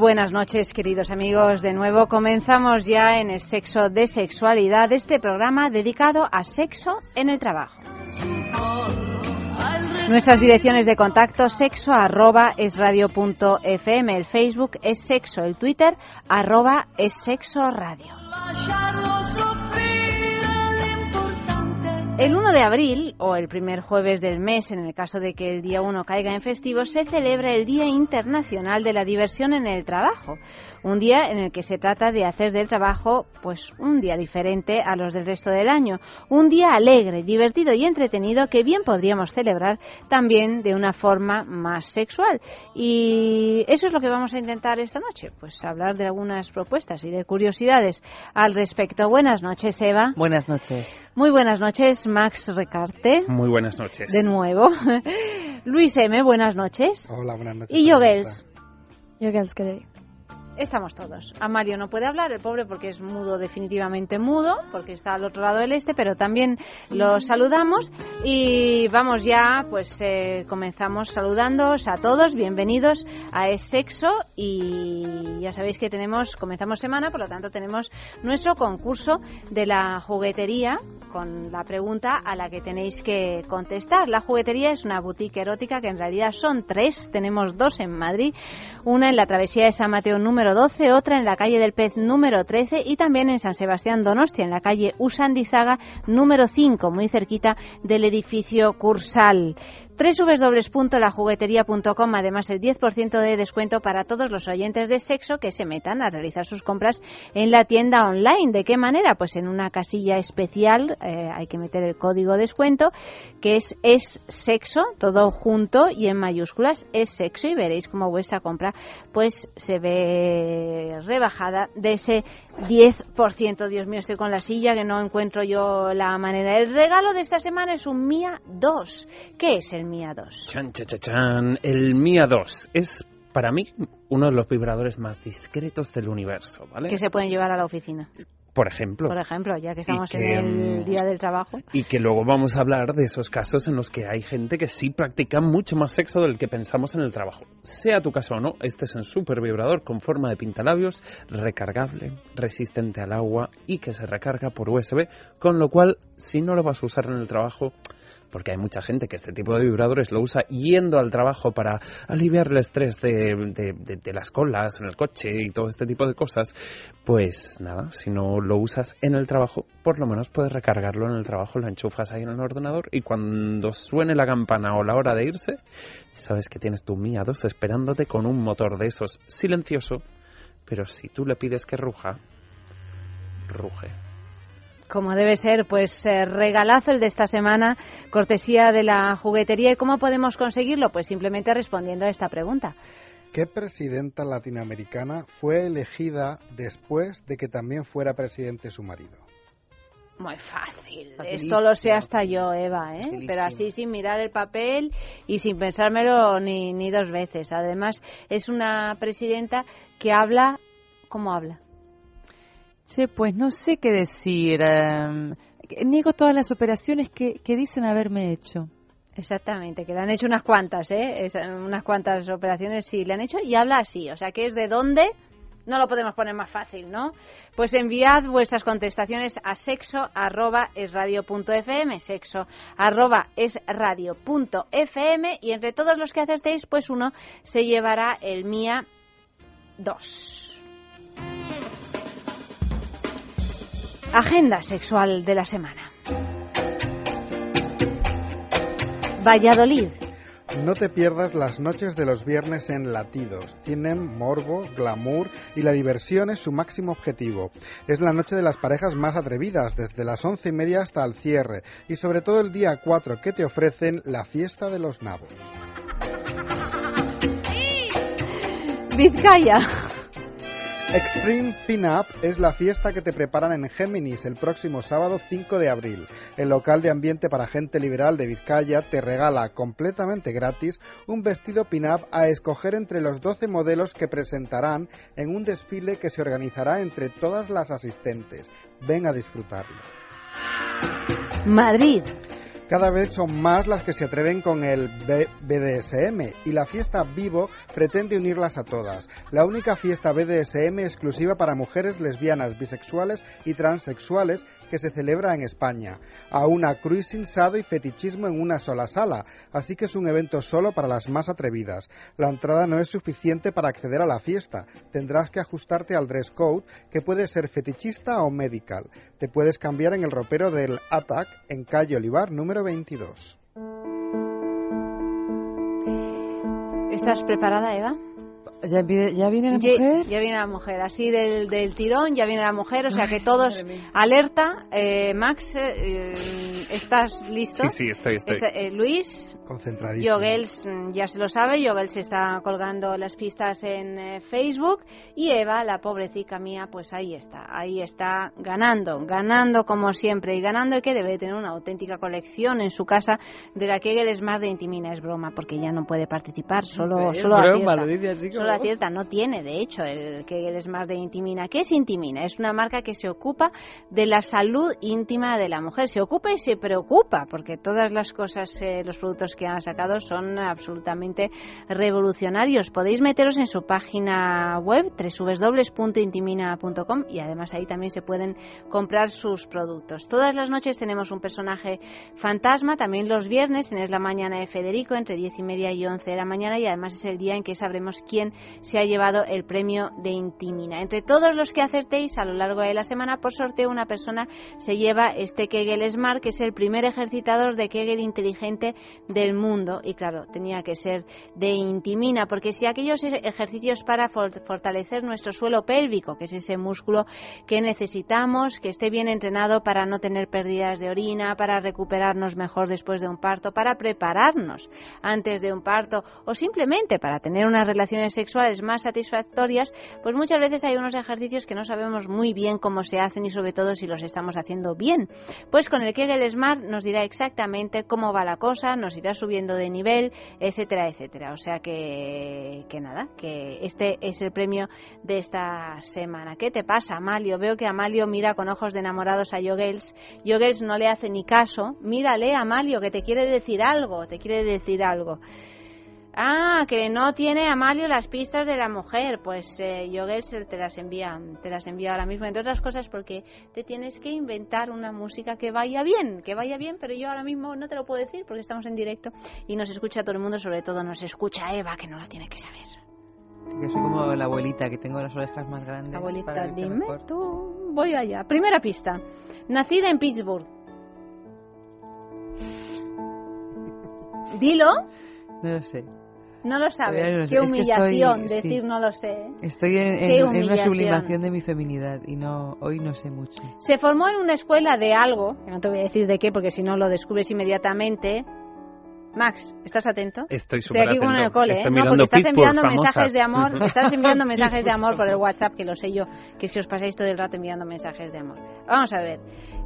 Buenas noches, queridos amigos. De nuevo comenzamos ya en el sexo de sexualidad, este programa dedicado a sexo en el trabajo. Nuestras direcciones de contacto sexo arroba es radio fm, el Facebook es sexo, el Twitter arroba es sexo radio. El 1 de abril, o el primer jueves del mes, en el caso de que el día 1 caiga en festivo, se celebra el Día Internacional de la Diversión en el Trabajo un día en el que se trata de hacer del trabajo pues un día diferente a los del resto del año, un día alegre, divertido y entretenido que bien podríamos celebrar también de una forma más sexual. Y eso es lo que vamos a intentar esta noche, pues hablar de algunas propuestas y de curiosidades al respecto. Buenas noches, Eva. Buenas noches. Muy buenas noches, Max Recarte. Muy buenas noches. De nuevo. Luis M, buenas noches. Hola, buenas noches. Y Yogels. Yogels, ¿qué Estamos todos. Amalio no puede hablar, el pobre, porque es mudo, definitivamente mudo, porque está al otro lado del este, pero también lo saludamos y vamos ya, pues eh, comenzamos saludándoos a todos, bienvenidos a Es Sexo y ya sabéis que tenemos, comenzamos semana, por lo tanto tenemos nuestro concurso de la juguetería con la pregunta a la que tenéis que contestar. La juguetería es una boutique erótica que en realidad son tres, tenemos dos en Madrid, una en la travesía de San Mateo número 12, otra en la calle del Pez número 13 y también en San Sebastián Donostia, en la calle Usandizaga número 5, muy cerquita del edificio Cursal www.lajugueteria.com, además el 10% de descuento para todos los oyentes de sexo que se metan a realizar sus compras en la tienda online. ¿De qué manera? Pues en una casilla especial eh, hay que meter el código descuento que es es sexo, todo junto y en mayúsculas es sexo y veréis cómo vuestra compra pues se ve rebajada de ese 10%. Dios mío, estoy con la silla que no encuentro yo la manera. El regalo de esta semana es un Mia 2. ¿Qué es el Mia 2? Chan, chan, chan, El Mia 2 es para mí uno de los vibradores más discretos del universo, ¿vale? Que se pueden llevar a la oficina. Por ejemplo. Por ejemplo, ya que estamos en el Día del Trabajo. Y que luego vamos a hablar de esos casos en los que hay gente que sí practica mucho más sexo del que pensamos en el trabajo. Sea tu caso o no, este es un super vibrador con forma de pintalabios, recargable, resistente al agua y que se recarga por USB, con lo cual, si no lo vas a usar en el trabajo, porque hay mucha gente que este tipo de vibradores lo usa yendo al trabajo para aliviar el estrés de, las colas en el coche y todo este tipo de cosas, pues nada, si no lo usas en el trabajo, por lo menos puedes recargarlo en el trabajo, lo enchufas ahí en el ordenador y cuando suene la campana o la hora de irse, sabes que tienes tu Mia 2 esperándote con un motor de esos silencioso, pero si tú le pides que ruja, ruge. Como debe ser, pues eh, regalazo el de esta semana, cortesía de la juguetería. ¿Y cómo podemos conseguirlo? Pues simplemente respondiendo a esta pregunta. ¿Qué presidenta latinoamericana fue elegida después de que también fuera presidente su marido? Muy fácil. Esto lo sé hasta yo, Eva, ¿eh? Pero así sin mirar el papel y sin pensármelo ni, ni dos veces. Además, es una presidenta que habla, ¿cómo habla? Pues no sé qué decir. Em, niego todas las operaciones que, dicen haberme hecho. Exactamente, que le han hecho unas cuantas, ¿eh? unas cuantas operaciones sí le han hecho y habla así, o sea que es de dónde, no lo podemos poner más fácil, ¿no? Pues enviad vuestras contestaciones a sexo arroba punto fm, sexo arroba es radio punto fm y entre todos los que acertéis, pues uno se llevará el MIA 2. Agenda sexual de la semana. Valladolid. No te pierdas las noches de los viernes en Latidos. Tienen morbo, glamour y la diversión es su máximo objetivo. Es la noche de las parejas más atrevidas, desde las once y media hasta el cierre, y sobre todo el día 4 que te ofrecen la fiesta de los nabos. Vizcaya. Extreme Pin-Up es la fiesta que te preparan en Géminis el próximo sábado 5 de abril. El local de ambiente para gente liberal de Vizcaya te regala completamente gratis un vestido pin-up a escoger entre los 12 modelos que presentarán en un desfile que se organizará entre todas las asistentes. Ven a disfrutarlo. Madrid. Cada vez son más las que se atreven con el BDSM y la fiesta Vivo pretende unirlas a todas. La única fiesta BDSM exclusiva para mujeres lesbianas, bisexuales y transexuales que se celebra en España. A una cruising, sado y fetichismo en una sola sala, así que es un evento solo para las más atrevidas. La entrada no es suficiente para acceder a la fiesta. Tendrás que ajustarte al dress code, que puede ser fetichista o medical. Te puedes cambiar en el ropero del ATAC en calle Olivar número 22. ¿Estás preparada, Eva? ¿Ya, viene, ya viene la mujer? Ya, viene la mujer, así del, del, tirón, ya viene la mujer, o sea que todos, alerta, eh, Max, eh, ¿estás listo? Sí, sí, estoy, estoy. Eh, Luis, Concentradísimo. Yogels mm, ya se lo sabe, Yogels está colgando las pistas en eh, Facebook y Eva, la pobrecita mía, pues ahí está, ahí está ganando, ganando como siempre y ganando el que debe tener una auténtica colección en su casa de la Kegel es más de Intimina, es broma, porque ya no puede participar, solo, solo broma, acierta, lo dice así como... solo acierta, no tiene de hecho el Kegel es más de Intimina. ¿Qué es Intimina? Es una marca que se ocupa de la salud íntima de la mujer, se ocupa y se preocupa, porque todas las cosas, eh, los productos que han sacado son absolutamente revolucionarios. Podéis meteros en su página web www.intimina.com y además ahí también se pueden comprar sus productos. Todas las noches tenemos un personaje fantasma, también los viernes en Es la Mañana de Federico entre 10 y media y 11 de la mañana y además es el día en que sabremos quién se ha llevado el premio de Intimina. Entre todos los que acertéis a lo largo de la semana por sorteo una persona se lleva este Kegel Smart que es el primer ejercitador de Kegel inteligente del mundo y claro, tenía que ser de intimina, porque si aquellos ejercicios para fortalecer nuestro suelo pélvico, que es ese músculo que necesitamos, que esté bien entrenado para no tener pérdidas de orina, para recuperarnos mejor después de un parto, para prepararnos antes de un parto o simplemente para tener unas relaciones sexuales más satisfactorias, pues muchas veces hay unos ejercicios que no sabemos muy bien cómo se hacen y sobre todo si los estamos haciendo bien. Pues con el Kegel Smart nos dirá exactamente cómo va la cosa, nos irá subiendo de nivel, etcétera, etcétera. O sea que, que nada, que este es el premio de esta semana. ¿Qué te pasa, Amalio? Veo que Amalio mira con ojos de enamorados a Yogels. Yogels no le hace ni caso. Mírale, Amalio, que te quiere decir algo, te quiere decir algo. Ah, que no tiene Amalio las pistas de la mujer. Pues eh, Yogels te las envía, te las envía ahora mismo, entre otras cosas porque te tienes que inventar una música que vaya bien, que vaya bien, pero yo ahora mismo no te lo puedo decir porque estamos en directo y nos escucha todo el mundo, sobre todo nos escucha Eva, que no la tiene que saber. Que soy como la abuelita, que tengo las orejas más grandes. Abuelita, dime tú. Voy allá. Primera pista. Nacida en Pittsburgh. Dilo. No lo sé. No lo sabes. No lo sé. Qué Es que humillación estoy- decir sí. no lo sé. Estoy en, en- en una sublimación de mi feminidad y no hoy no sé mucho. Se formó en una escuela de algo, que no te voy a decir de qué porque si no lo descubres inmediatamente. Max, ¿estás atento? Estoy Estoy súper aquí como en el cole, ¿eh? Estoy No, porque estás enviando famosas. mensajes de amor, estás enviando mensajes de amor por el WhatsApp, que lo sé yo, que si os pasáis todo el rato enviando mensajes de amor. Vamos a ver.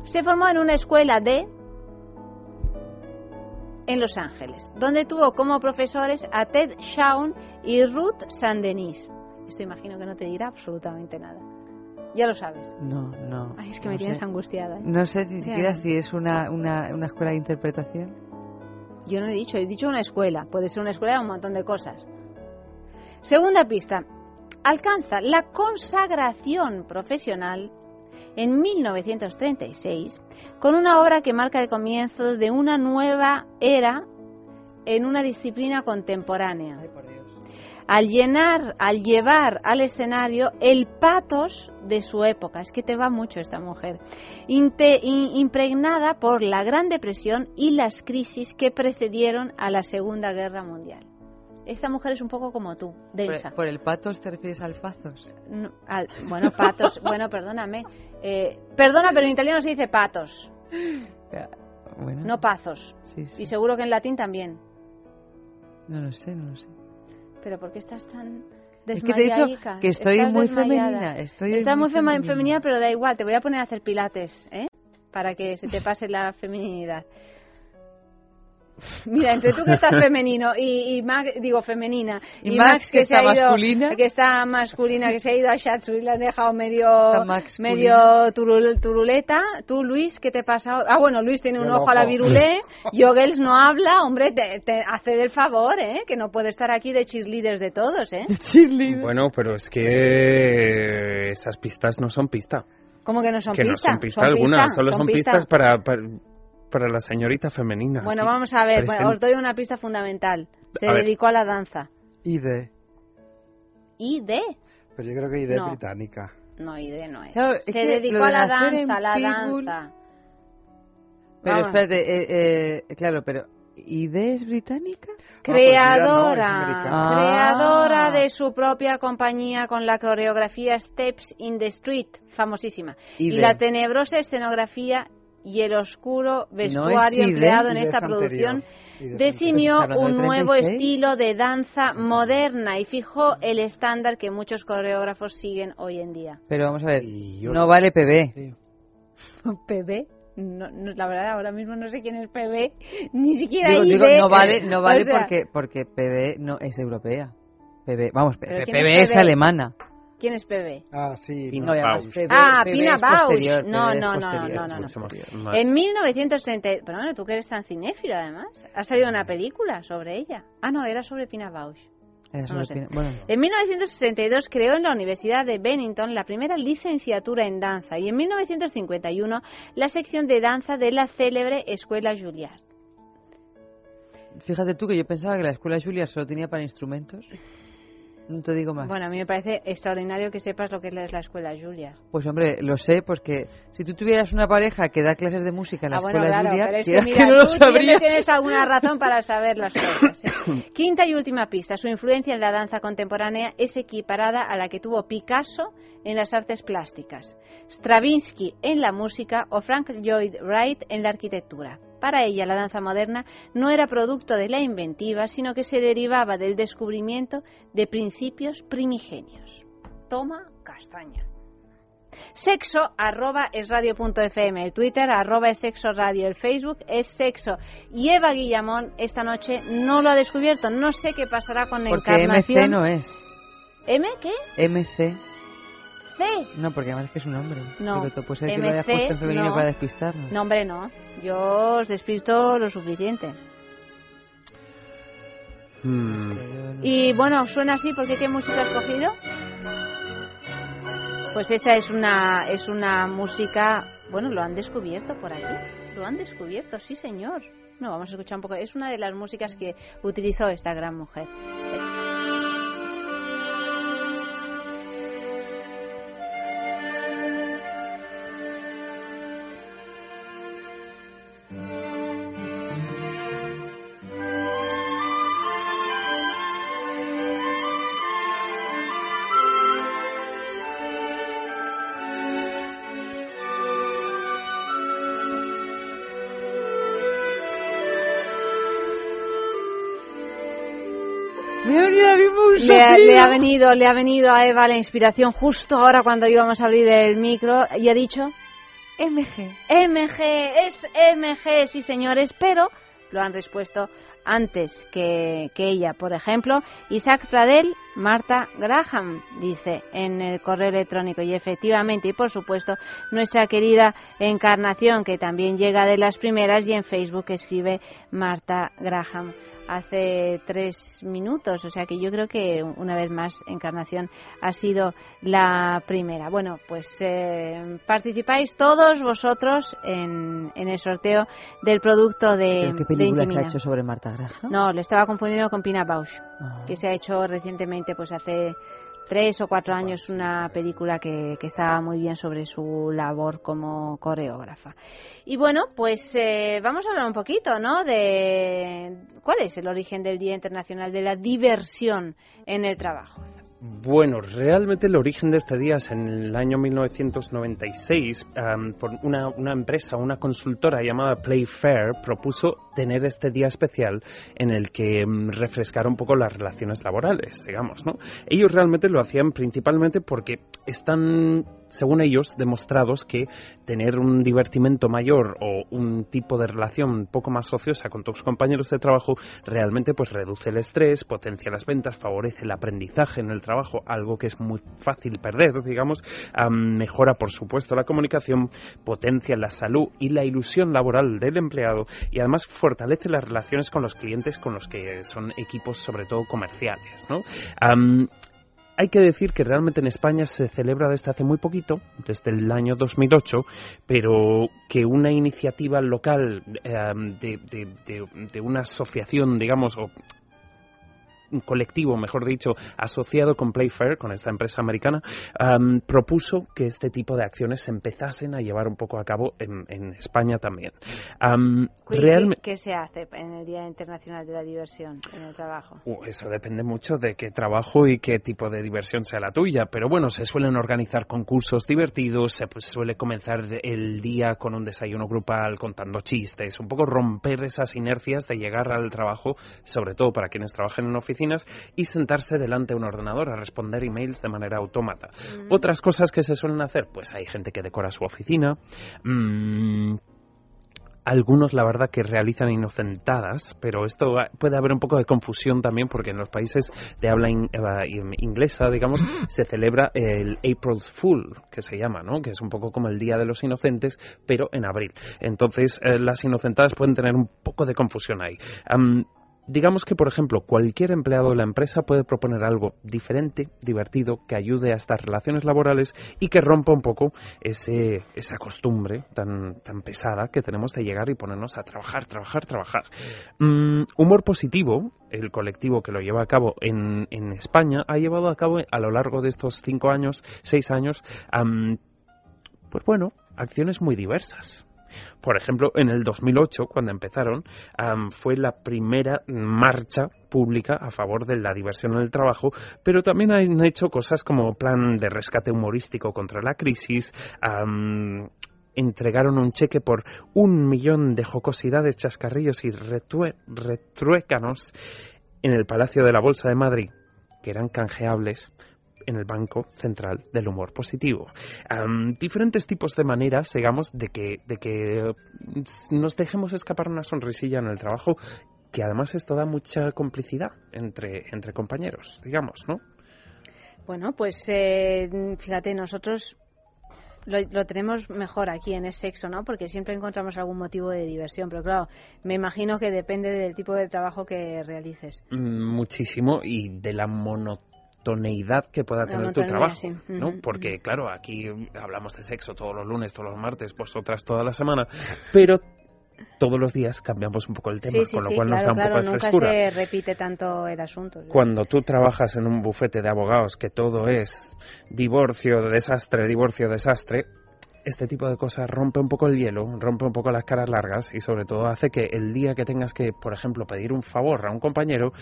Se formó en una escuela de en Los Ángeles, donde tuvo como profesores a Ted Shawn y Ruth Saint-Denis. Esto imagino que no te dirá absolutamente nada. Ya lo sabes. No, no. Ay, es que me no tienes sé. angustiada. ¿eh? No sé Ya. siquiera si es una, una, una escuela de interpretación. Yo no he dicho, he dicho una escuela. Puede ser una escuela de un montón de cosas. Segunda pista. Alcanza la consagración profesional en 1936 con una obra que marca el comienzo de una nueva era en una disciplina contemporánea. al llenar, al llevar al escenario el patos de su época. Es que te va mucho esta mujer. Inte- in- impregnada por la Gran Depresión y las crisis que precedieron a la Segunda Guerra Mundial. Esta mujer es un poco como tú, densa. Por, por el patos te refieres al. No, al- bueno, patos. bueno, perdóname. Eh, perdona, pero en italiano se dice patos, Bueno, no pazos. sí, sí. Y seguro que en latín también. No lo sé, no lo sé. Pero ¿por qué estás tan Es que te he dicho que estoy Estás muy desmayada. femenina. Estoy Estás muy femenina, pero da igual. Te voy a poner a hacer pilates, ¿eh? Para que se te pase la feminidad. Mira, entre tú que estás femenino y, y Max, digo femenina, Y Max, que se ha está ido, masculina. que está masculina, que se ha ido a Shatsu y le has dejado medio, medio turul- turuleta. Tú, Luis, ¿qué te pasa? Ah, bueno, Luis tiene un ojo a la virulé. Yogels no habla, hombre, te, te hace del favor, ¿eh? Que no puede estar aquí de cheerleaders de todos, ¿eh? Cheerleader. Bueno, pero es que esas pistas no son pista. ¿Cómo que no son que no pistas? son pista alguna, solo son, pista. pistas para, para, para la señorita femenina. Bueno, Aquí. vamos a ver, bueno, os doy una pista fundamental. Se A ver. dedicó a la danza. ID. ID. Pero yo creo que ID es No. británica. No, ID no es. Claro, es Se dedicó lo a de la danza, a la danza. Pero Vamos. espérate, eh, eh, claro, pero ¿ID es británica? Creadora, Ah, pues mira, no, es americana. creadora Ah. de su propia compañía con la coreografía Steps in the Street, famosísima. Y ID. la tenebrosa escenografía y el oscuro vestuario empleado en esta es producción definió un nuevo 36. estilo de danza moderna y fijó el estándar que muchos coreógrafos siguen hoy en día. Pero vamos a ver, no vale PB. ¿PB? No, no, la verdad, ahora mismo no sé quién es PB, ni siquiera Digo, digo, no vale, no O vale sea, porque porque PB no es europea. PB, vamos, ¿Pero PB, es PB es PB? alemana. ¿Quién es PB? Ah, sí. Pina no, Bausch. Ah, PB Pina Bausch. No, no, no, no, no, no. En 1930, pero bueno, tú que eres tan cinéfilo además, ha salido una película sobre ella. Ah, no, era sobre Pina Bausch. No sé. Bueno, En 1962 creó en la Universidad de Bennington la primera licenciatura en danza y en 1951 la sección de danza de la célebre Escuela Juilliard. fíjate tú que yo pensaba que la escuela Julia solo tenía para instrumentos. No te digo más. Bueno, a mí me parece extraordinario que sepas lo que es la la Escuela Juilliard. Pues hombre, lo sé, pues que si tú tuvieras una pareja que da clases de música en la Ah, bueno, escuela claro, Julia, pero es que mira, no lo tú siempre sabrías. tienes alguna razón para saber las cosas. ¿eh? Quinta y última pista. Su influencia en la danza contemporánea es equiparada a la que tuvo Picasso en las artes plásticas, Stravinsky en la música o Frank Lloyd Wright en la arquitectura. Para ella, la danza moderna no era producto de la inventiva, sino que se derivaba del descubrimiento de principios primigenios. Toma castaña. Sexo arroba es radio punto fm, el Twitter arroba es sexo radio, el Facebook es sexo. Y Eva Guillamón esta noche no lo ha descubierto. No sé qué pasará con Porque Encarnación. MC no es. ¿M qué? MC. No, porque además es que es un hombre. No. Digo, tú, puede ser que lo hayas MC, puesto en femenino no. para despistarnos. No, hombre, no. Yo os despisto lo suficiente. Mm, no- Y bueno, suena así porque ¿qué música has cogido? Pues esta es una es una música, bueno, lo han descubierto por aquí. Lo han descubierto, sí, señor. No, vamos a escuchar un poco. Es una de las músicas que utilizó esta gran mujer. Ha, soplido. le ha venido, le ha venido a Eva la inspiración justo ahora cuando íbamos a abrir el micro y ha dicho MG. MG, es MG, sí señores, pero lo han respuesto antes que, que ella. Por ejemplo, Isaac Pradel, Marta Graham, dice en el correo electrónico. Y efectivamente, y por supuesto, nuestra querida Encarnación, que también llega de las primeras y en Facebook escribe Marta Graham. Hace tres minutos. O sea que yo creo que una vez más Encarnación ha sido la primera. Bueno, pues eh, participáis todos vosotros en, en, el sorteo del producto de. ¿Qué película se ha hecho sobre Marta Graja? No, lo estaba confundiendo con Pina Bausch, ah. que se ha hecho recientemente, pues hace tres o cuatro años una película que, que estaba muy bien sobre su labor como coreógrafa. Y bueno, pues eh, vamos a hablar un poquito, ¿no? De cuál es el origen del Día Internacional de la Diversión en el Trabajo. Bueno, realmente el origen de este día es en el año 1996, por una, una, empresa, una consultora llamada Playfair, propuso tener este día especial en el que mm, refrescar un poco las relaciones laborales, digamos, ¿no? Ellos realmente lo hacían principalmente porque están según ellos, demostrados que tener un divertimento mayor o un tipo de relación un poco más ociosa con tus compañeros de trabajo realmente pues reduce el estrés, potencia las ventas, favorece el aprendizaje en el trabajo, algo que es muy fácil perder, digamos, mejora por supuesto la comunicación, potencia la salud y la ilusión laboral del empleado y además fortalece las relaciones con los clientes con los que son equipos sobre todo comerciales, ¿no? Hay que decir que realmente en España se celebra desde hace muy poquito, desde el año 2008, pero que una iniciativa local eh, de, de, de, una asociación, digamos, o colectivo, mejor dicho, asociado con Playfair, con esta empresa americana, propuso que este tipo de acciones se empezasen a llevar un poco a cabo en, España también. ¿Qué se hace en el Día Internacional de la Diversión en el trabajo? Uh, eso depende mucho de qué trabajo y qué tipo de diversión sea la tuya, pero bueno, se suelen organizar concursos divertidos, se pues, suele comenzar el día con un desayuno grupal contando chistes, un poco romper esas inercias de llegar al trabajo, sobre todo para quienes trabajan en oficina y sentarse delante de un ordenador a responder emails de manera autómata. Otras cosas que se suelen hacer, pues hay gente que decora su oficina. Mm, algunos la verdad que realizan inocentadas, pero esto puede haber un poco de confusión también porque en los países de habla eh, inglesa, digamos, se celebra el April's Fool, que se llama, ¿no? Que es un poco como el Día de los Inocentes, pero en abril. Entonces, eh, las inocentadas pueden tener un poco de confusión ahí. Digamos que, por ejemplo, cualquier empleado de la empresa puede proponer algo diferente, divertido, que ayude a estas relaciones laborales y que rompa un poco ese, esa costumbre tan, tan pesada que tenemos de llegar y ponernos a trabajar, trabajar, trabajar. Mm, humor positivo, el colectivo que lo lleva a cabo en, en, España, ha llevado a cabo a lo largo de estos cinco años, seis años, pues bueno, acciones muy diversas. Por ejemplo, en el 2008, cuando empezaron, fue la primera marcha pública a favor de la diversión en el trabajo, pero también han hecho cosas como plan de rescate humorístico contra la crisis, entregaron un cheque por un millón de jocosidades, chascarrillos y retruécanos en el Palacio de la Bolsa de Madrid, que eran canjeables en el Banco Central del Humor Positivo. diferentes tipos de maneras, digamos, de que, de que nos dejemos escapar una sonrisilla en el trabajo, que además esto da mucha complicidad entre, entre compañeros, digamos, ¿no? Bueno, pues eh, fíjate, nosotros lo, lo, tenemos mejor aquí en el sexo, ¿no? Porque siempre encontramos algún motivo de diversión, pero claro, me imagino que depende del tipo de trabajo que realices. Mm, muchísimo y de la monotonía que pueda tener tu trabajo, ¿no? Porque claro, aquí hablamos de sexo todos los lunes, todos los martes, vosotras toda la semana, pero todos los días cambiamos un poco el tema, con lo cual nos da un poco de nunca se repite tanto el asunto. Cuando tú trabajas en un bufete de abogados que todo es divorcio, desastre, divorcio, desastre, este tipo de cosas rompe un poco el hielo, rompe un poco las caras largas y sobre todo hace que el día que tengas que, por ejemplo, pedir un favor a un compañero,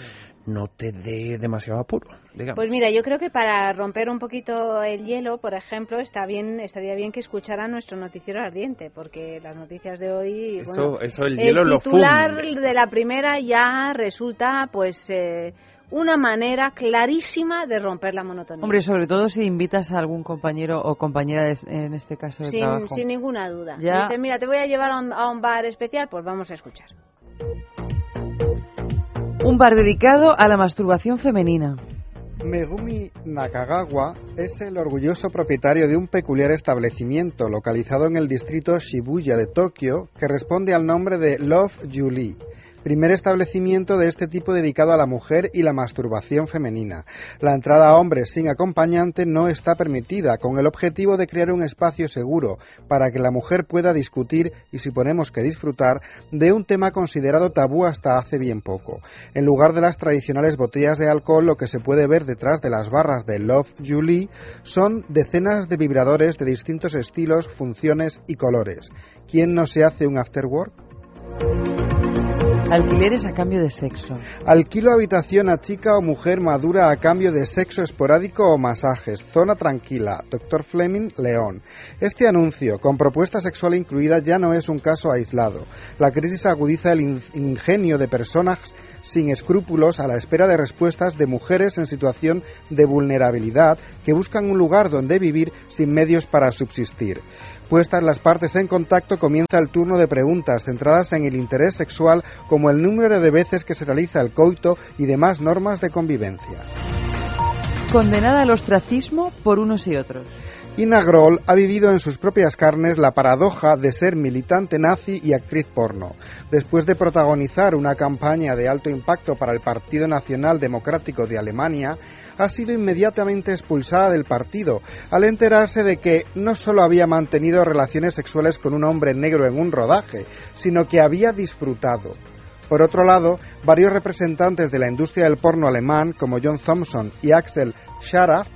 no te dé demasiado apuro. Digamos. Pues mira, yo creo que para romper un poquito el hielo, por ejemplo, está bien, estaría bien que escuchara nuestro noticiero ardiente, porque las noticias de hoy, eso, eso el hielo el titular de la primera ya resulta, pues. Eh, una manera clarísima de romper la monotonía. Hombre, sobre todo si invitas a algún compañero o compañera en este caso de sin, trabajo. Sin ninguna duda. Dices, mira, te voy a llevar a un, bar especial, pues vamos a escuchar. Un bar dedicado a la masturbación femenina. Megumi Nakagawa es el orgulloso propietario de un peculiar establecimiento localizado en el distrito Shibuya de Tokio que responde al nombre de Love Julie primer establecimiento de este tipo dedicado a la mujer y la masturbación femenina. La entrada a hombres sin acompañante no está permitida, con el objetivo de crear un espacio seguro para que la mujer pueda discutir y, si ponemos que disfrutar, de un tema considerado tabú hasta hace bien poco. En lugar de las tradicionales botellas de alcohol, lo que se puede ver detrás de las barras de Love Julie son decenas de vibradores de distintos estilos, funciones y colores. ¿Quién no se hace un afterwork? Alquileres a cambio de sexo. Alquilo habitación a chica o mujer madura a cambio de sexo esporádico o masajes. Zona tranquila. Dr. Fleming, León. Este anuncio, con propuesta sexual incluida, ya no es un caso aislado. La crisis agudiza el ingenio de personas sin escrúpulos a la espera de respuestas de mujeres en situación de vulnerabilidad que buscan un lugar donde vivir sin medios para subsistir. Puestas las partes en contacto, comienza el turno de preguntas centradas en el interés sexual como el número de veces que se realiza el coito y demás normas de convivencia. Condenada al ostracismo por unos y otros. Ina Groll ha vivido en sus propias carnes la paradoja de ser militante nazi y actriz porno. Después de protagonizar una campaña de alto impacto para el Partido Nacional Democrático de Alemania, ha sido inmediatamente expulsada del partido al enterarse de que no solo había mantenido relaciones sexuales con un hombre negro en un rodaje, sino que había disfrutado. Por otro lado, varios representantes de la industria del porno alemán, como John Thompson y Axel Scharaf,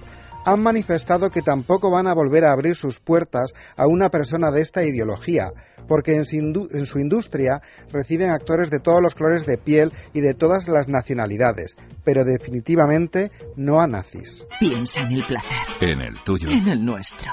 han manifestado que tampoco van a volver a abrir sus puertas a una persona de esta ideología, porque en su, industria reciben actores de todos los colores de piel y de todas las nacionalidades, pero definitivamente no a nazis. Piensa en el placer. En el tuyo. En el nuestro.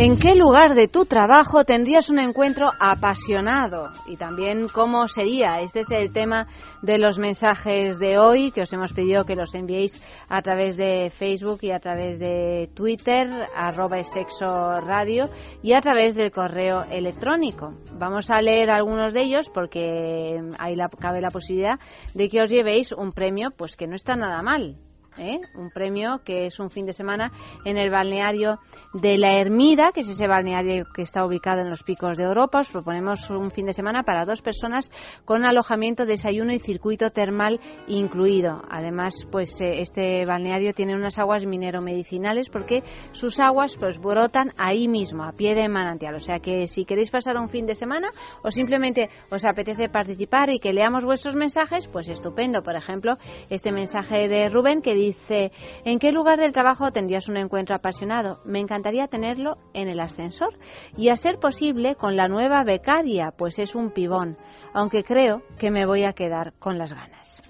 ¿En qué lugar de tu trabajo tendrías un encuentro apasionado? Y también cómo sería. Este es el tema de los mensajes de hoy que os hemos pedido que los enviéis a través de Facebook y a través de Twitter, arroba sexo radio y a través del correo electrónico. Vamos a leer algunos de ellos porque ahí cabe la posibilidad de que os llevéis un premio pues que no está nada mal. ¿eh? un premio que es un fin de semana en el balneario de la Ermida, que es ese balneario que está ubicado en los picos de Europa. Os proponemos un fin de semana para dos personas con alojamiento, desayuno y circuito termal incluido. Además, pues eh, este balneario tiene unas aguas minero-medicinales porque sus aguas pues brotan ahí mismo, a pie de manantial. O sea que si queréis pasar un fin de semana o simplemente os apetece participar y que leamos vuestros mensajes, pues estupendo. Por ejemplo, este mensaje de Rubén que dice, ¿en qué lugar del trabajo tendrías un encuentro apasionado? Me encantaría tenerlo en el ascensor y a ser posible con la nueva becaria, pues es un pibón, aunque creo que me voy a quedar con las ganas.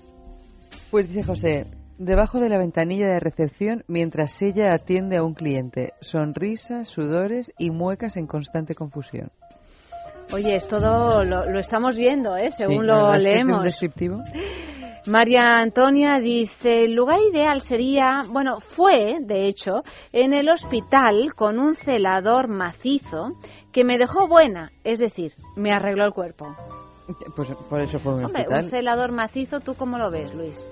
Pues dice José, debajo de la ventanilla de recepción mientras ella atiende a un cliente, sonrisas, sudores y muecas en constante confusión. Oye, es todo lo, estamos viendo, ¿eh? según lo leemos. descriptivo? María Antonia dice, el lugar ideal sería, bueno, fue, de hecho, en el hospital con un celador macizo que me dejó buena, es decir, me arregló el cuerpo. Pues por eso fue un Hombre, hospital. un celador macizo, ¿tú cómo lo ves, Luis?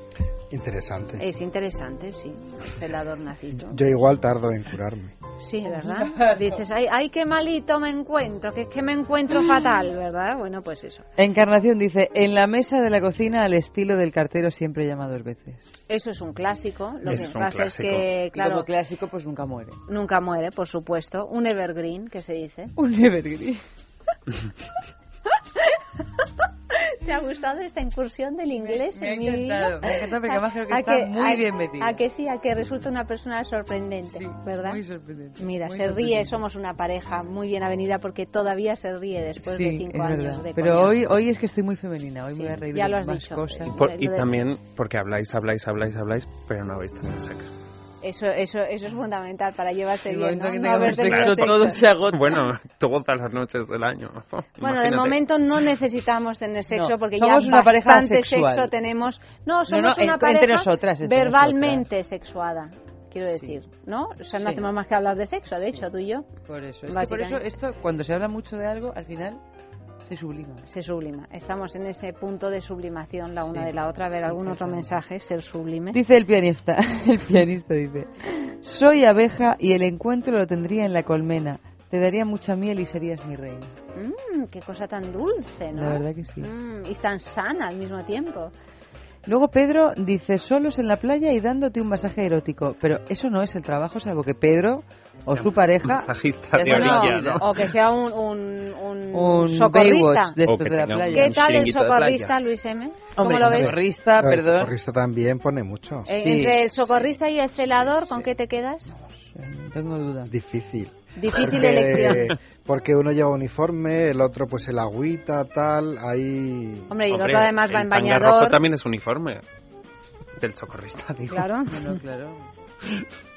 Interesante. Es interesante, sí. Un celador macizo. Yo igual tardo en curarme. Sí, ¿verdad? Dices, ay, ay, qué malito me encuentro, que es que me encuentro fatal, ¿verdad? Bueno, pues eso. Encarnación dice, en la mesa de la cocina al estilo del cartero siempre llama dos veces. Eso es un clásico. Lo Es que un pasa es que, claro, como clásico, pues nunca muere. nunca muere, por supuesto. Un evergreen, que se dice. Un evergreen. ¿Te ha gustado esta incursión del inglés Me ha en mi vida? me ha encantado porque además creo que ¿A está muy bien metido. A que sí, a que resulta una persona sorprendente, Sí, ¿verdad? muy sorprendente, Mira, muy se ríe, sorprendente. somos una pareja muy bien avenida porque todavía se ríe después de Sí, cinco es años verdad. de Pero hoy, hoy es que estoy muy femenina, hoy Sí, me voy a reír ya de lo has más dicho. cosas. Sí. Por- y de- también porque habláis, habláis, habláis, habláis, pero no habéis tenido sexo. Eso, eso, eso es fundamental para llevarse El bien, ¿no? que No haber sexo. todo se agota. Bueno, todas las noches del año. Bueno, de momento no necesitamos tener sexo No, porque somos ya una pareja bastante asexual. sexo tenemos. No, No, somos no, una en- pareja entre nosotras, entre verbalmente sexuada, quiero decir, ¿no? O sea, no Sí. hacemos más que hablar de sexo, de hecho, tú y yo. Por eso, es que por eso esto, cuando se habla mucho de algo, al final se sublima. Se sublima. Estamos en ese punto de sublimación la una Sí, de la otra. A ver, algún otro mensaje, ser sublime. Dice el pianista, el pianista dice, soy abeja y el encuentro lo tendría en la colmena. Te daría mucha miel y serías mi reina. Mmm, qué cosa tan dulce, ¿no? La verdad que sí. Mm, y tan sana al mismo tiempo. Luego Pedro dice, solos en la playa y dándote un masaje erótico. Pero eso no es el trabajo, salvo que Pedro o su pareja... Masajista de orilla. ¿no? O que sea un, un, un, Un socorrista. De O estos que de la playa. ¿Qué tal el socorrista. Luis M? ¿Cómo Hombre, lo el ves? socorrista, El perdón. socorrista también pone mucho. Eh, Sí. Entre el socorrista y el celador, ¿con qué te quedas? No tengo duda. Difícil. Difícil Porque- elección. Porque uno lleva uniforme, el otro pues el agüita, tal, ahí... Hombre, y el otro además va el en tanga rojo bañador. también es uniforme. Del socorrista, digo. Claro. Bueno, claro.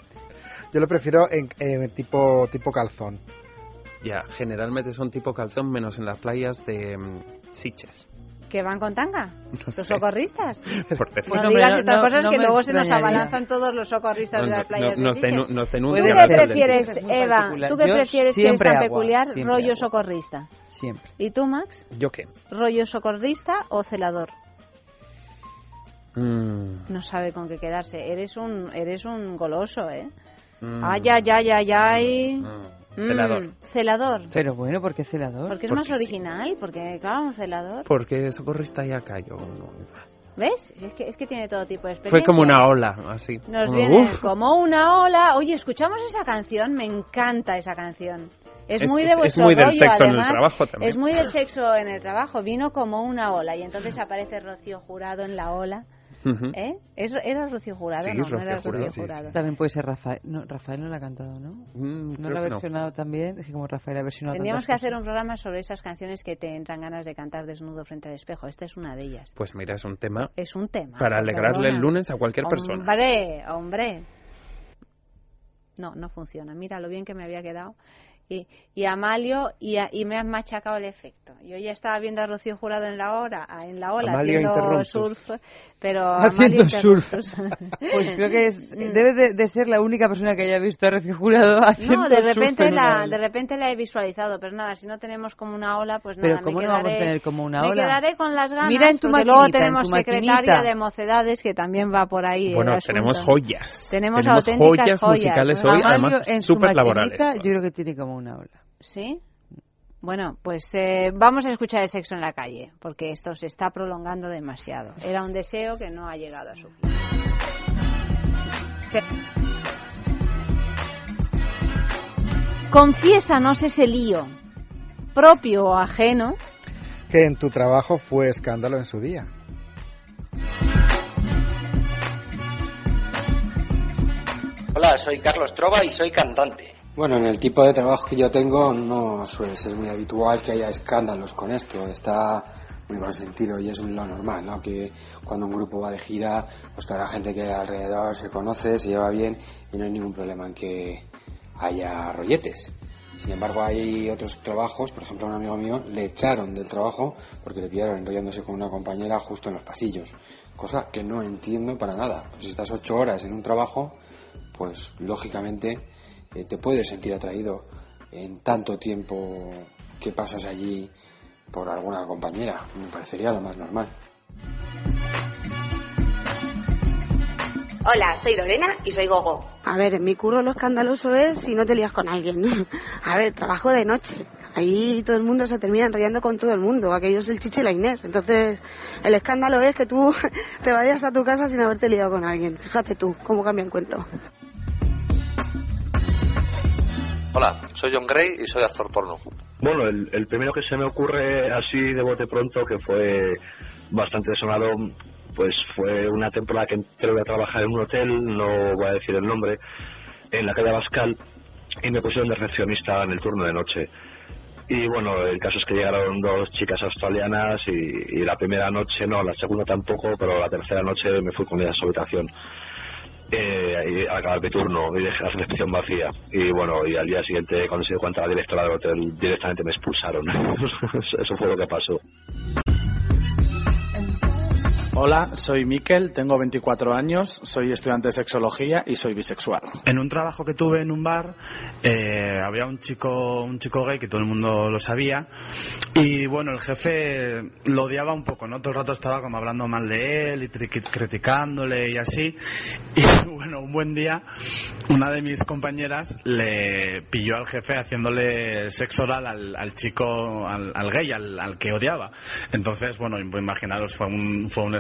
Yo lo prefiero en, en tipo, tipo calzón. Ya, generalmente son tipo calzón, menos en las playas de mm, Sitges. ¿Que van con tanga? No ¿Los sé. socorristas? Por. Pues no digas no- estas no- cosas no que luego se nos abalanzan todos los socorristas No, de no, las playas de Sitges. denu- nos ¿Tú denuncian qué prefieres, Eva? ¿Tú qué prefieres que es tan agua, peculiar? Rollo agua. socorrista. Siempre. ¿Y tú, Max? ¿Yo qué? ¿Rollo socorrista o celador? Mm, No sabe con qué quedarse. Eres un, eres un goloso, ¿eh? Mm, Ay, ay, ay, ay, ay. mm. Mm, Celador. celador. Pero bueno, porque celador. Porque es Porque más sí. original, porque claro, celador. Porque socorrista ya cayó. ¿Ves? Es que, es que tiene todo tipo de experiencia. Fue como una ola, así. Nos Como, viene uf. como una ola. Oye, escuchamos esa canción, me encanta esa canción. Es, Es- muy de es- es vuestro muy del rollo, sexo en el además. trabajo también. Es muy del sexo en el trabajo. Vino como una ola y entonces aparece Rocío Jurado en la ola. Ujú. ¿Eh? ¿Es- ¿Era Rocío Jurado? Sí, no, no era Jurado. Rocío Sí, sí. Jurado. También puede ser Rafael. No, Rafael no la ha cantado, ¿no? Mm, No la ha que no. versionado también. Es que como Rafael ha versionado Tendríamos que hacer cosas. un programa sobre esas canciones que te entran ganas de cantar desnudo frente al espejo. Esta es una de ellas. Pues mira, es un tema Es un tema. para alegrarle el perdona. lunes a cualquier persona. Hombre, hombre. No, no funciona. Mira lo bien que me había quedado. Y, y Amalio, y, a- y me has machacado el efecto. Yo ya estaba viendo a Rocío Jurado en la hora, en la ola, Amalio haciendo surf, pero Haciendo surf. Pues creo que es, debe de, de ser la única persona que haya visto a Rocío Jurado haciendo No, de surf repente en una la, de repente la he visualizado, pero nada, si no tenemos como una ola, pues Pero nada, ¿cómo me no vamos a quedaré, tener como una me ola? quedaré con las ganas, Mira en tu luego maquinita, en tenemos tu secretaria maquinita. de mocedades que también va por ahí. Bueno, tenemos joyas. Tenemos auténticas joyas, joyas, musicales ¿no? hoy, Amalio, además súper laborales. yo creo que tiene como una ola. ¿Sí? Bueno, pues eh, vamos a escuchar el sexo en la calle, porque esto se está prolongando demasiado. Era un deseo que no ha llegado a su fin. Confiésanos ese lío, propio o ajeno, Que en tu trabajo fue escándalo en su día. Hola, soy Carlos Trova y soy cantante. Bueno, en el tipo de trabajo que yo tengo no suele ser muy habitual que haya escándalos con esto. Está muy mal sentido y es lo normal, ¿no? Que cuando un grupo va de gira, pues toda la gente que alrededor se conoce, se lleva bien y no hay ningún problema en que haya rolletes. Sin embargo, hay otros trabajos, por ejemplo, a un amigo mío le echaron del trabajo porque le pillaron enrollándose con una compañera justo en los pasillos. Cosa que no entiendo para nada. Pues si estás ocho horas en un trabajo, pues lógicamente eh, te puedes sentir atraído en tanto tiempo que pasas allí por alguna compañera. Me parecería lo más normal. Hola, soy Lorena y soy Gogo. A ver, en mi curro lo escandaloso es si no te lías con alguien. A ver, trabajo de noche. Ahí todo el mundo se termina enrollando con todo el mundo. Aquello es el chiche y la Inés. Entonces, el escándalo es que tú te vayas a tu casa sin haberte liado con alguien. Fíjate tú cómo cambia el cuento. Hola, soy John Gray y soy actor porno. Bueno, el, el primero que se me ocurre así de bote pronto, que fue bastante sonado, pues fue una temporada que entré a trabajar en un hotel, no voy a decir el nombre, en la calle Bascal, y me pusieron de recepcionista en el turno de noche. Y bueno, el caso es que llegaron dos chicas australianas y, y la primera noche no, la segunda tampoco, pero la tercera noche me fui con ellas a su habitación. Eh, acabar mi turno y dejé la recepción vacía. Y bueno, y al día siguiente, cuando se dio cuenta la directora del hotel, directamente me expulsaron. Eso fue lo que pasó. Hola, soy Miquel, tengo 24 años, soy estudiante de sexología y soy bisexual. En un trabajo que tuve en un bar eh, había un chico, un chico gay que todo el mundo lo sabía y bueno, el jefe lo odiaba un poco, ¿no? Todo el rato estaba como hablando mal de él y criticándole y así. Y bueno, un buen día una de mis compañeras le pilló al jefe haciéndole sexo oral al, al chico, al, al gay, al, al que odiaba. Entonces, bueno, imaginaros, fue un, fue un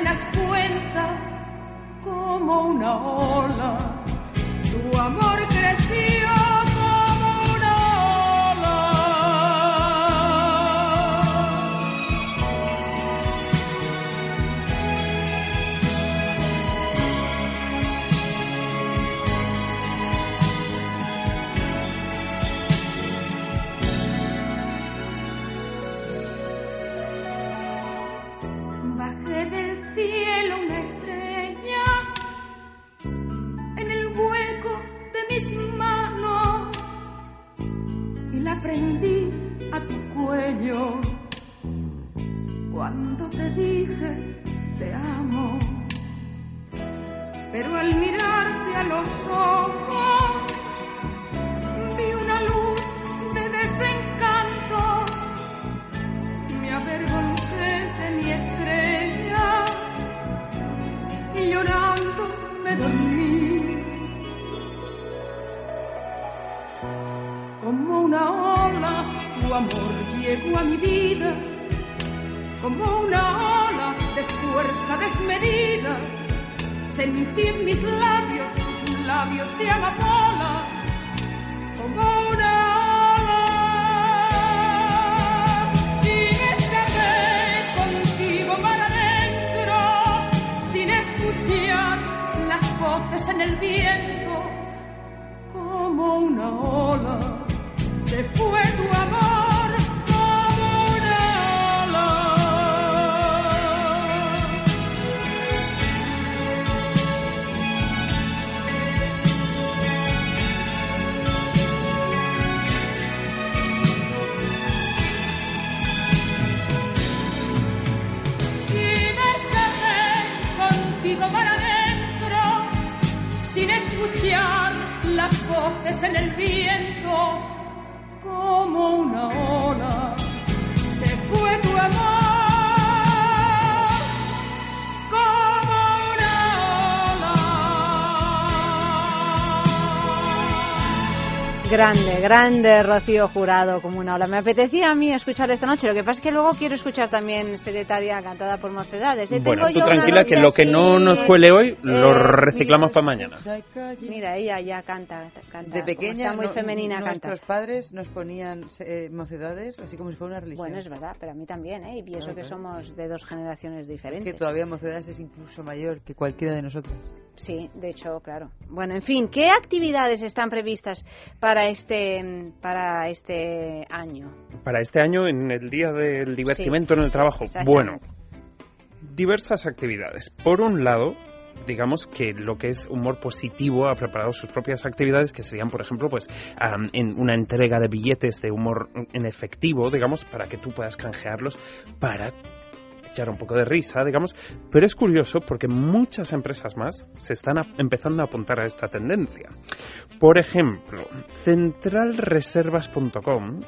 apenas cuenta, como una ola. Tu amor creció cielo una estrella en el hueco de mis manos y la prendí a tu cuello cuando te dije te amo. Pero al mirarte a los ojos vi una luz de desencanto. Me avergoncé de mi llorando me dormí. Como una ola, tu amor llegó a mi vida, como una ola de fuerza desmedida. Sentí en mis labios labios de amapola, Grande, Rocío Jurado, como una ola. Me apetecía a mí escuchar esta noche, lo que pasa es que luego quiero escuchar también Secretaria cantada por Mocedades. ¿eh? Bueno, tú tranquila que lo que no nos cuele hoy lo eh, reciclamos para mañana. Mira, ella ya canta, canta. De pequeña, está muy no- femenina canta. nuestros padres nos ponían eh, mocedades así como si fuera una religión. Bueno, es verdad, pero a mí también, ¿eh? Y eso Claro, que somos de dos generaciones Es diferentes. que todavía mocedades es incluso mayor que cualquiera de nosotros. Sí, de hecho, claro. Bueno, en fin, ¿qué actividades están previstas para este para este año? Para este año, en el día del divertimento en el trabajo. Bueno, diversas actividades. Por un lado, digamos que lo que es humor positivo ha preparado sus propias actividades que serían por ejemplo pues am, en una entrega de billetes de humor en efectivo digamos para que tú puedas canjearlos para echar un poco de risa, digamos, pero es curioso porque muchas empresas más se están empezando a apuntar a esta tendencia. Por ejemplo, centralreservas.com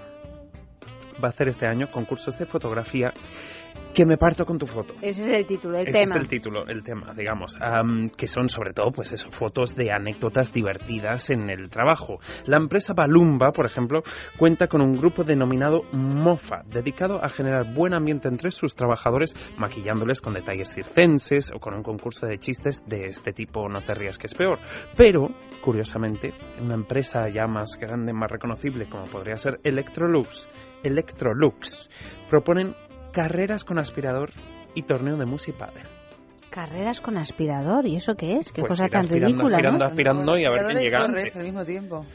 va a hacer este año concursos de fotografía que me parto con tu foto. Ese es el título, el Ese tema. es el título, el tema, digamos, am, que son sobre todo, pues eso, fotos de anécdotas divertidas en el trabajo. La empresa Balumba, por ejemplo, cuenta con un grupo denominado Mofa, dedicado a generar buen ambiente entre sus trabajadores, maquillándoles con detalles circenses o con un concurso de chistes de este tipo, no te rías que es peor. Pero, curiosamente, una empresa ya más grande, más reconocible, como podría ser Electrolux, Electrolux, proponen carreras con aspirador y torneo de música Carreras con aspirador, ¿y eso qué es? Qué Pues cosa tan aspirando, ridícula, aspirando, ¿no? aspirando y a ver quién y llega antes. al mismo tiempo.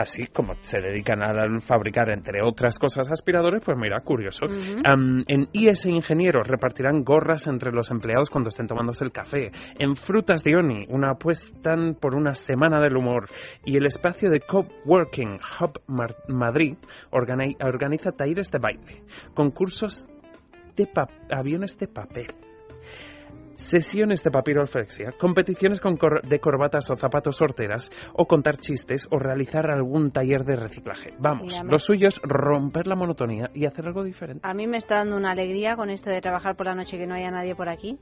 Así como se dedican a fabricar, entre otras cosas, aspiradores, pues mira, curioso. En IS Ingenieros repartirán gorras entre los empleados cuando estén tomándose el café. En Frutas de Oni, una apuestan por una semana del humor. Y el espacio de Coworking Hub Mar- Madrid organi- organiza talleres de baile, concursos de aviones de papel. Sesiones de papiroflexia, competiciones con cor- de corbatas o zapatos sorteras, o contar chistes o realizar algún taller de reciclaje. Vamos, Ya me- lo suyo es romper la monotonía y hacer algo diferente. A mí me está dando una alegría con esto de trabajar por la noche que no haya nadie por aquí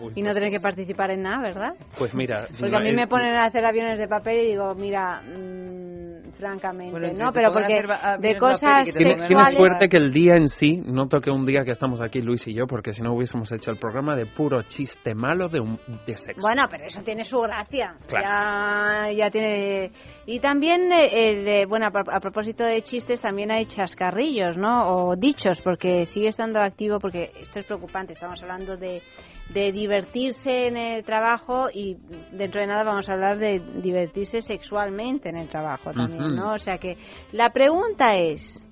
Uy, y no tener que participar en nada, ¿verdad? Pues mira, Porque no, a mí eh, me ponen a hacer aviones de papel y digo, mira, mm, francamente, Bueno, no, pero porque de cosas sexuales... suerte que el día en sí no toque un día que estamos aquí Luis y yo, porque si no hubiésemos hecho el programa de puro chiste malo de, un, de sexo. Bueno, pero eso tiene su gracia. Claro. Ya, ya tiene. Y también, eh, el de- bueno, a, a propósito de chistes, también hay chascarrillos, ¿no? O dichos, porque sigue estando activo, porque esto es preocupante. Estamos hablando de, de divertirse en el trabajo y dentro de nada vamos a hablar de divertirse sexualmente en el trabajo también. ¿no? O sea que la pregunta es.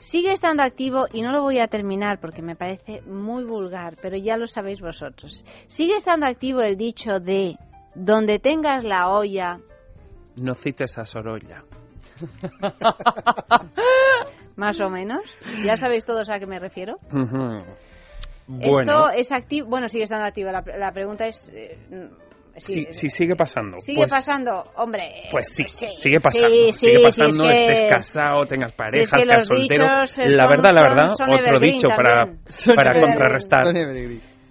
Sigue estando activo y no lo voy a terminar porque me parece muy vulgar, pero ya lo sabéis vosotros. Sigue estando activo el dicho de donde tengas la olla, No cites a Sorolla. más o menos. Ya sabéis todos a qué me refiero. Bueno, es activo, bueno, sigue estando activo. La, la pregunta es eh, mm, si, si sigue pasando. sigue pues, pasando, hombre. Pues sí, sigue pasando. Sí, sí, sigue sí, pasando, es que- estés casado, tengas si pareja, es que seas soltero. eh, la son- verdad, la verdad, son otro evergreen dicho para, también. Para evergreen. contrarrestar.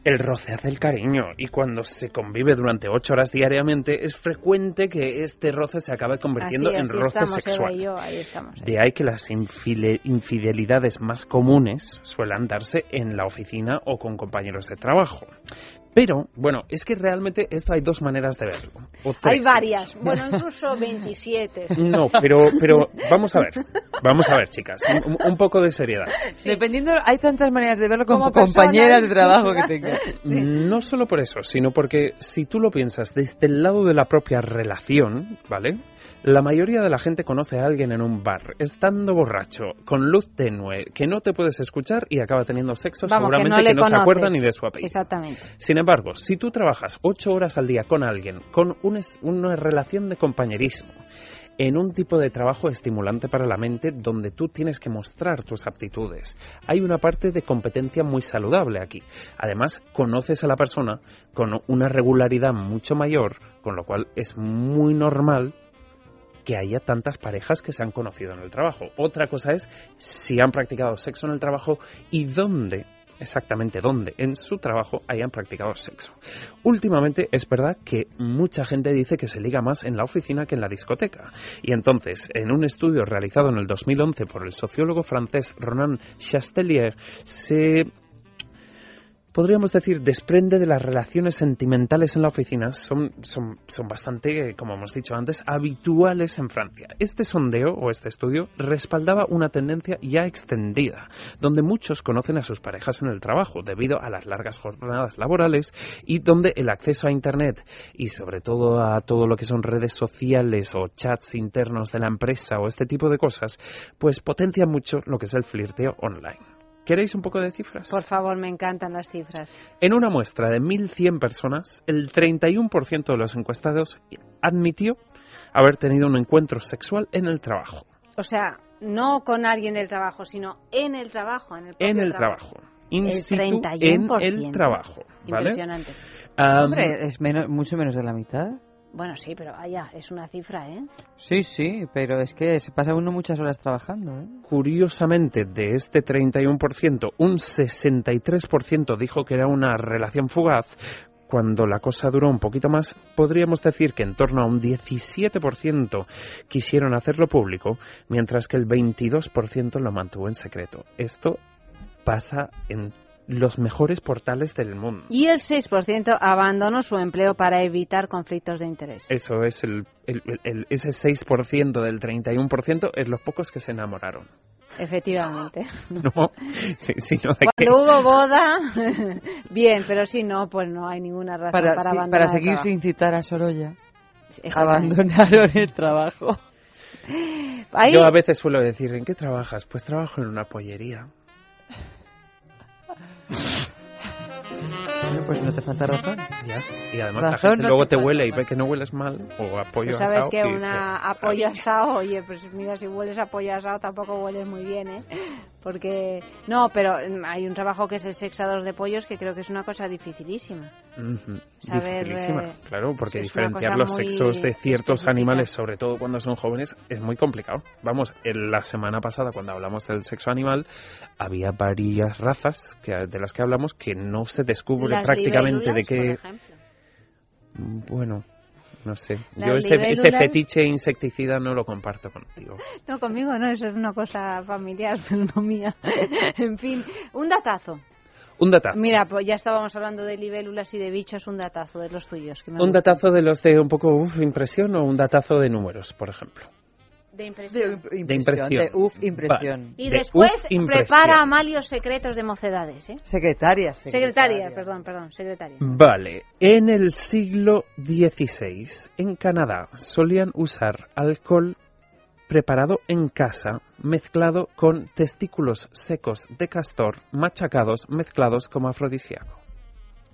El roce hace el cariño y cuando se convive durante ocho horas diariamente es frecuente que este roce se acabe convirtiendo Así, en así roce estamos, sexual. y yo, ahí estamos. De ahí que las infidelidades más comunes suelen darse en la oficina o con compañeros de trabajo. Pero, bueno, es que realmente esto hay dos maneras de verlo. o Hay varias, bueno, incluso 27. No, pero, pero vamos a ver. Vamos a ver, chicas. Un, un poco de seriedad. Dependiendo, hay tantas maneras de verlo como, Como persona, compañeras de ¿no? trabajo que tengas. No solo por eso, sino porque si tú lo piensas desde el lado de la propia relación, ¿vale? La mayoría de la gente conoce a alguien en un bar, estando borracho, con luz tenue, que no te puedes escuchar y acaba teniendo sexo Vamos, que seguramente no que no, se acuerda ni de su apellido. Exactamente. Sin embargo, si tú trabajas ocho horas al día con alguien, con un es- una relación de compañerismo, en un tipo de trabajo estimulante para la mente donde tú tienes que mostrar tus aptitudes. Hay una parte de competencia muy saludable aquí. Además, conoces a la persona con una regularidad mucho mayor, con lo cual es muy normal que haya tantas parejas que se han conocido en el trabajo. Otra cosa es si han practicado sexo en el trabajo y dónde, exactamente dónde en su trabajo hayan practicado sexo. Últimamente es verdad que mucha gente dice que se liga más en la oficina que en la discoteca. Y entonces, en un estudio realizado en el 2011 por el sociólogo francés Ronan Chastelier, se podríamos decir, desprende de las relaciones sentimentales en la oficina. Son, son, son bastante, como hemos dicho antes, habituales en Francia. Este sondeo o este estudio respaldaba una tendencia ya extendida, donde muchos conocen a sus parejas en el trabajo debido a las largas jornadas laborales y donde el acceso a Internet y sobre todo a todo lo que son redes sociales o chats internos de la empresa o este tipo de cosas, pues potencia mucho lo que es el flirteo online. ¿Queréis un poco de cifras? Por favor, me encantan las cifras. En una muestra de 1.100 personas, el 31% de los encuestados admitió haber tenido un encuentro sexual en el trabajo. O sea, no con alguien del trabajo, sino en el trabajo. En el, en el trabajo. In situ, en el trabajo. ¿vale? Impresionante. Um, Hombre, es menos, mucho menos de la mitad. Bueno, sí, pero vaya, es una cifra, ¿eh? Sí, sí, pero es que se pasa uno muchas horas trabajando, ¿eh? Curiosamente, de este 31%, un 63% dijo que era una relación fugaz. Cuando la cosa duró un poquito más, podríamos decir que en torno a un 17% quisieron hacerlo público, mientras que el 22% lo mantuvo en secreto. Esto pasa en los mejores portales del mundo. Y el 6% abandonó su empleo para evitar conflictos de interés. Eso es el, el- el- ese 6% del 31% es los pocos que se enamoraron. Efectivamente. No, sí, de que Cuando hubo boda, bien, pero si no, pues no hay ninguna razón Para, para, sí, abandonar para seguir sin citar a Sorolla, abandonaron el trabajo. Ahí- yo a veces suelo decir, ¿en qué trabajas? Pues trabajo en una pollería. Bueno, pues no te falta razón. Ya. Y además Razón la gente no luego te huele y ve que no hueles mal o apoyo Pues sabes asado que y una apoyo asado, oye, pues mira, si hueles a apoyo asado tampoco hueles muy bien, ¿eh? Porque, no, pero mm, hay un trabajo que es el sexador de pollos que creo que es una cosa dificilísima. Ujú, Saber, dificilísima, eh, claro, porque diferenciar los sexos de ciertos específica. animales, sobre todo cuando son jóvenes, es muy complicado. Vamos, en la semana pasada, cuando hablamos del sexo animal, había varias razas que, de las que hablamos que no se descubre Las prácticamente de qué. Bueno, no sé. Yo ese, ese fetiche insecticida no lo comparto contigo. No, conmigo no, eso es una cosa familiar, pero no mía. en fin, un datazo. Un datazo. Mira, pues ya estábamos hablando de libélulas y de bichos, un datazo de los tuyos. Que me Un gustan. datazo de los de un poco uf, impresión o un datazo de números, por ejemplo. De impresión. De impresión. de uf, impresión. Y De después prepara Amalios secretos de mocedades, ¿eh? Secretaria, Secretaria, perdón, perdón, secretaria. Vale, en el siglo XVI, en Canadá, solían usar alcohol preparado en casa, mezclado con testículos secos de castor, machacados, mezclados como afrodisíaco.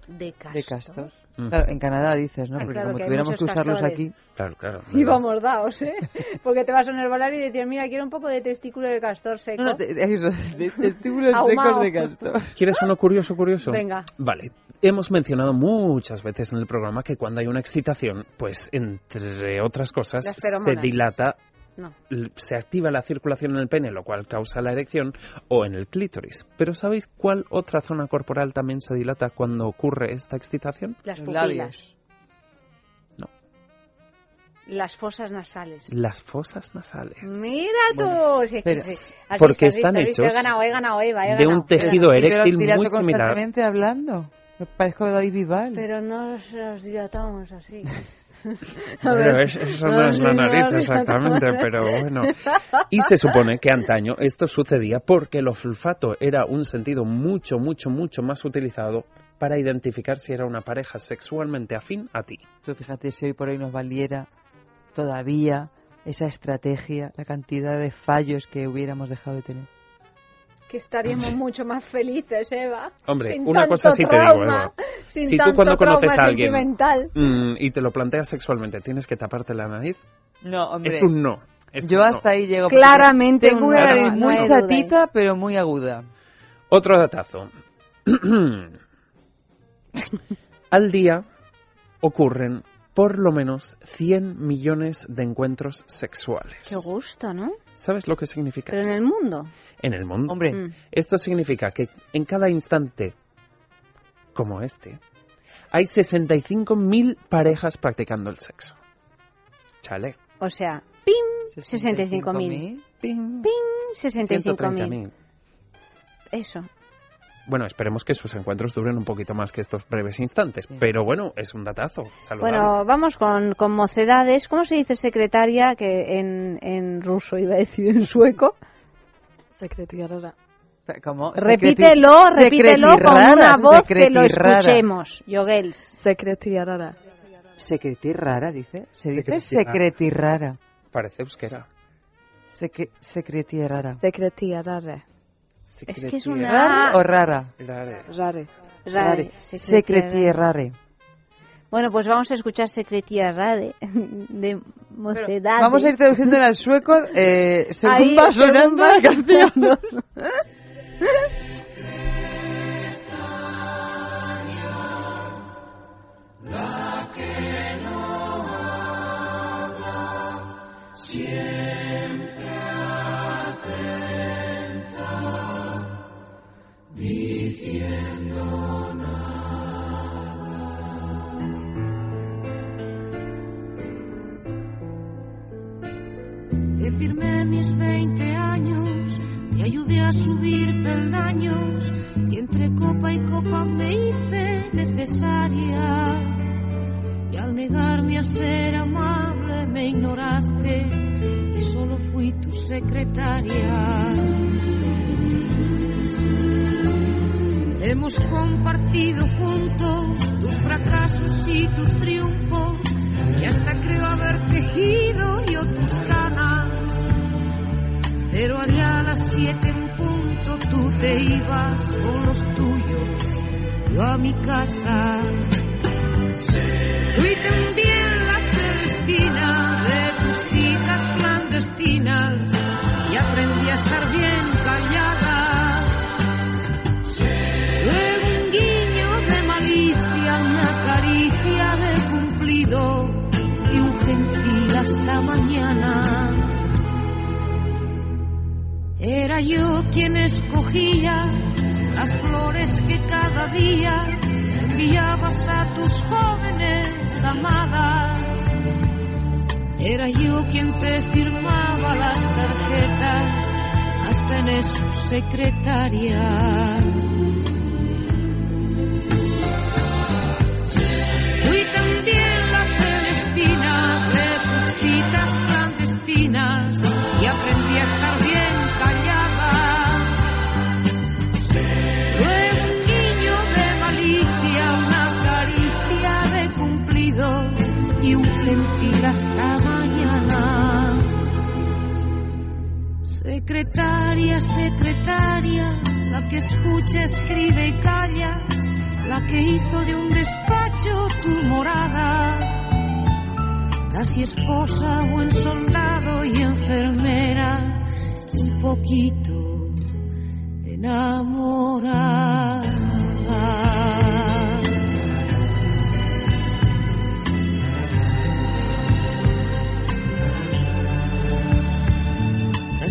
De castor. De castor. Mm. Claro, en Canadá dices, ¿no? Ah, Porque claro, como que tuviéramos que usarlos castores. aquí. Claro, claro. Y vamos daos, ¿eh? Porque te vas a un herbolario y decir, mira, quiero un poco de testículo de castor seco. No, no, te- eso, de testículos secos de castor. ¿Quieres uno curioso, curioso? Venga. Vale. Hemos mencionado muchas veces en el programa que cuando hay una excitación, pues entre otras cosas, se dilata No. se activa la circulación en el pene, lo cual causa la erección, o en el clítoris. Pero ¿sabéis cuál otra zona corporal también se dilata cuando ocurre esta excitación? Las pupilas. labios. Las fosas nasales. Las fosas nasales. Mira tú. Es que pero- sí. Porque visto, están hechos He ganado, he ganado, Eva, he de ganado. un tejido eréctil muy similar. hablando. Me parezco David Bisbal. Pero no nos dilatamos así. A Pero ver. es- eso no es la nariz exactamente, pero bueno. Y se supone que antaño esto sucedía porque el olfato era un sentido mucho, mucho, mucho más utilizado para identificar si era una pareja sexualmente afín a ti. Tú fíjate si hoy por hoy nos valiera todavía esa estrategia, la cantidad de fallos que hubiéramos dejado de tener. Que estaríamos mucho más felices, Eva. Hombre, Sin una tanto cosa sí te digo, Eva. Si tú tanto cuando conoces trauma a alguien sentimental. mm, y te lo planteas sexualmente, tienes que taparte la nariz, No, hombre. es un no. es Yo un no. hasta ahí llego. Claramente Tengo un una nariz muy chatita, pero muy aguda. Otro datazo. Al día ocurren por lo menos 100 millones de encuentros sexuales. Qué gusto, ¿no? ¿Sabes lo que significa Pero en el mundo. en el mundo? Hombre, Mm. Esto significa que en cada instante como este hay 65.000 parejas practicando el sexo. Chale. O sea, pim, 65.000. Ping. Pim, 65.000. 130.000. Eso. Bueno, esperemos que sus encuentros duren un poquito más que estos breves instantes. Pero bueno, es un datazo. Saludable. Bueno, vamos con, con mocedades. ¿Cómo se dice secretaria? Que en, en ruso iba a decir en sueco. Secretaria. ¿Cómo? Repítelo, repítelo con una voz que lo secretirrara. escuchemos. Yogels. Secretaria. Secretirrara, dice. Se dice secretirrara. Parece euskera. Secre- secretirrara. Es que es una... ¿Rara o rara? Rare. Rare. Rare. Secretirrare. Bueno, pues vamos a escuchar Secretia Rade de Mocedades. Vamos a ir traduciendo al sueco eh, según Ahí, va sonando la canción. sonando. Siempre Firmé mis 20 años, te ayudé a subir peldaños y entre copa y copa me hice necesaria. Y al negarme a ser amable me ignoraste y solo fui tu secretaria. Hemos compartido juntos tus fracasos y tus triunfos y hasta creo haber tejido yo tus canas. Pero allá a las siete en punto tú te ibas con los tuyos, yo a mi casa. Fui también la Celestina de tus citas clandestinas y aprendí a estar bien callada. Era yo quien escogía las flores que cada día enviabas a tus jóvenes amadas. Era yo quien te firmaba las tarjetas, hasta en eso secretaria. Fui también la Celestina de tus citas clandestinas Secretaria, secretaria, la que escucha, escribe y calla, la que hizo de un despacho tu morada. Casi esposa, buen soldado y enfermera, un poquito enamorada.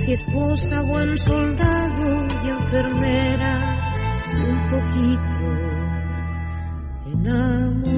Casi esposa, buen soldado y enfermera, un poquito enamorada.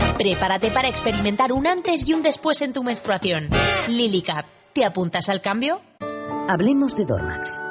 Prepárate para experimentar un antes y un después en tu menstruación. Lilicap, ¿te apuntas al cambio? Hablemos de Dormax.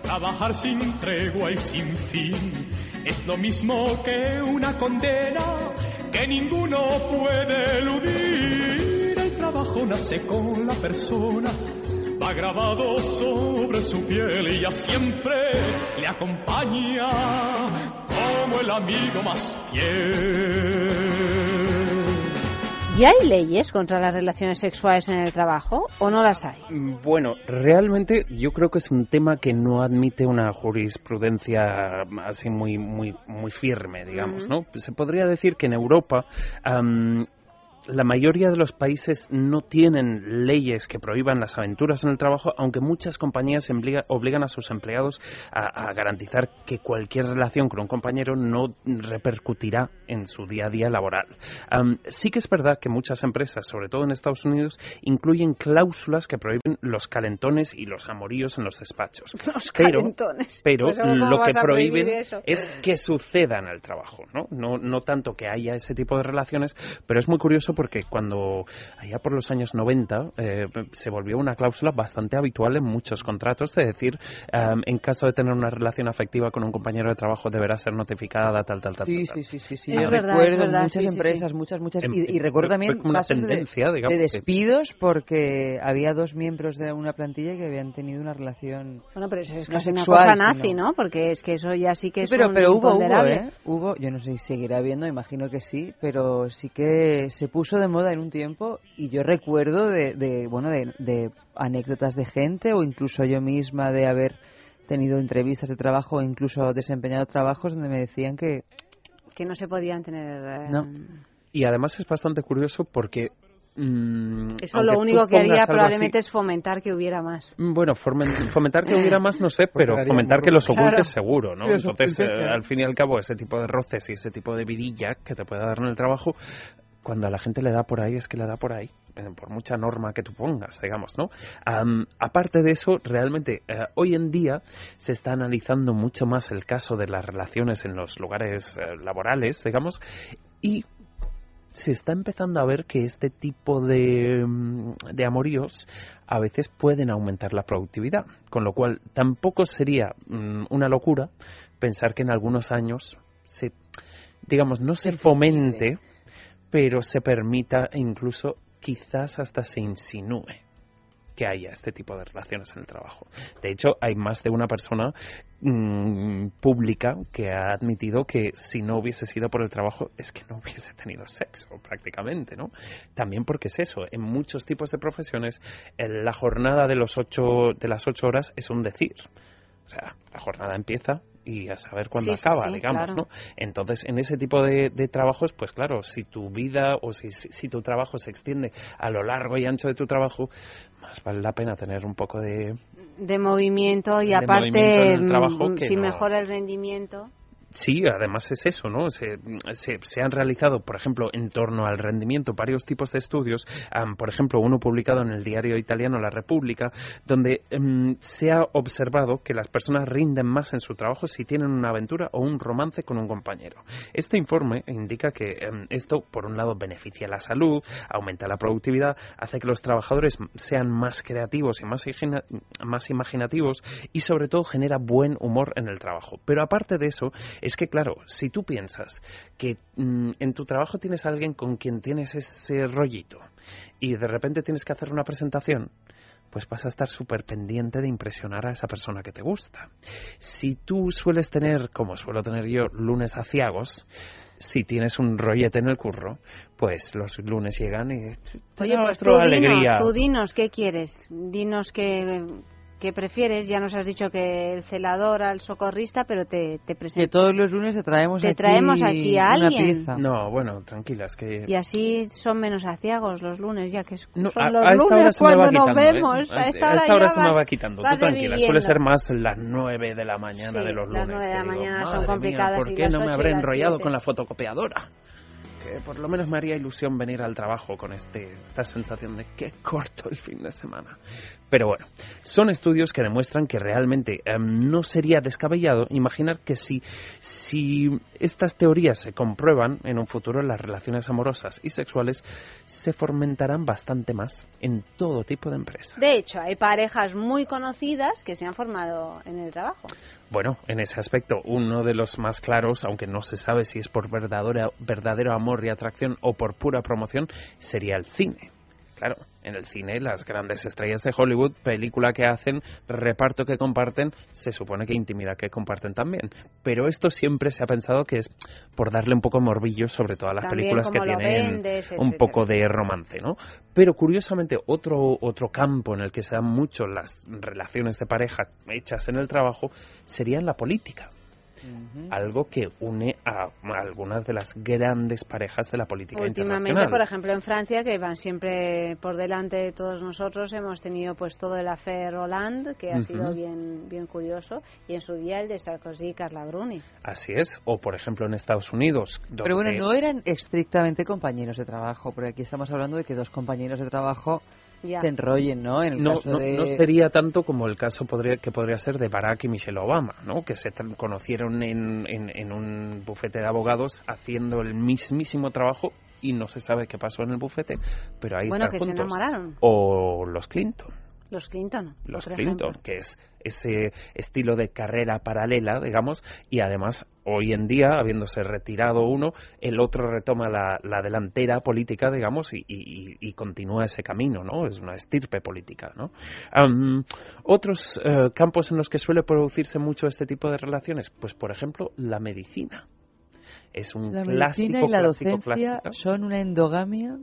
trabajar sin tregua y sin fin. Es lo mismo que una condena que ninguno puede eludir. El trabajo nace con la persona, va grabado sobre su piel y ya siempre le acompaña como el amigo más fiel. ¿Y hay leyes contra las relaciones sexuales en el trabajo o no las hay? Bueno, realmente yo creo que es un tema que no admite una jurisprudencia así muy muy muy firme, digamos, ¿no? Se podría decir que en Europa am, la mayoría de los países no tienen leyes que prohíban las aventuras en el trabajo, aunque muchas compañías obligan a sus empleados a, a garantizar que cualquier relación con un compañero no repercutirá en su día a día laboral. Sí que es verdad que muchas empresas, sobre todo en Estados Unidos, incluyen cláusulas que prohíben los calentones y los amoríos en los despachos. Los pero, calentones. pero Pues, ¿cómo lo que prohíben es que suceda en el trabajo, ¿no? No, no tanto que haya ese tipo de relaciones, pero es muy curioso porque cuando allá por los años 90 eh, se volvió una cláusula bastante habitual en muchos contratos, de decir, em, en caso de tener una relación afectiva con un compañero de trabajo deberá ser notificada, tal, tal, tal. Sí, tal, sí, sí, sí, sí. Es verdad, recuerdo es verdad, muchas sí, empresas, sí. muchas, muchas. Em, Y, y recuerdo también una tendencia, de, digamos, despidos porque había dos miembros de una plantilla que habían tenido una relación Bueno, pero eso es no casi una cosa sino- nazi, ¿no? Porque es que eso ya sí que es Sí, pero, un pero hubo, hubo. ¿eh? Hubo, yo no sé si seguirá habiendo, imagino que sí, pero sí que se puso de moda en un tiempo y yo recuerdo de, de, bueno, de, de anécdotas de gente o incluso yo misma de haber tenido entrevistas de trabajo o incluso desempeñado trabajos donde me decían que Que no se podían tener... eh, No. Y además es bastante curioso porque... mm, Eso lo único que haría probablemente así- es fomentar que hubiera más. Mm, Bueno, fomentar que hubiera más, no sé, pero fomentar que los ocultes Claro. seguro, ¿no? Entonces, eh, al fin y al cabo, ese tipo de roces y ese tipo de vidilla que te puede dar en el trabajo, cuando a la gente le da por ahí, es que le da por ahí, eh, por mucha norma que tú pongas, digamos, ¿no? Am, aparte de eso, realmente, eh, hoy en día se está analizando mucho más el caso de las relaciones en los lugares eh, laborales, digamos, y se está empezando a ver que este tipo de, mm, de amoríos a veces pueden aumentar la productividad, con lo cual tampoco sería mm, una locura pensar que en algunos años se, digamos, no se fomente, pero se permita incluso quizás hasta se insinúe que haya este tipo de relaciones en el trabajo. De hecho, hay más de una persona mm, pública que ha admitido que si no hubiese sido por el trabajo es que no hubiese tenido sexo prácticamente, ¿no? También porque es eso, en muchos tipos de profesiones la jornada de los ocho de las ocho horas es un decir. O sea, la jornada empieza y a saber cuándo Sí, acaba, sí, digamos, claro. ¿no? Entonces, en ese tipo de, de trabajos, pues claro, si tu vida o si, si, si tu trabajo se extiende a lo largo y ancho de tu trabajo, más vale la pena tener un poco de... De movimiento y De aparte, movimiento en el mm, trabajo que si no- mejora el rendimiento. Sí, además es eso, ¿no? Se, se, han realizado, por ejemplo, en torno al rendimiento varios tipos de estudios, am, por ejemplo, uno publicado en el diario italiano La República, donde em, se ha observado que las personas rinden más en su trabajo si tienen una aventura o un romance con un compañero. Este informe indica que em, esto, por un lado, beneficia la salud, aumenta la productividad, hace que los trabajadores sean más creativos y más, más imaginativos y, sobre todo, genera buen humor en el trabajo. Pero aparte de eso, es que, claro, si tú piensas que mm, en tu trabajo tienes a alguien con quien tienes ese rollito y de repente tienes que hacer una presentación, pues vas a estar súper pendiente de impresionar a esa persona que te gusta. Si tú sueles tener, como suelo tener yo, lunes aciagos, si tienes un rollete en el curro, pues los lunes llegan y... Oye, pues tú alegría. dinos, tú dinos, ¿qué quieres? Dinos que qué prefieres. Ya nos has dicho que el celador al socorrista, pero te, te Que presento. todos los lunes te traemos Te aquí, traemos aquí a una alguien. pieza. No, bueno, tranquilas, que... Y así son menos aciagos los lunes, ya que es- No, son a, los a esta hora lunes se me va cuando nos quitando. ¿eh? vemos. A A esta hora, ya se me va quitando. Tú tranquila, suele ser más las nueve de la mañana Sí, de los las lunes. nueve de que la digo, mañana son "Madre mía, complicadas ¿Por y qué las no me habré las enrollado siete". con la fotocopiadora? Que por lo menos me haría ilusión venir al trabajo con este, esta sensación de que corto el fin de semana. Pero bueno, son estudios que demuestran que realmente em, no sería descabellado imaginar que si, si estas teorías se comprueban en un futuro, las relaciones amorosas y sexuales se fomentarán bastante más en todo tipo de empresas. De hecho, hay parejas muy conocidas que se han formado en el trabajo. Bueno, en ese aspecto, uno de los más claros, aunque no se sabe si es por verdadero, verdadero amor y atracción o por pura promoción, sería el cine. Claro, en el cine las grandes estrellas de Hollywood, película que hacen, reparto que comparten, se supone que intimidad que comparten también. Pero esto siempre se ha pensado que es por darle un poco de morbillo sobre todas las También películas que tienen vendes, un poco de romance, ¿no? Pero curiosamente otro otro campo en el que se dan mucho las relaciones de pareja hechas en el trabajo sería en la política. Algo que une a, a algunas de las grandes parejas de la política Últimamente, internacional. por ejemplo, en Francia, que van siempre por delante de todos nosotros, hemos tenido pues todo el affair Hollande, que ha Ujú. sido bien, bien curioso, y en su día el de Sarkozy y Carla Bruni. Así es. O, por ejemplo, en Estados Unidos. Pero bueno, donde- no eran estrictamente compañeros de trabajo, porque aquí estamos hablando de que dos compañeros de trabajo Se enrollen, ¿no? En el no, caso no- de... no sería tanto como el caso podría, que podría ser de Barack y Michelle Obama, ¿no? que se conocieron en, en- en un bufete de abogados haciendo el mismísimo trabajo y no se sabe qué pasó en el bufete, pero ahí Bueno, están que se enamoraron. O los Clinton. Los Clinton. Los Clinton, ejemplo. que es ese estilo de carrera paralela, digamos, y además hoy en día, habiéndose retirado uno, el otro retoma la, la delantera política, digamos, y, y- y continúa ese camino, ¿no? Es una estirpe política, ¿no? Otros eh, campos en los que suele producirse mucho este tipo de relaciones, pues por ejemplo, la medicina. Es un La clásico, medicina y la clásico, docencia clásico. son una endogamia.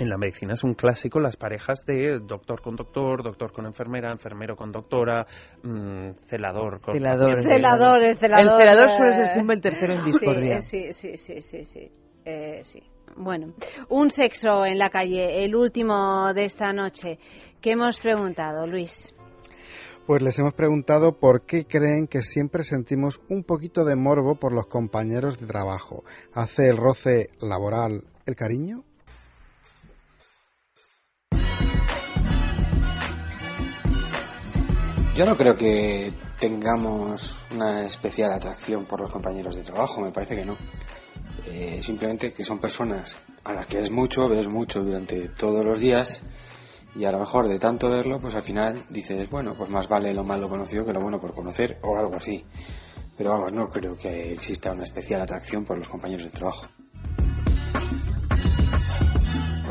En la medicina es un clásico las parejas de doctor con doctor, doctor con enfermera, enfermero con doctora, mm, celador con Celador. paciente. Celador, el celador. El celador suele eh, ser siempre el tercero en discordia. Sí, sí, sí, sí, sí. Eh, sí. Bueno, un sexo en la calle, el último de esta noche. ¿Qué hemos preguntado, Luis? Pues les hemos preguntado por qué creen que siempre sentimos un poquito de morbo por los compañeros de trabajo. ¿Hace el roce laboral el cariño? Yo no creo que tengamos una especial atracción por los compañeros de trabajo, me parece que no. Eh, simplemente que son personas a las que ves mucho, ves mucho durante todos los días y a lo mejor de tanto verlo, pues al final dices, bueno, pues más vale lo malo conocido que lo bueno por conocer o algo así. Pero vamos, no creo que exista una especial atracción por los compañeros de trabajo.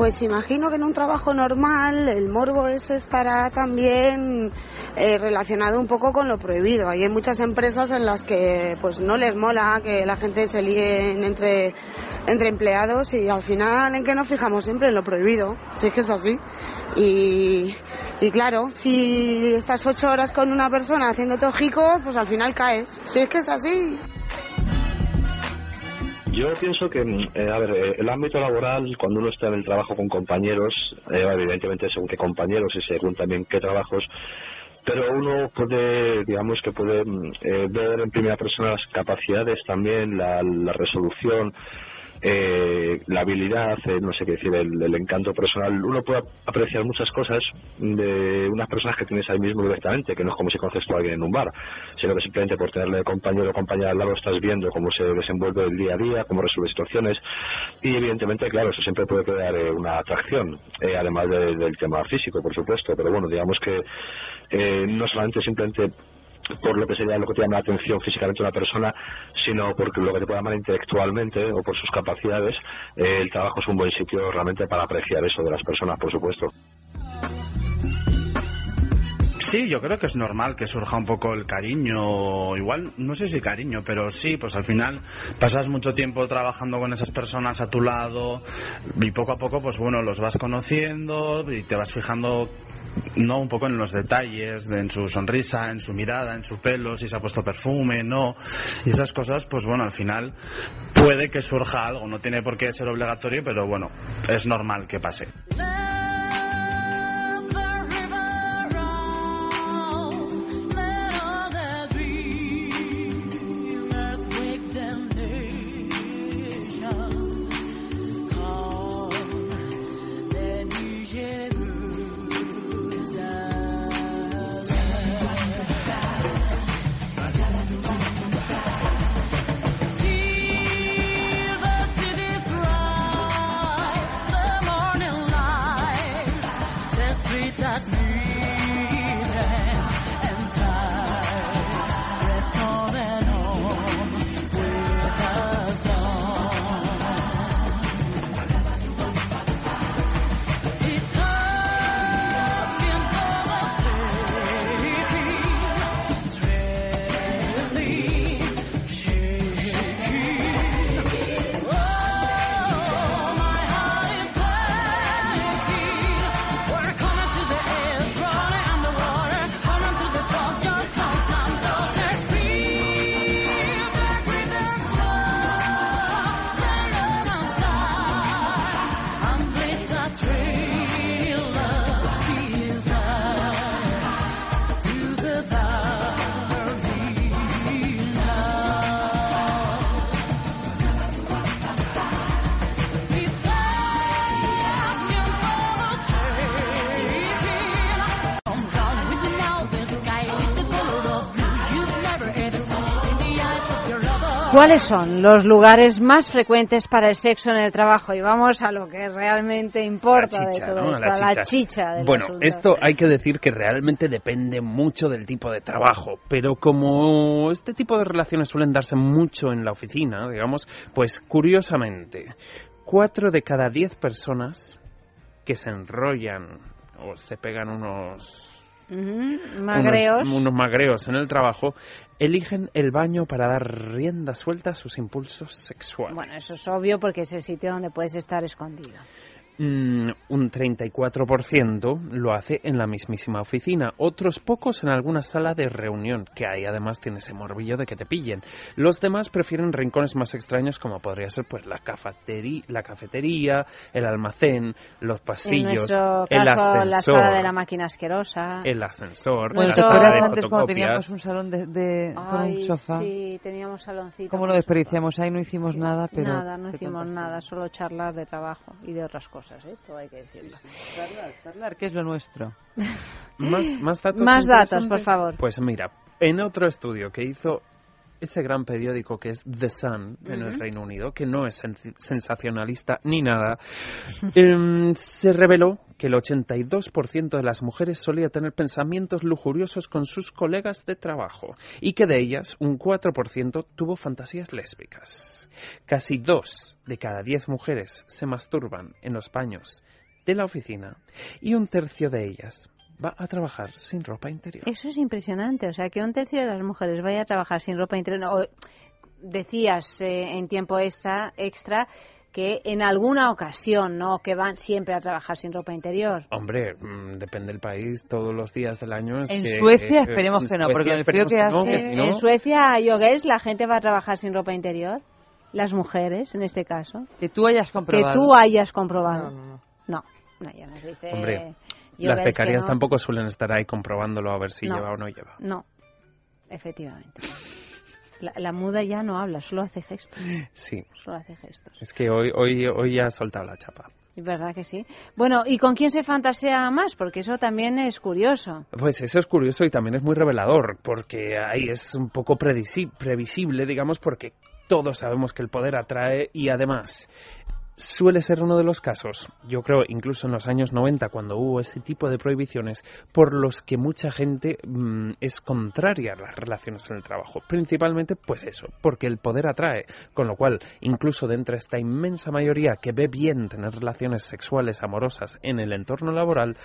Pues imagino que en un trabajo normal el morbo ese estará también eh, relacionado un poco con lo prohibido. Hay muchas empresas en las que pues no les mola que la gente se líe en- entre, empleados y al final en qué nos fijamos siempre en lo prohibido. Si es que es así. Y, claro, si estás ocho horas con una persona haciéndote ojico, pues al final caes. Si es que es así. Yo pienso que, mm, eh, a ver, eh, el ámbito laboral, cuando uno está en el trabajo con compañeros, eh, evidentemente según qué compañeros y según también qué trabajos, pero uno puede, digamos que puede mm, eh, ver en primera persona las capacidades también, la, la resolución, eh, la habilidad, eh, no sé qué decir, el, el encanto personal. Uno puede apreciar muchas cosas de unas personas que tienes ahí mismo directamente, que no es como si conoces a alguien en un bar, sino que simplemente por tenerle compañero o compañera al lado estás viendo cómo se desenvuelve el día a día, cómo resuelve situaciones y evidentemente, claro, eso siempre puede crear eh, una atracción, eh, además de- del tema físico, por supuesto, pero bueno, digamos que eh, no solamente simplemente por lo que sería lo que te llama la atención físicamente una persona, sino por lo que te puede llamar intelectualmente o por sus capacidades, eh, el trabajo es un buen sitio realmente para apreciar eso de las personas, por supuesto. Sí, yo creo que es normal que surja un poco el cariño, igual, no sé si cariño, pero sí, pues al final pasas mucho tiempo trabajando con esas personas a tu lado y poco a poco, pues bueno, los vas conociendo y te vas fijando no un poco en los detalles, de- en su sonrisa, en su mirada, en su pelo, si se ha puesto perfume, no. Y esas cosas, pues bueno, al final puede que surja algo. No tiene por qué ser obligatorio, pero bueno, es normal que pase. ¿Cuáles son los lugares más frecuentes para el sexo en el trabajo? Y vamos a lo que realmente importa La chicha, de todo ¿no? esto, La chicha. chicha del Bueno, asunto. esto hay que decir que realmente depende mucho del tipo de trabajo, pero como este tipo de relaciones suelen darse mucho en la oficina, digamos, pues curiosamente, cuatro de cada diez personas que se enrollan o se pegan unos Ujú, Magreos. unos, unos magreos en el trabajo, eligen el baño para dar rienda suelta a sus impulsos sexuales. Bueno, eso es obvio porque es el sitio donde puedes estar escondido. Mm, un 34% lo hace en la mismísima oficina, otros pocos en alguna sala de reunión, que ahí además tiene ese morbillo de que te pillen. Los demás prefieren rincones más extraños como podría ser pues la cafetería, la cafetería el almacén, los en pasillos, nuestro el caso, ascensor, la sala de la máquina asquerosa. el ascensor, Bueno, la ¿te sala de antes cuando teníamos un salón de, de- con un Ay, sofá? sí, teníamos saloncito. ¿Cómo lo desperdiciamos? Ahí no hicimos nada, pero... Nada, no hicimos nada, solo charlar de trabajo y de otras cosas, ¿eh? Todo hay que decirlo. Charlar, charlar, que es lo nuestro. ¿Más, más datos? Más datos, por favor. Pues mira, en otro estudio que hizo ese gran periódico que es The Sun en el. Reino Unido, que no es sen- sensacionalista ni nada, em, se reveló que el 82% de las mujeres solía tener pensamientos lujuriosos con sus colegas de trabajo y que de ellas un 4% tuvo fantasías lésbicas. Casi dos de cada diez mujeres se masturban en los baños de la oficina y un tercio de ellas va a trabajar sin ropa interior. Eso es impresionante, o sea, que un tercio de las mujeres vaya a trabajar sin ropa interior. o- decías eh, en tiempo extra, extra que en alguna ocasión, ¿no? Que van siempre a trabajar sin ropa interior. Hombre, mm, depende del país, todos los días del año. es En que- Suecia eh, esperemos que no, Suecia porque el frío esperemos que no, hace- si no- En Suecia, yogues, la gente va a trabajar sin ropa interior. Las mujeres, en este caso. Que tú hayas comprobado. Que tú hayas comprobado. No, no, no. No, no, ya nos dice. Hombre, las becarias no. tampoco suelen estar ahí comprobándolo a ver si No. lleva o no lleva. No, efectivamente. La, la muda ya no habla, solo hace gestos. Sí, Solo hace gestos. es que hoy, hoy, hoy ya ha soltado la chapa. Es verdad que sí. Bueno, ¿y con quién se fantasea más? Porque eso también es curioso. Pues eso es curioso y también es muy revelador, porque ahí es un poco previsible, digamos, porque todos sabemos que el poder atrae y además suele ser uno de los casos, yo creo incluso en los años 90 cuando hubo ese tipo de prohibiciones, por los que mucha gente mm, es contraria a las relaciones en el trabajo. Principalmente, pues eso, porque el poder atrae, con lo cual, incluso dentro de esta inmensa mayoría que ve bien tener relaciones sexuales amorosas en el entorno laboral,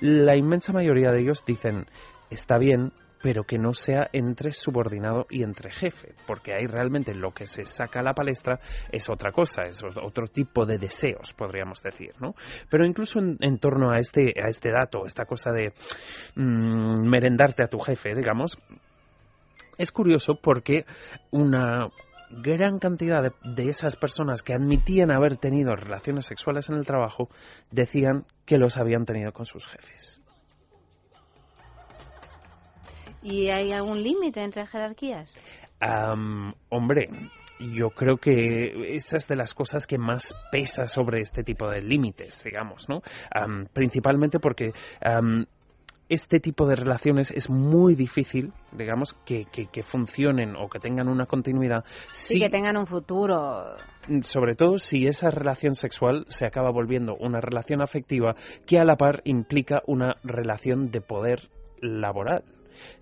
la inmensa mayoría de ellos dicen, está bien, pero que no sea entre subordinado y entre jefe, porque ahí realmente lo que se saca a la palestra es otra cosa, es otro tipo de deseos, podríamos decir, ¿no? Pero incluso en, torno a este, a este dato, esta cosa de mm, merendarte a tu jefe, digamos, es curioso porque una gran cantidad de, esas personas que admitían haber tenido relaciones sexuales en el trabajo decían que los habían tenido con sus jefes. ¿Y hay algún límite entre jerarquías? hombre, yo creo que esa es de las cosas que más pesa sobre este tipo de límites, digamos, ¿no? principalmente porque este tipo de relaciones es muy difícil, digamos, que, que, funcionen o que tengan una continuidad. Sí, que tengan un futuro. Sobre todo si esa relación sexual se acaba volviendo una relación afectiva que a la par implica una relación de poder laboral.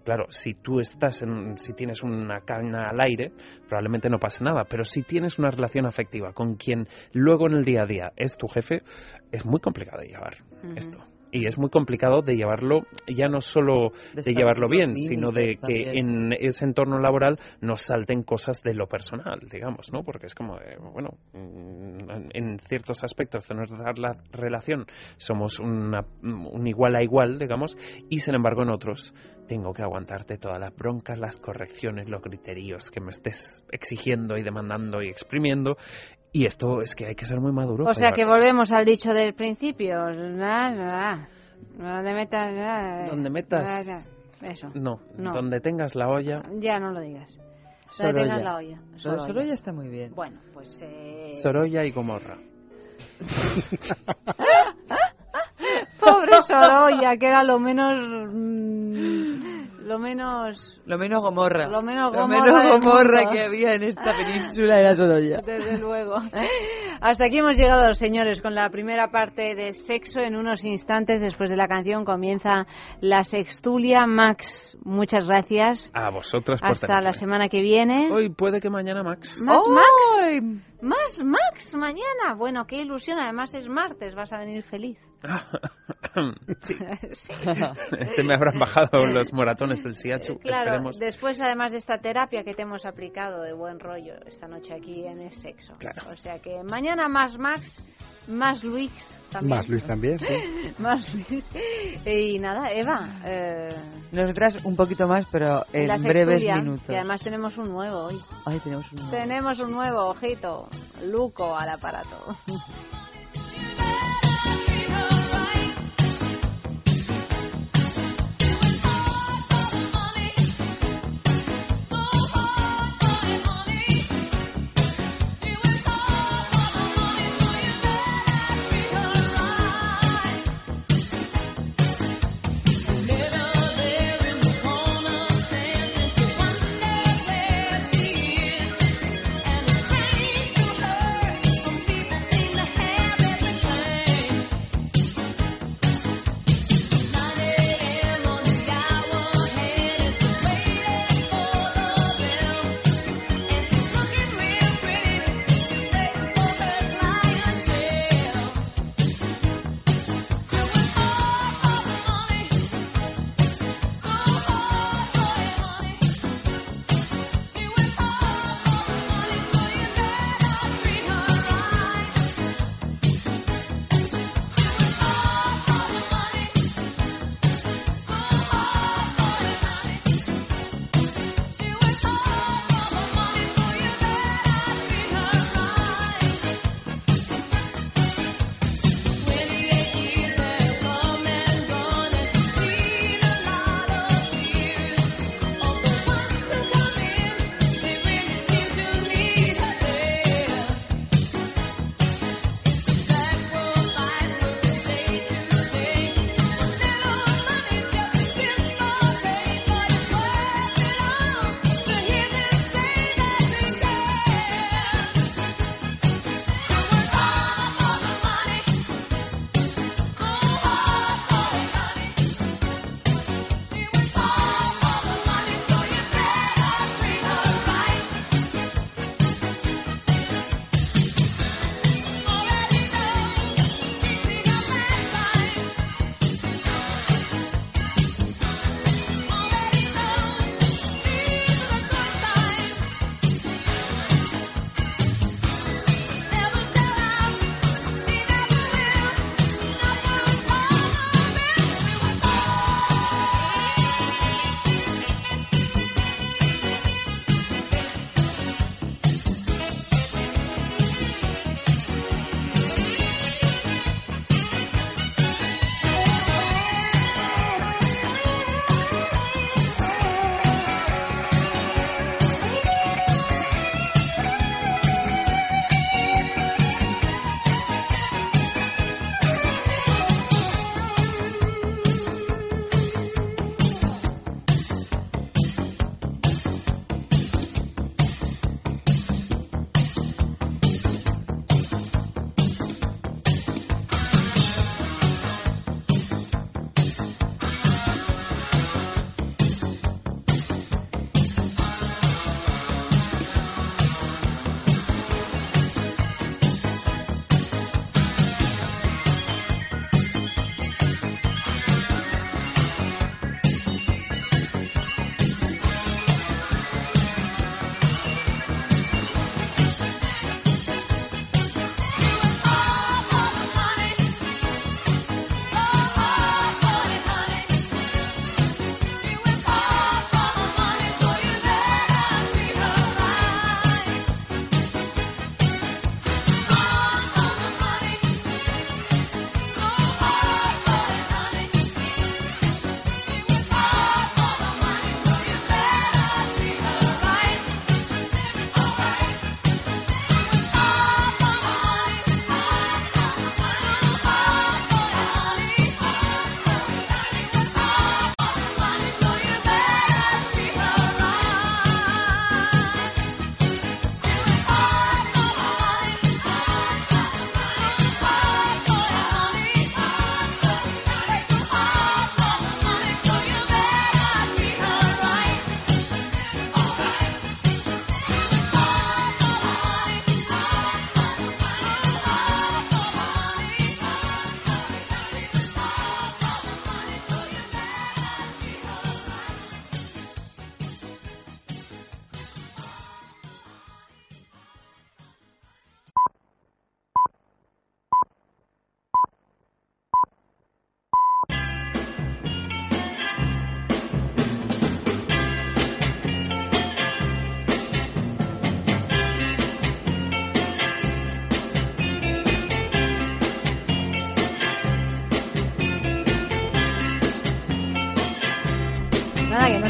Claro, si tú estás en, si tienes una cadena al aire, probablemente no pase nada, pero si tienes una relación afectiva con quien luego en el día a día es tu jefe, es muy complicado de llevar esto y es muy complicado de llevarlo, ya no solo de, llevarlo bien, sino de que en ese entorno laboral nos salten cosas de lo personal, digamos, ¿no? Porque es como, bueno, mm, en ciertos aspectos de nuestra relación somos una, un igual a igual, digamos, y sin embargo en otros tengo que aguantarte todas las broncas, las correcciones, los criterios que me estés exigiendo y demandando y exprimiendo y esto es que hay que ser muy maduro. O sea que volvemos al dicho del principio. Donde metas. Donde metas. Eso. No, donde tengas la olla. Ya no lo digas. Donde tengas la olla. Sorolla. Sorolla está muy bien. Bueno, pues. Eh... Sorolla y Gomorra. Pobre Sorolla, que era lo menos. Lo menos lo menos gomorra. lo menos gomorra, que había en esta península era Sorolla desde luego. Hasta aquí hemos llegado señores con la primera parte de sexo en unos instantes. Después de la canción comienza la sextulia. Max muchas gracias. A vosotras hasta la semana que viene. Hoy puede que mañana Max. Más Max. Más Max mañana. Bueno qué ilusión. Además es martes. Vas a venir feliz sí. Se me habrán bajado los moratones del Siachu. Claro, después además de esta terapia que te hemos aplicado de buen rollo esta noche aquí en el sexo. O sea que mañana más Max, más Luis también. Más Luis también, sí. más Luis. Y nada, Eva. Eh... Nosotras un poquito más, pero en, breves minutos. Y además tenemos un nuevo hoy. Ay, tenemos un nuevo. Tenemos un nuevo, ojito. Luco al aparato.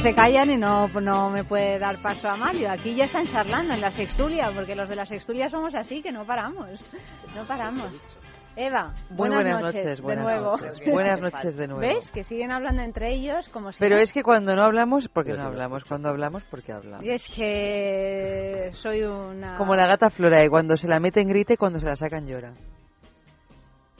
Se callan y no, no me puede dar paso a Mario. Aquí ya están charlando en la sextulia, porque los de la sextulia somos así, que no paramos. No paramos. Eva, Muy buenas, buenas noches, noches, de buenas nuevo. noches. Buenas noches de nuevo. ¿Ves? Que siguen hablando entre ellos como si... Pero no- es que cuando no hablamos, porque no hablamos. Cuando hablamos, porque hablamos. Es que soy una... Como la gata Florae, cuando se la meten grita y cuando se la sacan llora.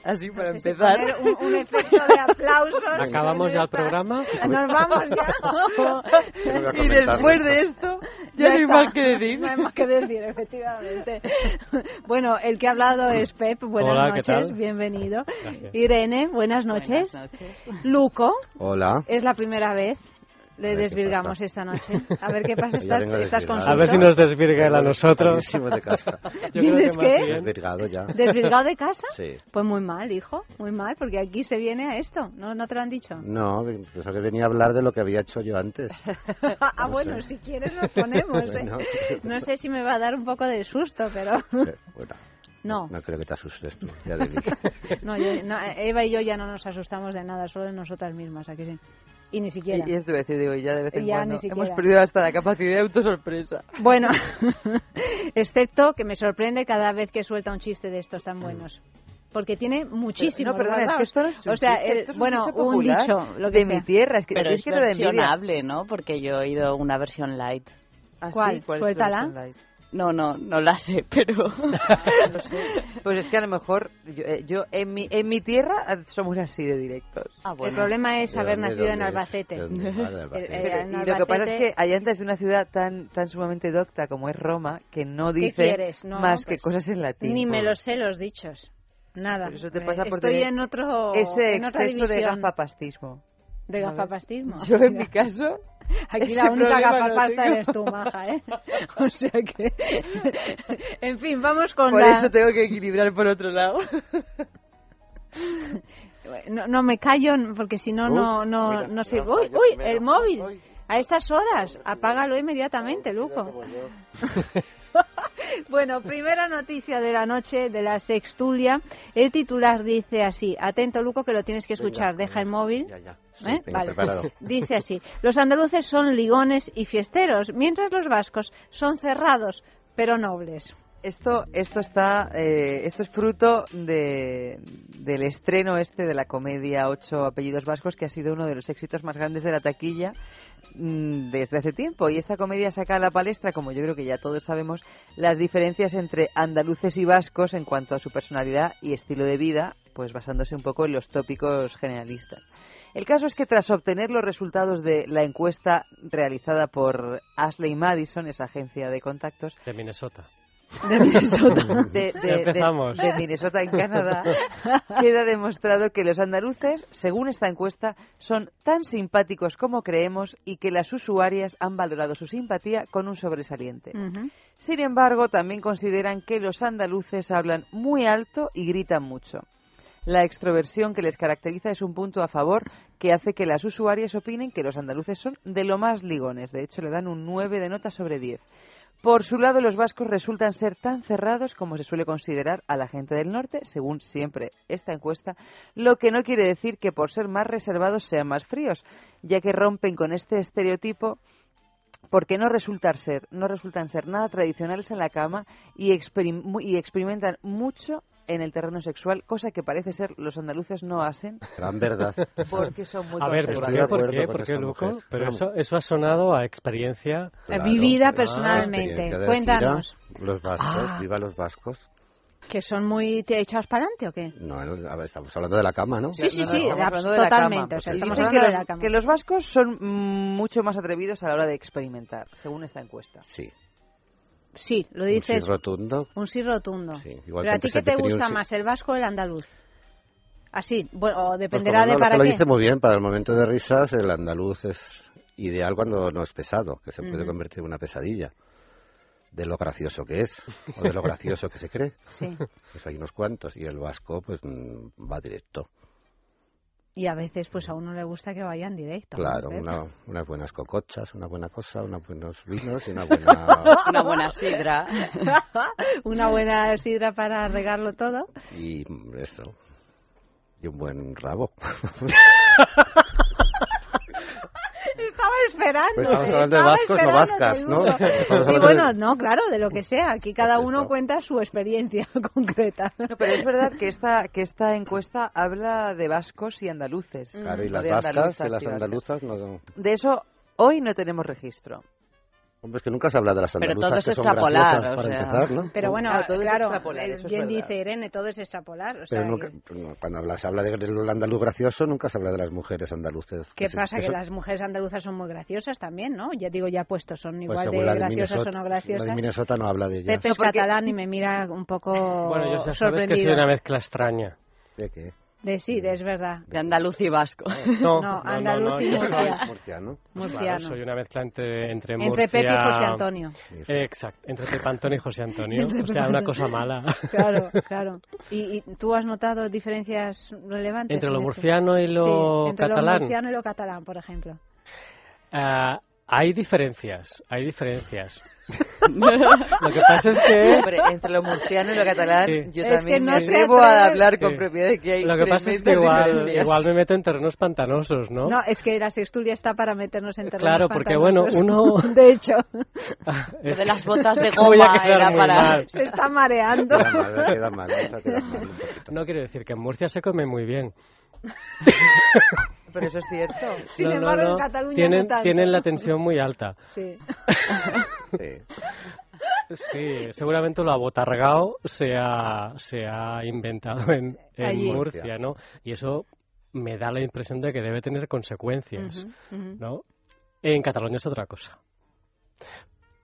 Así para sé si empezar. poner un, un efecto de aplausos. ¿Acabamos ya el programa? Nos vamos ya. y después de esto, ya, no hay está. más que decir. No hay más que decir, efectivamente. bueno, el que ha hablado es Pep. Buenas Hola, ¿qué noches, tal? bienvenido. Gracias. Irene, buenas noches. Luco, Hola. es la primera vez. Le desvirgamos pasa. esta noche. A ver qué pasa. Ya Estás, vengo estás con desvirgado. A ver si nos desvirga él a nosotros. De casa. Yo creo que ¿Tienes más qué? bien. Desvirgado ya. ¿Desvirgado de casa? Sí. Pues muy mal, hijo, muy mal, porque aquí se viene a esto. ¿No, no te lo han dicho? No, pensaba que venía a hablar de lo que había hecho yo antes. ah, No bueno, sé. si quieres nos ponemos. ¿eh? Bueno. No sé si me va a dar un poco de susto, pero Eh, Bueno, no. no creo que te asustes tú. Ya de mí. No, yo- no, Eva y yo ya no nos asustamos de nada, solo de nosotras mismas, ¿a que sí? Y ni siquiera. Y, y esto iba a decir, digo, ya de vez en Ya, cuando hemos perdido hasta la capacidad de autosorpresa. Bueno, excepto que me sorprende cada vez que suelta un chiste de estos tan buenos. Porque tiene muchísimo. no, perdona, es que esto no es un O sea, chiste, esto es un bueno, un popular dicho, lo que de mi sea. tierra, es que Pero es es que envidia. versionable, ¿no? Porque yo he oído una versión light. ¿Ah? ¿Cuál? ¿Cuál es Suéltala. No, no, no la sé, pero... No sé. Pues es que a lo mejor yo, eh, yo en, mi, en mi tierra somos así de directos. Ah, El problema es ¿De haber dónde- nacido en dónde es? Albacete. Ah, Albacete. Lo que pasa es Albacete- que allá antes de una ciudad tan tan sumamente docta como es Roma, que no ¿Qué dice quieres? No, más que pues, cosas en latín. Ni me lo sé los dichos. Nada. Pero eso te pasa por Estoy en otro. ese en otra exceso de gafapastismo. De gafapastismo. Yo en mi caso Aquí la única no gafapasta eres tú, maja, ¿eh? O sea que... en fin, vamos con Por la... eso tengo que equilibrar por otro lado. No, no me callo porque si no, no, no, mira, no sé... ¡Uy, callo uy! primero. El móvil. A estas horas. Apágalo inmediatamente, Luco. Bueno, primera noticia de la noche de la sextulia. El titular dice así. Atento, Luco, que lo tienes que escuchar. Deja el móvil. Ya, ya. Sí, ¿Eh? Vale. preparado. Dice así, los andaluces son ligones y fiesteros, mientras los vascos son cerrados, pero nobles. Esto, esto está, eh, esto es fruto de, del estreno este de la comedia Ocho apellidos vascos, que ha sido uno de los éxitos más grandes de la taquilla mm, desde hace tiempo. Y esta comedia saca a la palestra, como yo creo que ya todos sabemos, las diferencias entre andaluces y vascos en cuanto a su personalidad y estilo de vida, pues basándose un poco en los tópicos generalistas. El caso es que tras obtener los resultados de la encuesta realizada por Ashley Madison, esa agencia de contactos, De Minnesota. De Minnesota, de, Ya de- empezamos. de- de Minnesota en Canadá, queda demostrado que los andaluces, según esta encuesta, son tan simpáticos como creemos y que las usuarias han valorado su simpatía con un sobresaliente. Sin embargo, también consideran que los andaluces hablan muy alto y gritan mucho. La extroversión que les caracteriza es un punto a favor que hace que las usuarias opinen que los andaluces son de lo más ligones. De hecho, le dan un 9 de nota sobre 10. Por su lado, los vascos resultan ser tan cerrados como se suele considerar a la gente del norte, según siempre esta encuesta, lo que no quiere decir que por ser más reservados sean más fríos, ya que rompen con este estereotipo porque no resultan ser, no resultan ser nada tradicionales en la cama y, experim- y experimentan mucho en el terreno sexual, cosa que parece ser los andaluces no hacen. Gran verdad. Porque son muy A ver, ¿por Estoy de qué, por qué, por Luco? Pero eso, eso ha sonado a experiencia... Claro. Vivida personalmente. Cuéntanos. gira, Los vascos, Ah. viva los vascos. ¿Que son muy te- echados para adelante o qué? No, a ver, estamos hablando de la cama, ¿no? Sí, sí, sí, estamos de- hablando de la totalmente. cama. o sea, Pues estamos hablando que de los, la cama. que los vascos son mucho más atrevidos a la hora de experimentar, según esta encuesta. Sí. Sí, lo Un dices. sí rotundo. Un sí rotundo. igual Pero que a ti qué te un gusta sí- más, el vasco o el andaluz? Así, bueno, o Pues dependerá de para lo qué. dice muy bien, para el momento de risas el andaluz es ideal cuando no es pesado, que se puede convertir en una pesadilla. De lo gracioso que es, o de lo gracioso que se cree. Sí. Pues hay unos cuantos, y el vasco pues mm, va directo. Y a veces, pues a uno le gusta que vayan directo. ¿no? Claro, una- unas buenas cocochas, una buena cosa, unos buenos vinos y una buena... Una buena sidra. Una buena sidra para regarlo todo. y mm, eso. Y un buen rabo. Estaba esperando. Pues estamos hablando de estaba vascos, no esperando, vascas, ¿no? Sí, bueno, no, claro, de lo que sea. Aquí cada uno cuenta su experiencia concreta. No, pero es verdad que esta, que esta encuesta habla de vascos y andaluces. Claro, y no las de vascas y las andaluzas no... De eso hoy no tenemos registro. Hombre, es que nunca se habla de las Pero todo andaluzas es que son extrapolar, graciosas o para sea. empezar, ¿no? Pero bueno, Claro, todo es claro, extrapolar, eso es bien verdad. dice Irene, todo es extrapolar. O sea, Pero nunca, cuando habla, se habla de- del andaluz gracioso, nunca se habla de las mujeres andaluces. ¿Qué se- pasa? Que son- las mujeres andaluzas son muy graciosas también, ¿no? Ya digo, ya puessto, son pues igual según de de graciosas o no La de graciosas. Minnesota no habla de ellas. Pepe es catalán y me mira un poco Bueno, yo ya sabes que soy una mezcla extraña. ¿De qué? De sí, de es verdad. De andaluz y vasco. No, No, no, andaluz no, y murciano. Murciano. Murciano. Claro, soy una mezcla entre, entre, Entre Murcia... Pepe y José Antonio. Eh, Exacto, entre Pepe Antonio y José Antonio. Entre o sea, una cosa mala. Claro, claro. ¿Y, y tú has notado diferencias relevantes? Entre en lo esto? murciano y lo Sí, entre catalán. lo murciano y lo catalán, por ejemplo. Ah, hay diferencias, hay diferencias. lo que pasa es que... Hombre, entre lo murciano y lo catalán, Sí. yo Es también que no me se atrevo a hablar con Sí. propiedad de que hay Lo que pasa es que igual, igual me meto en terrenos pantanosos, ¿no? No, es que la sextulia está para meternos en terrenos Claro, porque, bueno, pantanosos. uno- De hecho, Es de las botas de goma era para... mal. se está mareando. Queda mal, queda mal, queda mal. No quiero decir que en Murcia se come muy bien. Pero eso es cierto. Sin No, no, embargo, en. Cataluña tienen, no tanto. tienen la tensión muy alta. Sí. Sí. Sí, seguramente lo abotargado se ha, se ha inventado en. Murcia, ¿no? Y eso me da la impresión de que debe tener consecuencias. ¿no? En Cataluña es otra cosa.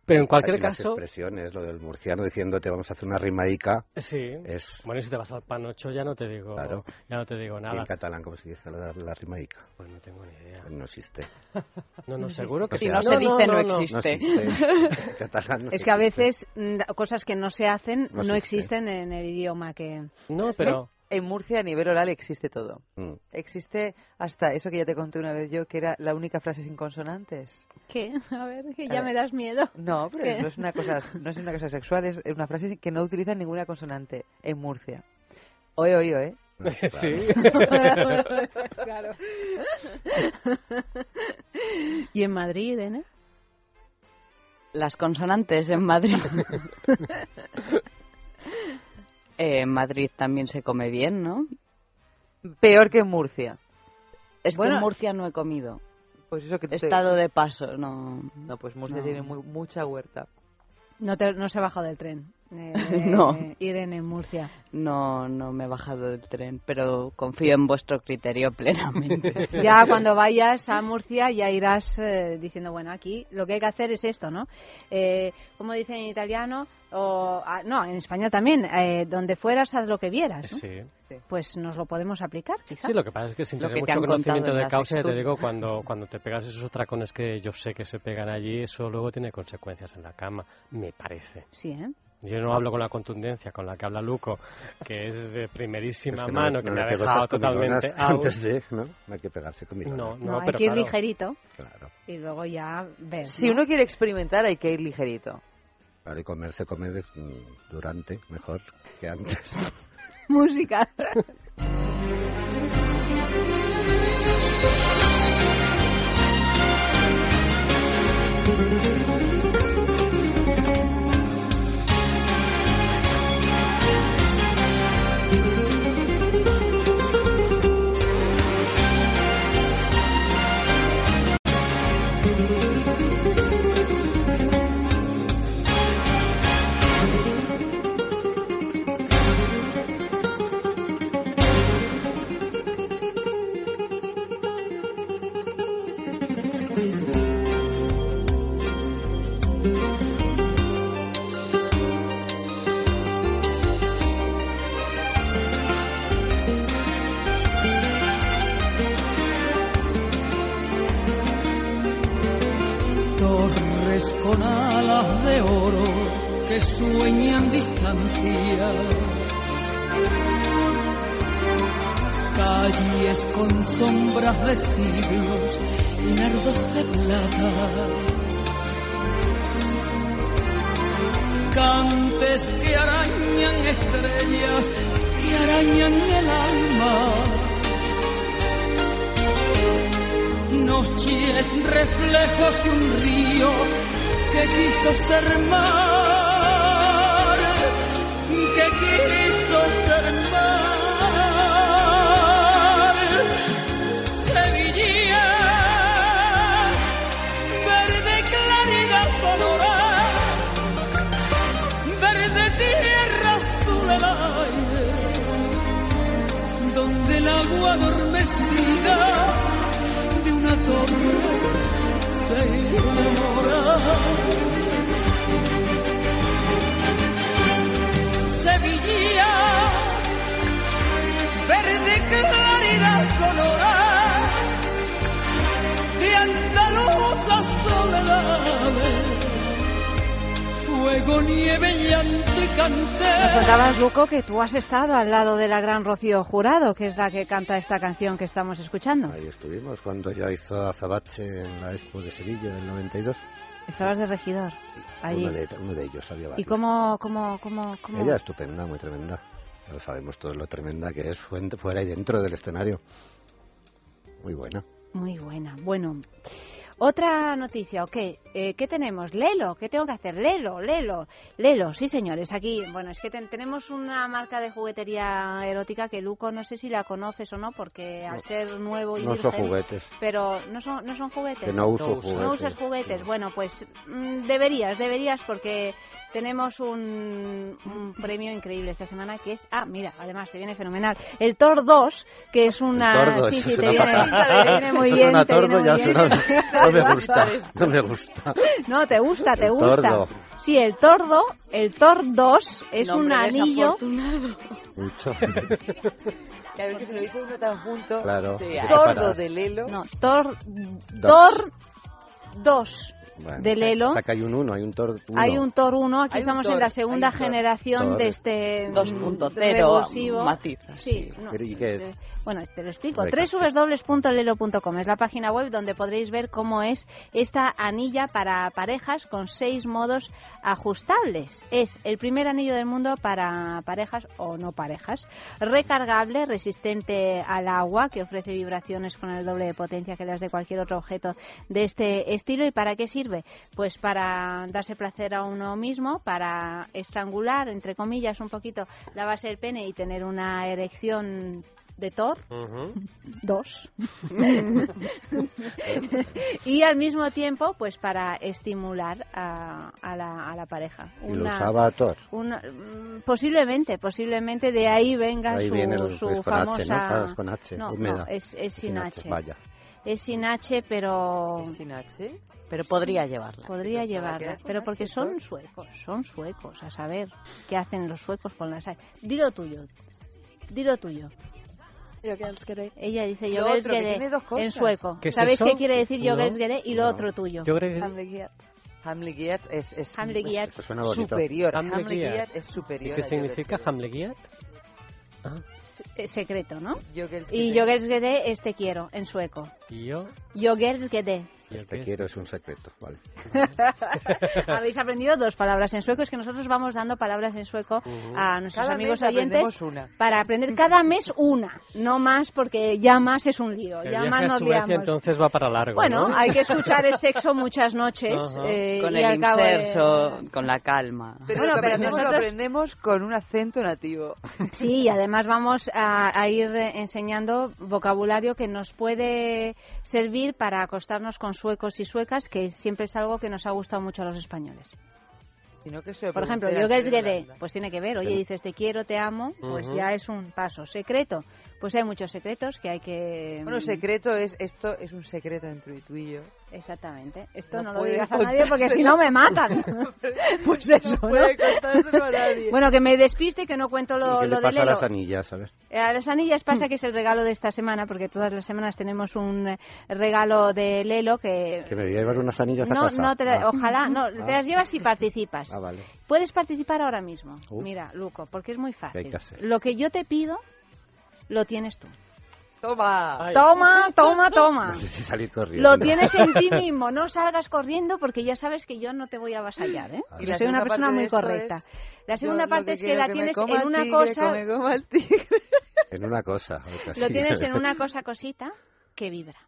Pero en cualquier las caso, expresiones, lo del murciano diciéndote vamos a hacer una rimaica, sí. es... Bueno, y si te vas al panocho ya no te digo, Claro. ya no te digo ¿y nada. en catalán cómo se dice la, la rimaica? Pues no tengo ni idea. Pues no existe. No, no, seguro que Si sí. no se dice, no No existe. existe. En catalán no Es que a existe. veces mm, cosas que no se hacen No no, existe. existen en el idioma que... No, pero En Murcia, a nivel oral, existe todo. Mm. Existe hasta eso que ya te conté una vez yo, que era la única frase sin consonantes. ¿Qué? A ver, que A ya ver. me das miedo. No, pero ¿Qué? no es una cosa, no es una cosa sexual, es una frase que no utiliza ninguna consonante en Murcia. Oye, oye, ¿eh? sí. claro. ¿Y en Madrid, eh? Las consonantes en Madrid. Eh, en Madrid también se come bien, ¿no? Peor que en Murcia. Es Bueno. que en Murcia no he comido. Pues eso que He te- estado de paso, no. No, pues Murcia No. tiene muy- mucha huerta. No, te, no se ha bajado del tren. Eh, No. Irene en Murcia. No, no me he bajado del tren, pero confío en vuestro criterio plenamente. Ya cuando vayas a Murcia ya irás eh, diciendo, bueno, aquí lo que hay que hacer es esto, ¿no? Eh, como dicen en italiano, o ah, no, en español también, eh, donde fueras haz lo que vieras, ¿no? Sí. Pues nos lo podemos aplicar, quizá. Sí, lo que pasa es que sin Lo tener que te mucho conocimiento en de causa, ya te digo, cuando, cuando te pegas esos tracones que yo sé que se pegan allí, eso luego tiene consecuencias en la cama, me parece. Sí, ¿eh? Yo no hablo con la contundencia con la que habla Luco, que es de Es primerísima que no- mano, no que me ha dejado totalmente out. Antes de, ¿no? No hay que pegarse con No, No, no, hay pero que ir claro. ligerito Claro. y luego ya ver. Si ¿no? uno quiere experimentar, hay que ir ligerito. Claro, y comer se come des- durante, mejor que antes. Música. Con alas de oro que sueñan distancias. Calles con sombras de siglos y nardos de plata. Cantes que arañan estrellas y arañan el alma. Noche pies reflejos de un río que quiso ser mar, que quiso ser mar. Sevilla, verde claridad sonora, verde tierra azul el donde el agua adormecida Nos canté. contabas, Luco, que tú has estado al lado de la gran Rocío Jurado, que es la que canta esta canción que estamos escuchando. Ahí estuvimos cuando ya hizo Azabache en la Expo de Sevilla del 92. Estabas de regidor allí. Uno de, uno de ellos había ¿Y cómo, cómo, cómo, cómo? Ella estupenda, muy tremenda. Lo sabemos todos lo tremenda que es fuente- fuera y dentro del escenario. Muy buena. Muy buena. Bueno, otra noticia, ¿o qué? Eh, ¿Qué tenemos? Lelo, ¿qué tengo que hacer? Lelo, Lelo, Lelo, sí señores, aquí, bueno, es que ten- tenemos una marca de juguetería erótica que Luco no sé si la conoces o no, porque al No. ser nuevo y No son virgen- juguetes. Pero no son, no son juguetes. Que no uso No juguetes. usas juguetes. Bueno, pues mm, deberías, deberías, porque tenemos un, un premio increíble esta semana que es, ah, mira, además te viene fenomenal, el Thor 2, que es una, tordo, sí, sí, te viene, te viene muy bien, suena te viene tordo, muy ya bien. suena- no me gusta, no me gusta. No, te gusta, te El gusta. tordo. Sí, el tordo, el Thor 2 es un anillo. Mucho. Que a ver que se lo dice uno tan junto. Claro, Sí, que tordo de Lelo. No, Thor Dos. Thor 2 Bueno, de Lelo. Que hay un 1, hay un Thor 1. Hay un Thor 1, aquí Hay estamos Thor, en la segunda generación Thor. de este 2.0, revulsivo. matiza, Sí, sí. no, ¿y qué es? Bueno, te lo explico. Www.lelo.com es la página web donde podréis ver cómo es esta anilla para parejas con seis modos ajustables. Es el primer anillo del mundo para parejas o no parejas. Recargable, resistente al agua, que ofrece vibraciones con el doble de potencia que las de cualquier otro objeto de este estilo. ¿Y para qué sirve? Pues para darse placer a uno mismo, para estrangular, entre comillas, un poquito la base del pene y tener una erección de Thor, dos. y al mismo tiempo, pues para estimular a, a la, a la pareja. Y lo usaba Thor. una- mm, posiblemente, posiblemente de ahí venga Ahí su, viene el- su es con H, ¿no? famosa. Claro, es con H, no, húmeda. no, es, es sin H. Vaya. Es sin H, pero Sin H. Pero podría llevarla. podría llevarla. Pero H, porque son suecos, son suecos. A saber qué hacen los suecos con las H. Dilo tuyo. Dilo tuyo. Ella dice dos en sueco. ¿Qué es ¿Sabéis eso? qué quiere decir No. Jogelsgede? Y lo No. otro tuyo. Que Hamlegiat es, es Hamlegiat. Suena bonito. superior. Hamlegiat. Hamlegiat es ¿Y superior. qué a significa. Hamlegiat? Eh, secreto, ¿no? Y Jogelsgede es te quiero en sueco. Y yo, Jogelsgede. Este quiero es un secreto, vale. Habéis aprendido dos palabras en sueco. Es que nosotros vamos dando palabras en sueco a nuestros Cada amigos oyentes para aprender cada mes una. No más porque ya más es un lío. el ya más nos Suecia liamos. entonces va para largo, Bueno, ¿no? hay que escuchar el sexo muchas noches. Ajá. eh, Con y el de- inserso, con la calma. Pero Bueno, pero aprendemos, lo nosotros- aprendemos con un acento nativo. Sí, y además vamos a, a ir enseñando vocabulario que nos puede servir para acostarnos con suecos y suecas, que siempre es algo que nos ha gustado mucho a los españoles. Sino que se Por ejemplo, yo que es pues tiene que ver. Oye, dices te quiero, te amo, pues ya es un paso. Secreto, pues hay muchos secretos que hay que. Bueno, secreto es esto es un secreto entre tú y yo. Exactamente. Esto No no, lo digas a nadie porque si no me matan. pues eso, No ¿no? puede contárselo a nadie. Bueno, que me despiste y que no cuento ¿Y lo, lo le de pasa a las anillas, sabes? Eh, A las anillas pasa que es el regalo de esta semana, porque todas las semanas tenemos un eh, regalo de Lelo que... Que me voy a llevar unas anillas a No, casa. no te la- Ah. ojalá, no, Ah. te las llevas y participas. Ah, vale. Puedes participar ahora mismo. Uh. Mira, Luco, porque es muy ¿Qué hay fácil. que hacer? Lo que yo te pido, lo tienes tú. Toma. Toma, toma, toma. No sé si salir corriendo. Lo tienes en ti mismo, no salgas corriendo porque ya sabes que yo no te voy a avasallar, ¿eh? Y soy una segunda persona parte muy correcta. es, La segunda yo parte que es que la tienes en una tigre, cosa. En una cosa. lo tienes en una cosa cosita que vibra.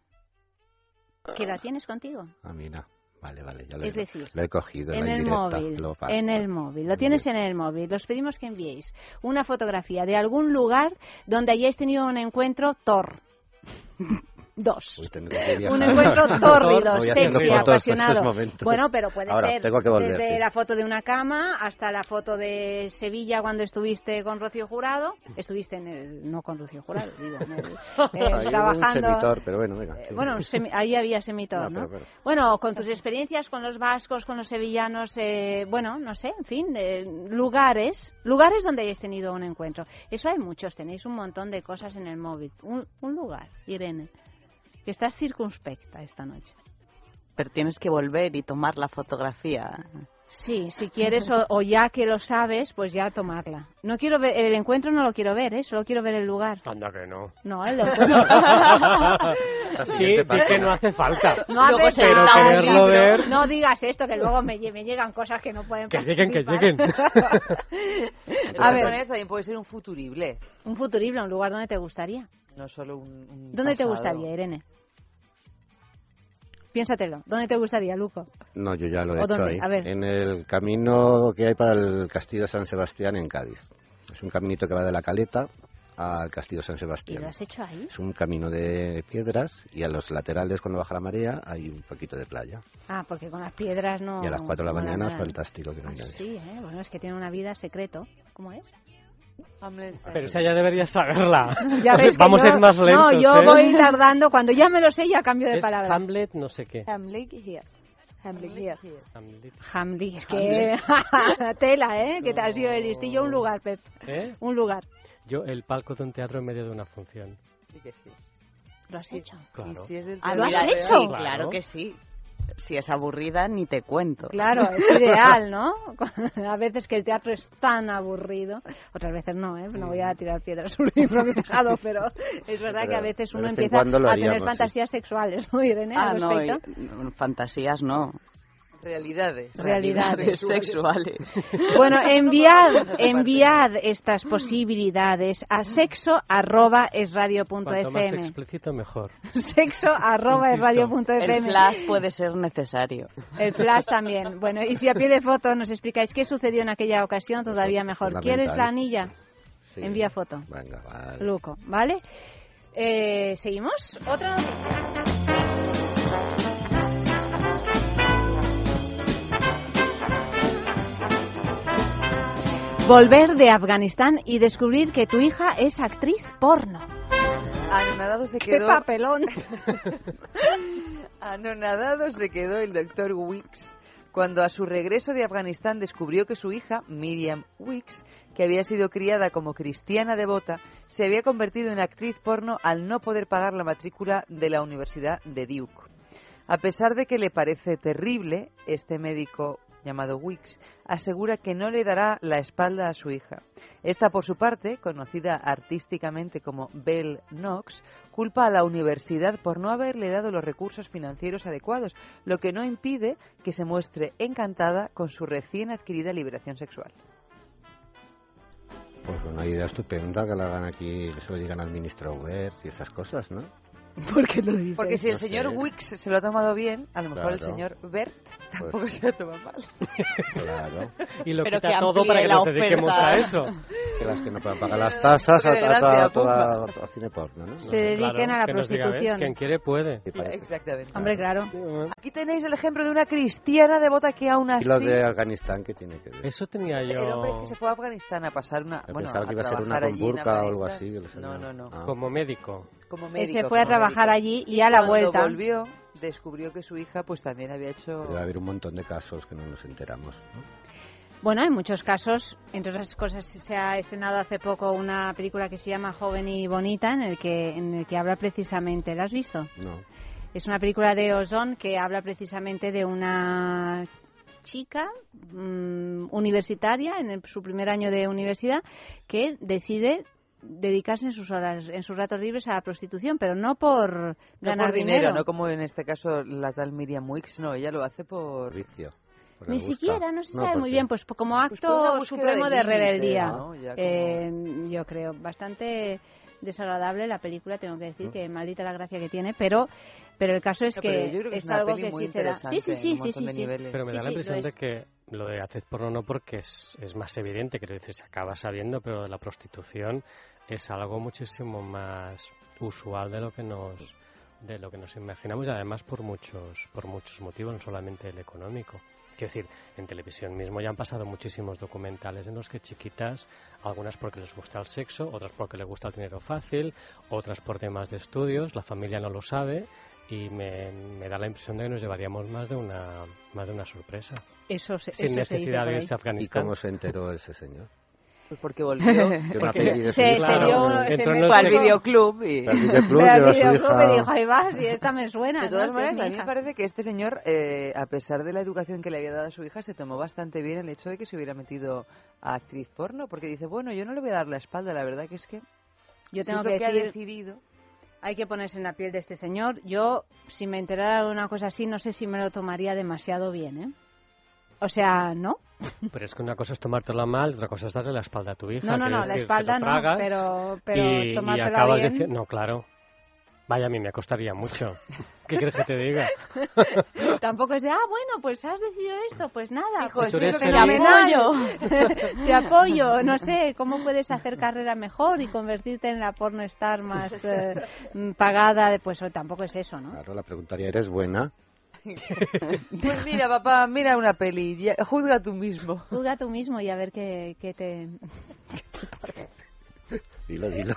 que la tienes contigo. Ah, mira. Vale, vale, ya lo, Es he, decir, lo he cogido. En el móvil, lo en el móvil, lo tienes en el móvil. Os pedimos que enviéis una fotografía de algún lugar donde hayáis tenido un encuentro Thor. Dos. Uy, que. Un encuentro tórrido, sexy, apasionado. Bueno, pero puede Ahora, ser volver, desde sí. la foto de una cama hasta la foto de Sevilla cuando estuviste con Rocío Jurado. Estuviste en el, no con Rocío Jurado, digo, en el, eh, hubo un trabajando. semitor, pero bueno, venga. sí. Bueno, semi- ahí había semitor, No, ¿no? pero- pero- Bueno, con tus experiencias con los vascos, con los sevillanos, eh, bueno, no sé, en fin, eh, lugares, lugares donde hayáis tenido un encuentro. Eso hay muchos, tenéis un montón de cosas en el móvil. Un, un lugar, Irene, que estás circunspecta esta noche. Pero tienes que volver y tomar la fotografía. Sí, si quieres, o, o ya que lo sabes, pues ya tomarla. No quiero ver, el encuentro no lo quiero ver, ¿eh? Solo quiero ver el lugar. Anda que no. No, el encuentro. Sí, que no hace falta. No hace pero falta. quererlo ver... No digas esto, que luego me, me llegan cosas que no pueden Que lleguen, que. De A ver. también puede ser un futurible, Un futurible, un lugar donde te gustaría. no solo un, un ¿Dónde te pasado. gustaría, Irene? Piénsatelo. ¿Dónde te gustaría, Luco? No, yo ya lo he ¿O hecho ahí. A ver. En el camino que hay para el Castillo de San Sebastián en Cádiz. Es un caminito que va de la Caleta al Castillo San ¿Y Sebastián. lo has hecho ahí? Es un camino de piedras y a los laterales, cuando baja la marea, hay un poquito de playa. Ah, porque con las piedras no... y a las 4 de la mañana es fantástico que no Ah, haya nadie. sí, ¿eh? Bueno, es que tiene una vida secreto. ¿Cómo es? Pero esa ya deberías saberla. Ya Vamos yo- a ir más lentos, No, yo ¿eh? voy tardando. Cuando ya me lo sé, ya cambio de Es palabra. Hamlet no sé qué. Hamlet here. Hamlet here. Hamlet. Hamlet, es que... Tela, ¿eh? Que te has sido el listillo. Un lugar, Pep. ¿Eh? Un lugar. Yo, el palco de un teatro en medio de una función. Sí que sí. ¿Lo has hecho? Claro. Y si es del Ah, ¿lo has hecho? Sí, claro que sí. Si es aburrida, ni te cuento. Claro, es ideal, ¿no? A veces que el teatro es tan aburrido, otras veces no, ¿eh? No voy a tirar piedras sobre mi propio tejado, pero es verdad Pero que a veces uno empieza a tener sí. fantasías sexuales, ¿no, Irene? Ah, no, y- fantasías no. Realidades. Realidades. sexuales. Bueno, enviad, enviad estas posibilidades a sexo arroba es radio punto Cuanto más fm. explícito, mejor. Sexo arroba es radio punto El fm. flash puede ser necesario. El flash también. Bueno, y si a pie de foto nos explicáis qué sucedió en aquella ocasión, todavía mejor. ¿Quieres la anilla? Sí. Envía foto. Venga, vale. Luco, ¿vale? Eh, ¿Seguimos? Otra noticia. Volver de Afganistán y descubrir que tu hija es actriz porno. Anonadado se ¡Qué quedó. papelón! Anonadado se quedó el doctor Wicks cuando a su regreso de Afganistán descubrió que su hija, Miriam Wicks, que había sido criada como cristiana devota, se había convertido en actriz porno al no poder pagar la matrícula de la Universidad de Duke. A pesar de que le parece terrible, este médico llamado Wicks asegura que no le dará la espalda a su hija. Esta, por su parte, conocida artísticamente como Belle Knox, culpa a la universidad por no haberle dado los recursos financieros adecuados, lo que no impide que se muestre encantada con su recién adquirida liberación sexual. Pues una idea estupenda que la hagan aquí, que se lo digan al ministro Wert y esas cosas, ¿no? ¿Por qué lo dices? Porque si el No señor sé. Wicks se lo ha tomado bien, a lo mejor el Claro. señor Bert tampoco Pues- se lo toma mal. Claro. Y lo Pero quita que todo para que la nos dediquemos oferta. a eso. Que las que no puedan pagar las tasas a, a- a- toda- a cine porno, ¿no? Se dediquen a la que nos diga, prostitución. Quien quiere puede. Sí. Exactamente. Hombre, claro. Aquí tenéis el ejemplo de una cristiana devota que aún Y así... los de Afganistán, ¿qué tiene que ver? Eso tenía El hombre yo que se fue a Afganistán a pasar una... Yo bueno, pensaba que iba a ser una burka o algo así. No, no, no. Ah. como médico. Como médico. se fue a trabajar médico. allí y a la vuelta. volvió, descubrió que su hija pues también había hecho... Debe haber un montón de casos que no nos enteramos. ¿no? Bueno, en muchos casos, entre otras cosas, se ha estrenado hace poco una película que se llama Joven y Bonita, en el que, en el que habla precisamente, ¿la has visto? No. Es una película de Ozon que habla precisamente de una chica mm, universitaria en el- su primer año de universidad que decide dedicarse en sus horas, en sus ratos libres a la prostitución, pero no por No ganar por dinero, no como en este caso la tal Miriam Wicks, no, ella lo hace por... Vicio. Ni siquiera, no se No, sabe muy bien, pues como Pues por una acto supremo de de rebeldía, como- eh, yo creo, bastante desagradable la película, tengo que decir que maldita la gracia que tiene, pero pero el caso es No, que, es algo que sí se da. Sí, sí, sí, sí, sí, sí. Pero me Sí, da la impresión de que lo de actriz porno no porque es, es más evidente, quiero decir, se acaba sabiendo, pero la prostitución es algo muchísimo más usual de lo que nos de lo que nos imaginamos y además por muchos por muchos motivos, no solamente el económico. Quiero decir, en televisión mismo ya han pasado muchísimos documentales en los que chiquitas, algunas porque les gusta el sexo, otras porque les gusta el dinero fácil, otras por temas de estudios, la familia no lo sabe y me, me da la impresión de que nos llevaríamos más de una más de una sorpresa. Eso se- Sin eso se dice necesidad de irse a ¿Y Afganistán. cómo se enteró ese señor? Pues porque volvió. Porque se- se me el Fue al videoclub y... al videoclub, al me dijo, ahí vas, y esta me suena. De todas ¿no? Si es maneras, a mí me parece que este señor, eh, a pesar de la educación que le había dado a su hija, se tomó bastante bien el hecho de que se hubiera metido a actriz porno, porque dice, bueno, yo no le voy a dar la espalda, la verdad que es que Yo tengo que ha decir, decidido. hay que ponerse en la piel de este señor. Yo, si me enterara de una cosa así, no sé si me lo tomaría demasiado bien, ¿eh? O sea, ¿no? Pero es que una cosa es tomártela mal, otra cosa es darle la espalda a tu hija. No, no, no, la decir, te espalda no, pero, pero y, y tomártela acabas bien. diciendo... No, claro. Vaya, a mí me costaría mucho. ¿Qué quieres que te diga? Tampoco es de, ah, bueno, pues has decidido esto, pues nada, Hijo, pues eres fenomenal. te apoyo, no sé, ¿cómo puedes hacer carrera mejor y convertirte en la pornostar más eh, pagada? de- Pues oh, tampoco es eso, ¿no? Claro, la preguntaría, ¿eres buena? Pues mira, papá, mira una peli, ya- juzga tú mismo. Juzga tú mismo y a ver qué, qué te... Dilo, dilo.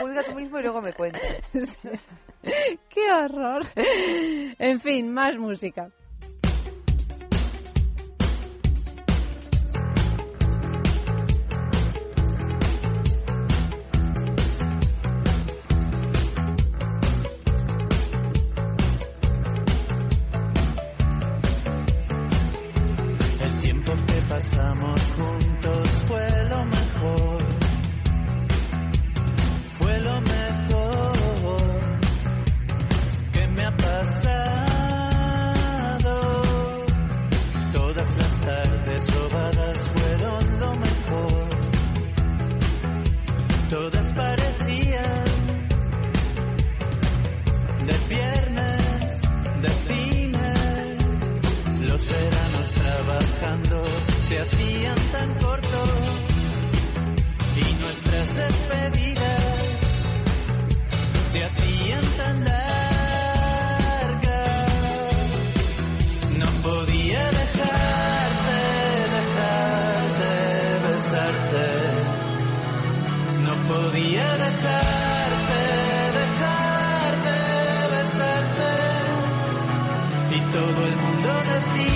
Juzga tú mismo y luego me cuentas. ¡Qué horror! En fin, más música. Podía dejarte, dejar de besarte. No podía dejarte, dejar de besarte. Y todo el mundo decía,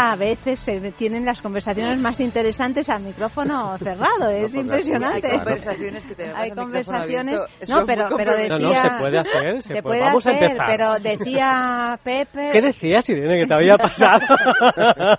a veces, se tienen las conversaciones más interesantes al micrófono cerrado. Es impresionante. hay conversaciones que tenemos Hay conversaciones. abierto, No, pero, pero decía. No, no, se puede hacer, se se puede. Vamos a hacer, empezar. pero decía Pepe. ¿Qué decías, Irene, que te había pasado?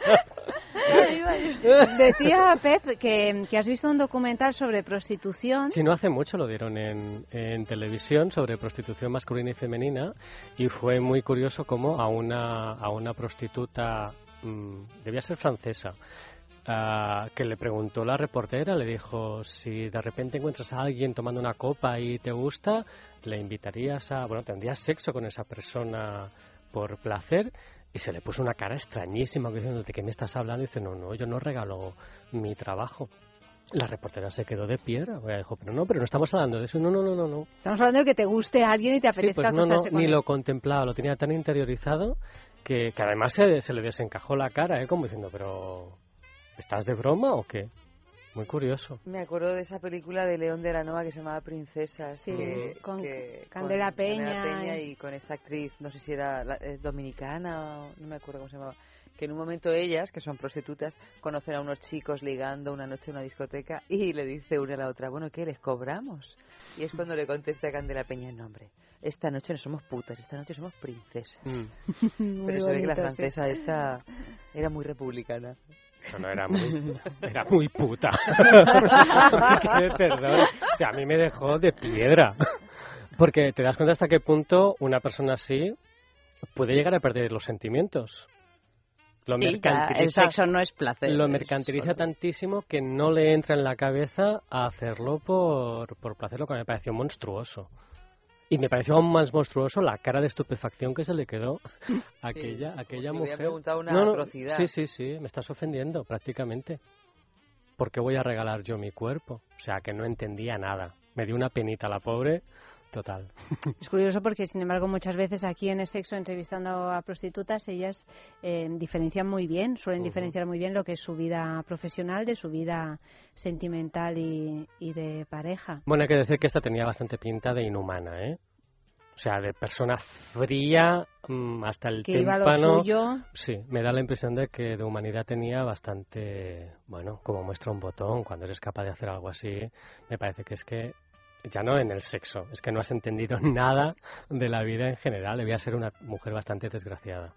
Decía Pep que, que has visto un documental sobre prostitución. Si no hace mucho lo dieron en, en televisión sobre prostitución masculina y femenina y fue muy curioso cómo a una, a una prostituta, mm, debía ser francesa, ah, que le preguntó la reportera, le dijo, si de repente encuentras a alguien tomando una copa y te gusta, le invitarías a, bueno, tendrías sexo con esa persona por placer. Y se le puso una cara extrañísima, diciendo, ¿de qué me estás hablando? Y dice, no, no, yo no regalo mi trabajo. La reportera se quedó de piedra. Ella dijo, pero no, pero no estamos hablando de eso. No, no, no, no. no. Estamos hablando de que te guste a alguien y te Sí, apetezca pues no, no, con ni él. lo contemplaba, lo tenía tan interiorizado que, que además se, se le desencajó la cara, ¿eh? como diciendo, pero ¿estás de broma o qué? Muy curioso. Me acuerdo de esa película de León de la Nova que se llamaba Princesas. Sí, que- con que- Candela con Peña Peña y- con esta actriz, no sé si era la- eh, dominicana o no me acuerdo cómo se llamaba. Que en un momento ellas, que son prostitutas, conocen a unos chicos ligando una noche en una discoteca y le dice una a la otra, bueno, ¿qué les cobramos? Y es cuando le contesta a Candela Peña, no, hombre, esta noche no somos putas, esta noche somos princesas. Muy Pero se ve que la sí. francesa esta era muy republicana. No, no, era muy, era muy puta. Perdón. O sea, a mí me dejó de piedra. Porque te das cuenta hasta qué punto una persona así puede llegar a perder los sentimientos. Lo Sí, mercantiliza, el sexo no es placer. lo mercantiliza tantísimo que no le entra en la cabeza a hacerlo por, por placer, lo que me pareció monstruoso. Y me pareció aún más monstruoso la cara de estupefacción que se le quedó a aquella, a aquella mujer. preguntado una No, no, atrocidad. Sí, sí, sí, me estás ofendiendo prácticamente. ¿Por qué voy a regalar yo mi cuerpo? O sea, que no entendía nada. Me dio una penita la pobre, total. Es curioso porque, sin embargo, muchas veces aquí en el sexo, entrevistando a prostitutas, ellas eh, diferencian muy bien, suelen diferenciar muy bien lo que es su vida profesional de su vida sentimental y, y de pareja. Bueno, hay que decir que esta tenía bastante pinta de inhumana, ¿eh? O sea, de persona fría mm, hasta el Que iba a lo tímpano. suyo. Sí, me da la impresión de que de humanidad tenía bastante, bueno, como muestra un botón, cuando eres capaz de hacer algo así, me parece que es que ya no en el sexo, es que no has entendido nada de la vida en general, debía ser una mujer bastante desgraciada.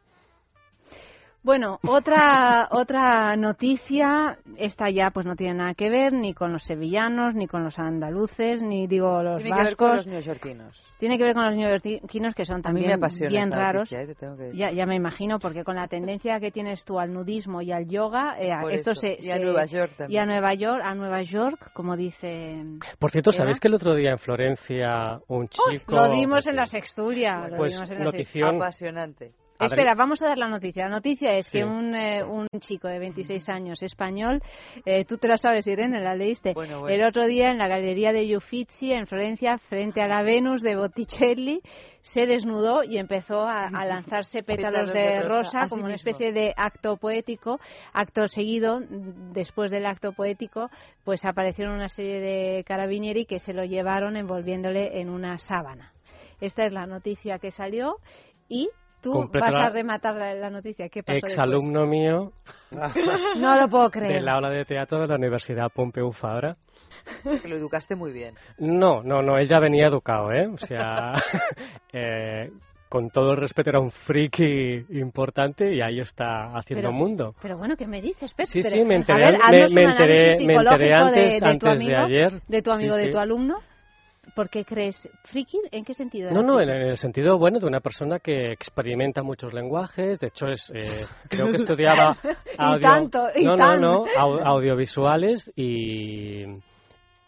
Bueno, otra otra noticia, esta ya pues no tiene nada que ver ni con los sevillanos, ni con los andaluces, ni digo los Tiene que ver con vascos. los neoyorquinos. Tiene que ver con los neoyorquinos que son A mí también bien esta raros. noticia, eh, te tengo que decir. Ya, ya me imagino, porque con la tendencia que tienes tú al nudismo y al yoga, eh, esto eso. se, Y a se- Nueva York y también. a Nueva York, a Nueva York, como dice. Por cierto, Eva. ¿sabéis que el otro día en Florencia un chico... Lo dimos en la sexturia. lo Pues dimos en la notición... Apasionante. Espera, vamos a dar la noticia. La noticia es Sí. que un, eh, un chico de 26 años español, eh, tú te la sabes, Irene, la leíste, Bueno, bueno. el otro día en la galería de Uffizi en Florencia, frente a la Venus de Botticelli, se desnudó y empezó a, a lanzarse pétalos Pétalos de de rosa, como una mismo. especie de acto poético. Acto seguido, después del acto poético, pues aparecieron una serie de carabinieri que se lo llevaron envolviéndole en una sábana. Esta es la noticia que salió y tú Completa vas la- a rematar la, la noticia. ¿Qué pasó Exalumno mío después? No lo puedo de creer. la aula de teatro de la Universidad Pompeu Fabra. Que lo educaste muy bien. No, no, no, él ya venía educado, ¿eh? O sea, eh, con todo el respeto, era un friki importante y ahí está haciendo Pero- mundo. Pero bueno, ¿qué me dices, Pep? Sí, Pero, sí, me a enteré, ver, me- me enteré- me enteré de- antes- de, tu antes de amigo, ayer. de tu amigo, Sí, de tu alumno. ¿Por qué crees friki? ¿En qué sentido? era No, no, en el sentido bueno de una persona que experimenta muchos lenguajes. De hecho, es eh, creo que estudiaba Y tanto, y no, tan. no, no, au- audiovisuales y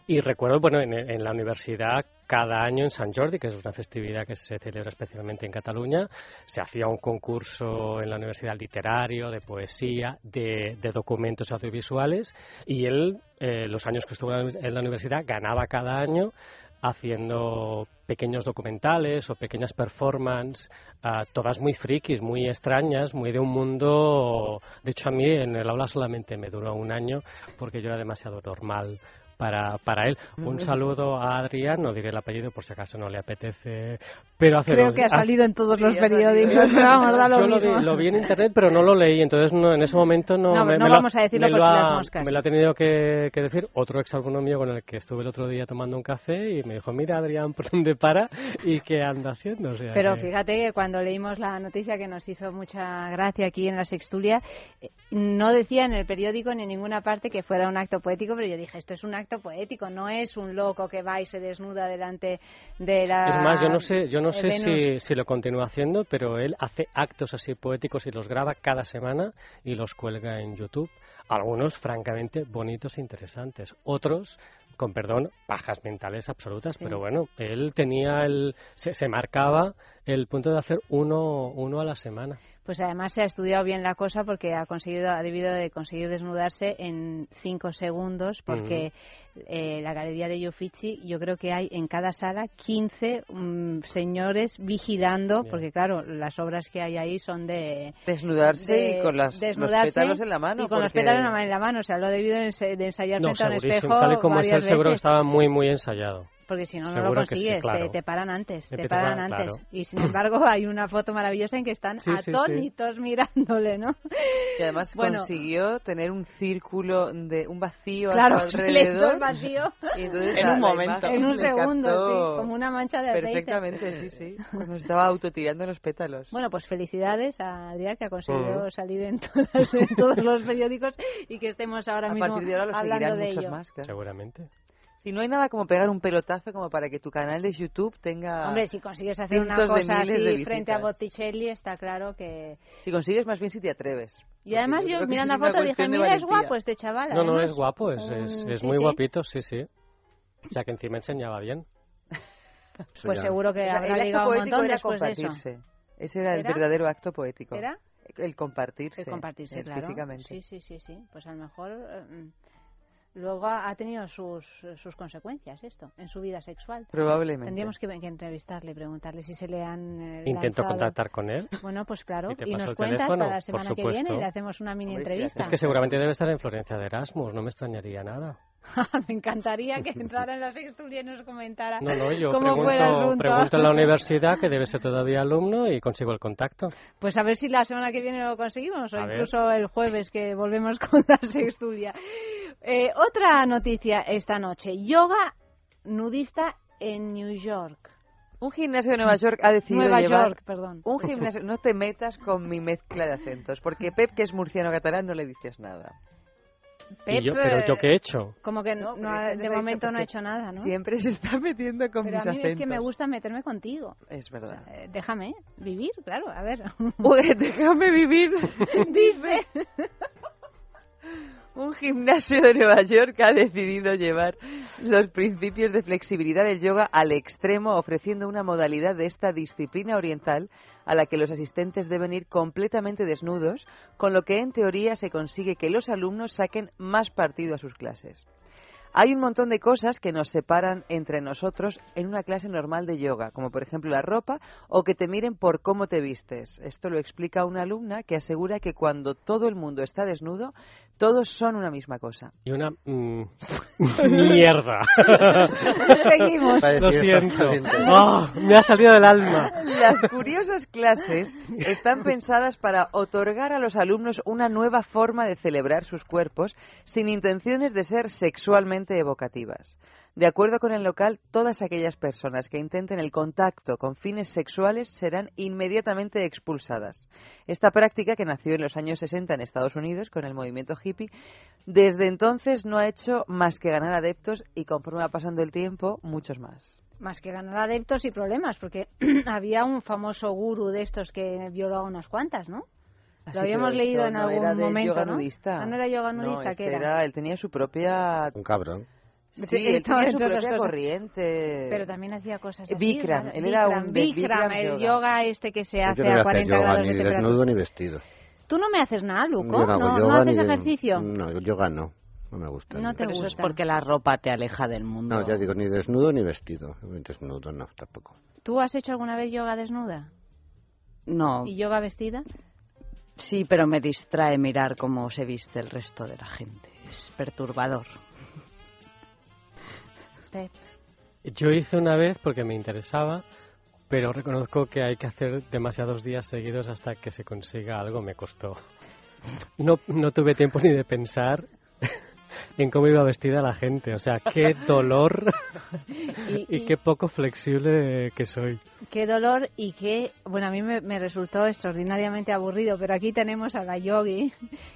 y recuerdo, bueno, en, en la universidad cada año en San Jordi, que es una festividad que se celebra especialmente en Cataluña, se hacía un concurso en la universidad literario, de poesía, de, de documentos audiovisuales, y él, eh, los años que estuvo en la universidad, ganaba cada año haciendo pequeños documentales o pequeñas performances, ah, todas muy frikis, muy extrañas, muy de un mundo... De hecho, a mí en el aula solamente me duró un año porque yo era demasiado normal para, para él. Un saludo a Adrián, no diré el apellido por si acaso no le apetece, pero hace Creo dos- que ha hace- salido en todos los periódicos. Vamos, da lo Yo lo mismo. vi, lo vi en internet, pero no lo leí, entonces no, en ese momento no. No, me, no me lo- vamos a decirlo me por lo si ha- las moscas. Me lo ha tenido que, que decir otro exalumno mío con el que estuve el otro día tomando un café y me dijo: Mira, Adrián, ¿por dónde para y qué anda haciendo? O sea Pero que- fíjate que cuando leímos la noticia que nos hizo mucha gracia aquí en la Sextulia, eh, no decía en el periódico ni en ninguna parte que fuera un acto poético, pero yo dije, esto es un acto poético, no es un loco que va y se desnuda delante de la... Es más, yo no sé, yo no de sé si, si lo continúa haciendo, pero él hace actos así poéticos y los graba cada semana y los cuelga en YouTube. Algunos, francamente, bonitos e interesantes. Otros, con perdón, pajas mentales absolutas. Sí. Pero bueno, él tenía el, se, se marcaba el punto de hacer uno, uno a la semana. Pues además se ha estudiado bien la cosa porque ha conseguido, ha debido de conseguir desnudarse en cinco segundos porque eh, la galería de Uffizi yo creo que hay en cada sala 15 mm, señores vigilando Bien. porque claro las obras que hay ahí son de Desnudarse de y con las- los pétalos en la mano, y con los pétalos en la mano- o sea lo ha debido de ensayar No, frente a un espejo Tal y como es él, seguro que estaba muy, muy ensayado. Porque si no, no lo que sí, consigues, claro. te, te paran antes, te a- paran antes. claro. Y sin embargo hay una foto maravillosa en que están Sí, sí, sí. atónitos mirándole, ¿no? Y además Bueno. consiguió tener un círculo de un vacío Claro, alrededor. el vacío. Y entonces En la- un momento. En un segundo, sí, como una mancha de aceite. Perfectamente, sí, sí. Cuando estaba autotirando los pétalos. Bueno, pues felicidades a Adrián que ha conseguido Mm. salir en, todas- en todos los periódicos y que estemos ahora a mismo partir de ahora lo hablando seguirán de muchos ello. más, claro. Seguramente. Si no hay nada como pegar un pelotazo como para que tu canal de YouTube tenga Hombre, si consigues hacer una cosa miles así de frente a. Botticelli, está claro que... Si consigues, más bien si te atreves. Y además yo yo, mirando la foto dije, mira, es valentía". guapo este chaval. No, no, además. es guapo, es, es, Mm, es sí, muy sí. guapito, sí, sí. O sea que encima enseñaba bien. Pues seguro que habrá el ligado un montón era después de eso. compartirse. Ese era el ¿Era? verdadero acto poético. ¿Era? El compartirse. El compartirse, eh, claro. Físicamente. Sí, sí, sí, sí. Pues a lo mejor eh, mm, luego ha tenido sus, sus consecuencias esto en su vida sexual. Probablemente. Tendríamos que, que entrevistarle, preguntarle si se le han eh, Intento lanzado- contactar con él. Bueno, pues claro. Y nos cuentas para la semana que viene y le hacemos una mini Hombre, entrevista. Es que seguramente debe estar en Florencia de Erasmus, no me extrañaría nada. Me encantaría que entrara en la sextulia y nos comentara No, no, yo cómo fue el pregunto, asunto. pregunto en la universidad, que debe ser todavía alumno, y consigo el contacto. Pues a ver si la semana que viene lo conseguimos o A ver. incluso el jueves que volvemos con la sextulia. Eh, otra noticia esta noche. Yoga nudista en New York. Un gimnasio de Nueva York ha decidido Nueva llevar York, perdón. un gimnasio. No te metas con mi mezcla de acentos, porque Pep, que es murciano catalán, no le dices nada. Y yo- pero yo qué he hecho. Como que no, ha- de momento no ha hecho nada, ¿no? Siempre se está metiendo con Pero mis a mí acentos. es que me gusta meterme contigo. Es verdad. Eh, déjame vivir, claro, a ver. Uy, déjame vivir. Dice. Un gimnasio de Nueva York ha decidido llevar los principios de flexibilidad del yoga al extremo, ofreciendo una modalidad de esta disciplina oriental a la que los asistentes deben ir completamente desnudos, con lo que en teoría se consigue que los alumnos saquen más partido a sus clases. Hay un montón de cosas que nos separan entre nosotros en una clase normal de yoga, como por ejemplo la ropa o que te miren por cómo te vistes. Esto lo explica una alumna que asegura que cuando todo el mundo está desnudo, todos son una misma cosa. Y una mm, mierda. Seguimos. Lo siento. Ah, me ha salido del alma. Las curiosas clases están pensadas para otorgar a los alumnos una nueva forma de celebrar sus cuerpos sin intenciones de ser sexualmente evocativas. De acuerdo con el local, todas aquellas personas que intenten el contacto con fines sexuales serán inmediatamente expulsadas. Esta práctica, que nació en los años 60 en Estados Unidos con el movimiento hippie, desde entonces no ha hecho más que ganar adeptos y conforme va pasando el tiempo, muchos más. Más que ganar adeptos y problemas, porque había un famoso gurú de estos que violó a unas cuantas, ¿no? Lo habíamos leído en no algún era momento, yoga ¿no? nudista. Ah, no era yoga No, nudista, este ¿qué era? era? Él tenía su propia... Un cabrón. Sí, Sí, él estaba tenía su propia cosas. corriente. Pero también hacía cosas así. Bikram, raras. él era Bikram, un Bikram, el yoga. yoga este que se hace no a a hacer 40 yoga grados ni de desnudo ni vestido. Tú no me haces nada, Luco. Yo no hago no, yoga no haces ni de- ejercicio. No, yoga no. No me gusta. No te Pero eso es gusta. porque la ropa te aleja del mundo. No, ya digo, ni desnudo ni vestido. Desnudo no, tampoco. ¿Tú has hecho alguna vez yoga desnuda? No, ¿Y yoga vestida? Sí, pero me distrae mirar cómo se viste el resto de la gente. Es perturbador. Yo hice una vez porque me interesaba, pero reconozco que hay que hacer demasiados días seguidos hasta que se consiga algo. Me costó. No, no tuve tiempo ni de pensar en cómo iba vestida la gente. O sea, qué dolor Y- y, y- qué poco flexible que soy. Qué dolor y qué, bueno, a mí me, me resultó extraordinariamente aburrido, pero aquí tenemos a la yogi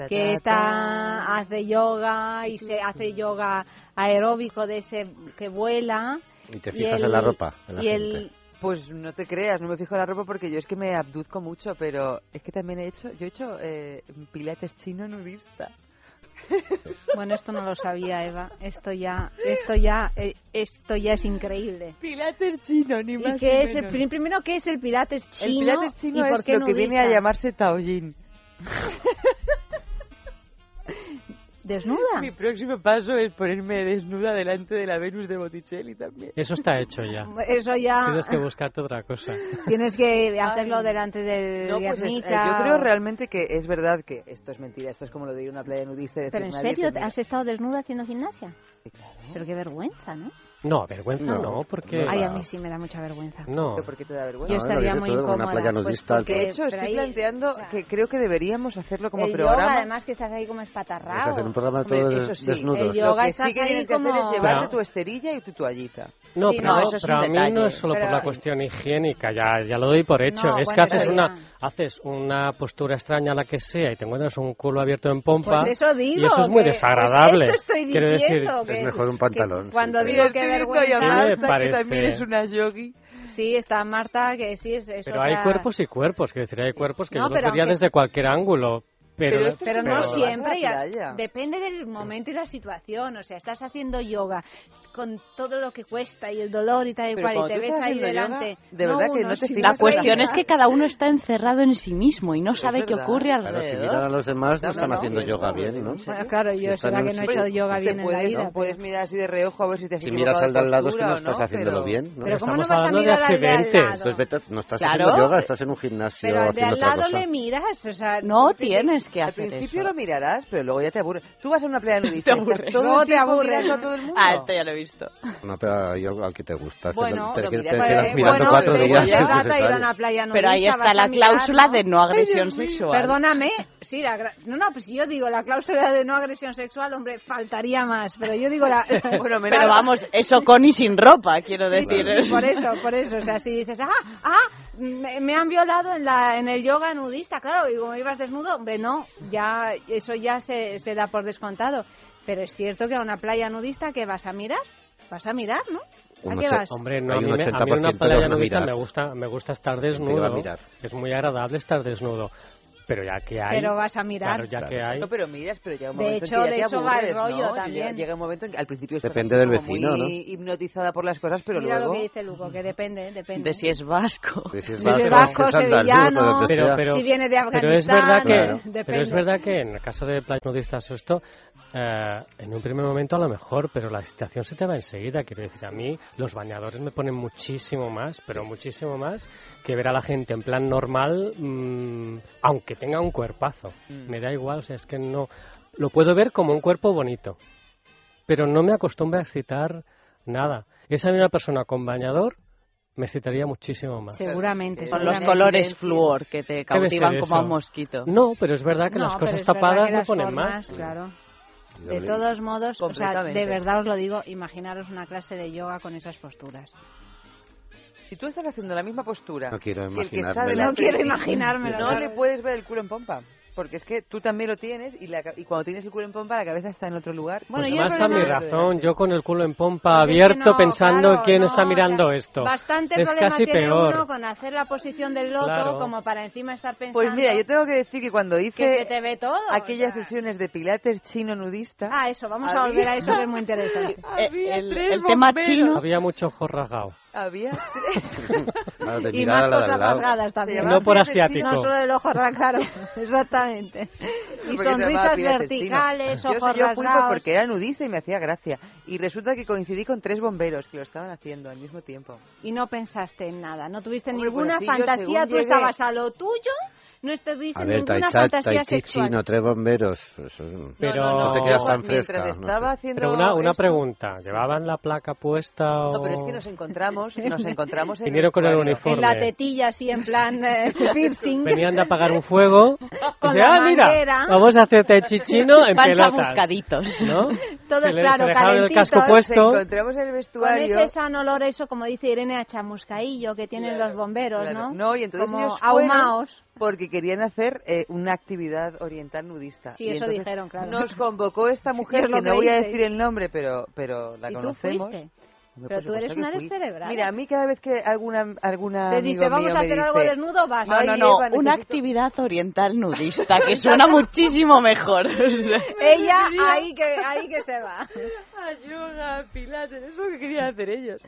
que está, hace yoga y se hace yoga aeróbico de ese que vuela. Y te Y fijas el- en la ropa de la y gente. el- Pues no te creas, no me fijo en la ropa porque yo es que me abduzco mucho, pero es que también he hecho, yo he hecho eh, pilates chino nudista. Bueno, esto no lo sabía Eva. Esto ya, esto ya, eh, esto ya es increíble. Pilates chino, ni ¿Y más qué ni es el, menos. prim- primero qué es el pilates chino? El pilates chino y por es qué lo que viene a nudista? llamarse taoyin. ¿Desnuda? Mi próximo paso es ponerme desnuda delante de la Venus de Botticelli también. Eso está hecho ya. Eso ya Tienes que buscarte otra cosa. tienes que hacerlo delante del No, pues es- eh, Guernica yo creo realmente que es verdad que esto es mentira, esto es como lo de ir a una playa nudista y decir Pero en serio. ¿has estado desnuda haciendo gimnasia? Pero qué vergüenza, ¿no? No, vergüenza no, No, porque... Ay, a mí sí me da mucha vergüenza. No. ¿Pero por qué te da vergüenza? Yo estaría muy incómoda. pues, porque- De hecho, estoy ahí- planteando que creo que deberíamos hacerlo como el programa. yoga, además, que estás ahí como espatarrado. Pues hacer un programa Hombre, todo eso sí, desnudos. el Lo yoga que estás sí que ahí tienes que hacer como- es llevarte tu esterilla y tu toallita. No, Sí, pero, no, eso es pero un a mí detalle. no es solo por la cuestión higiénica, ya, ya lo doy por hecho. No, es bueno, que haces una, ya. haces una postura extraña, la que sea, y te encuentras un culo abierto en pompa. Pues eso digo. y eso es muy que- desagradable. Pues esto estoy Quiero decir, diciendo. que- Es mejor un pantalón. que cuando sí, digo que vergüenza... Marta, que también es una yogi. Sí, está Marta, que sí, es, es Pero otra- hay cuerpos y cuerpos, quiero decir, hay cuerpos que No, yo los vería desde cualquier ángulo. Pero, Pero esto es Pero no Pero siempre, ya- depende del momento y la situación. O sea, estás haciendo yoga con todo lo que cuesta y el dolor y tal y cual, y te ves ahí delante. yoga, de verdad que uno, no te sí, La cuestión es que cada uno está encerrado en sí mismo y no sabe qué ocurre Claro, si alrededor. miran a los demás no No, están no, haciendo no, yoga no, bien, ¿no? Bueno, claro, Si yo están será que no he hecho yoga bien en la puedes, vida. ¿no? puedes mirar así de reojo a ver si te has Si miras al de al lado es que no estás no, haciéndolo pero- bien, ¿no? Pero ¿cómo no Estamos vas a hablando de mirar al de al accidentes. lado? No estás haciendo yoga, estás en un gimnasio Pero al de haciendo al lado le miras, o sea... No tienes que Al hacer principio eso. lo mirarás, pero luego ya te aburre. Tú vas a una playa nudista todo te tiempo aburre, mirando ¿no? a todo el mundo. Ah, esto ya lo he visto. No, pero yo al que te gusta. Bueno, te, lo te- te quedas mirando bueno, cuatro pero días. Si a playa Pero ahí está la mirar, cláusula ¿no? de no agresión sexual. Perdóname, sí, la gra- no, no, pues si yo digo la cláusula de no agresión sexual, hombre, faltaría más, pero yo digo la... Bueno, menos- Pero vamos, eso con y sin ropa, quiero Sí, sí, decir. sí, por eso, por eso, o sea, si dices, ah, ah, me, me han violado en la en el yoga nudista, claro, y como ibas desnudo, hombre, no, ya, eso ya se, se da por descontado, pero es cierto que a una playa nudista, ¿qué vas a mirar? Vas a mirar, ¿no? ¿A qué vas? Hombre, no, a mí, me- a mí 80% en una playa nudista me gusta, me gusta estar desnudo. Es muy agradable estar desnudo. Pero ya que hay... Pero vas a mirar. Claro, ya que hay... No, pero miras, pero llega un De momento hecho, en que ya de te eso va el rollo ¿no? también. Llega, un momento en que al principio estás Depende del vecino, muy hipnotizada por las cosas, pero Mira luego... lo que dice Luco, que depende, depende. De si es vasco. De si es Si es vasco, vasco, si es andaluz, sevillano, Pero- pero- si viene de Pero es Afganistán, verdad que, Claro. depende. pero es verdad que en el caso de playas nudistas o esto, eh, en un primer momento a lo mejor, pero la excitación se te va enseguida. Quiero decir, a mí los bañadores me ponen muchísimo más, pero muchísimo más que ver a la gente en plan normal, mm, aunque tenga un cuerpazo. Mm. Me da igual, o sea, es que no. Lo puedo ver como un cuerpo bonito, pero no me acostumbra a excitar nada. Esa misma persona con bañador me excitaría muchísimo más. Seguramente. Son los colores fluor que te cautivan como a un mosquito. No, pero es verdad que No, las cosas tapadas las ponen formas, más. Claro. De todos modos, o sea, de verdad os lo digo, imaginaros una clase de yoga con esas posturas. Si tú estás haciendo la misma postura No quiero que el que está delante No quiero imaginármelo, No le puedes ver el culo en pompa. Porque es que tú también lo tienes y, la y cuando tienes el culo en pompa la cabeza está en otro lugar. Bueno, Pues yo más a mi razón, yo con el culo en pompa Pues es que abierto no, pensando claro, quién no, está o mirando sea, esto. Bastante es problema casi tiene peor. uno con hacer la posición del loto Claro. como para encima estar pensando Pues mira, yo tengo que decir que cuando que hice se te ve todo. aquellas o sea. sesiones de pilates chino nudista, Ah, eso, vamos a Había- volver a eso que es muy interesante. Eh, el- tres el tema chino- Había mucho ojo Había Claro, de y mirar más a la de cosas rasgadas también. No por asiático. No solo el ojo rasgado, exactamente. Y Porque sonrisas verticales, Chino. Yo, ojos yo fui rasgados. porque era nudista y me hacía gracia. Y resulta que coincidí con tres bomberos que lo estaban haciendo al mismo tiempo. Y no pensaste en nada, no tuviste Hombre, ninguna pues sí, fantasía, tú llegué- estabas a lo tuyo, no ver, ninguna Tai Chat, fantasía Tai Chi sexual. chino, tres bomberos. pues, eh, Pero- no, te quedas tan Mientras fresca. no estaba sé. haciendo Pero una, una esto- pregunta, ¿llevaban la placa puesta o...? No, pero es que nos encontramos, nos encontramos en Vinieron con el uniforme. En la tetilla, así en plan eh, piercing. Venían de apagar un fuego. Con Dice, la ah, mira, manguera". vamos a hacer tai chi chino en Van pelotas. chamuscaditos. ¿no? Todos, Se le- claro, dejaron el calentitos. casco puesto. Nos encontramos en el Con vestuario. ese sano olor, eso como dice Irene, a chamuscaillo que tienen los bomberos, Claro. ¿no? y entonces como ellos fueron ahumaos. porque querían hacer eh, una actividad oriental nudista. Sí, Y eso dijeron, claro. Nos convocó esta mujer, que no voy a decir el nombre, pero, pero la ¿Y tú conocemos. fuiste? Pero por tú eres una descerebrada. Mira, a mí cada vez que alguna, alguna Te amigo dice, vamos mío a hacer algo dice, desnudo, vas. No, "Ay, no, no, Eva, una necesito-". actividad oriental nudista que suena muchísimo mejor. Ella ahí que, ahí que se va. Yoga, pilates, eso que querían hacer ellos.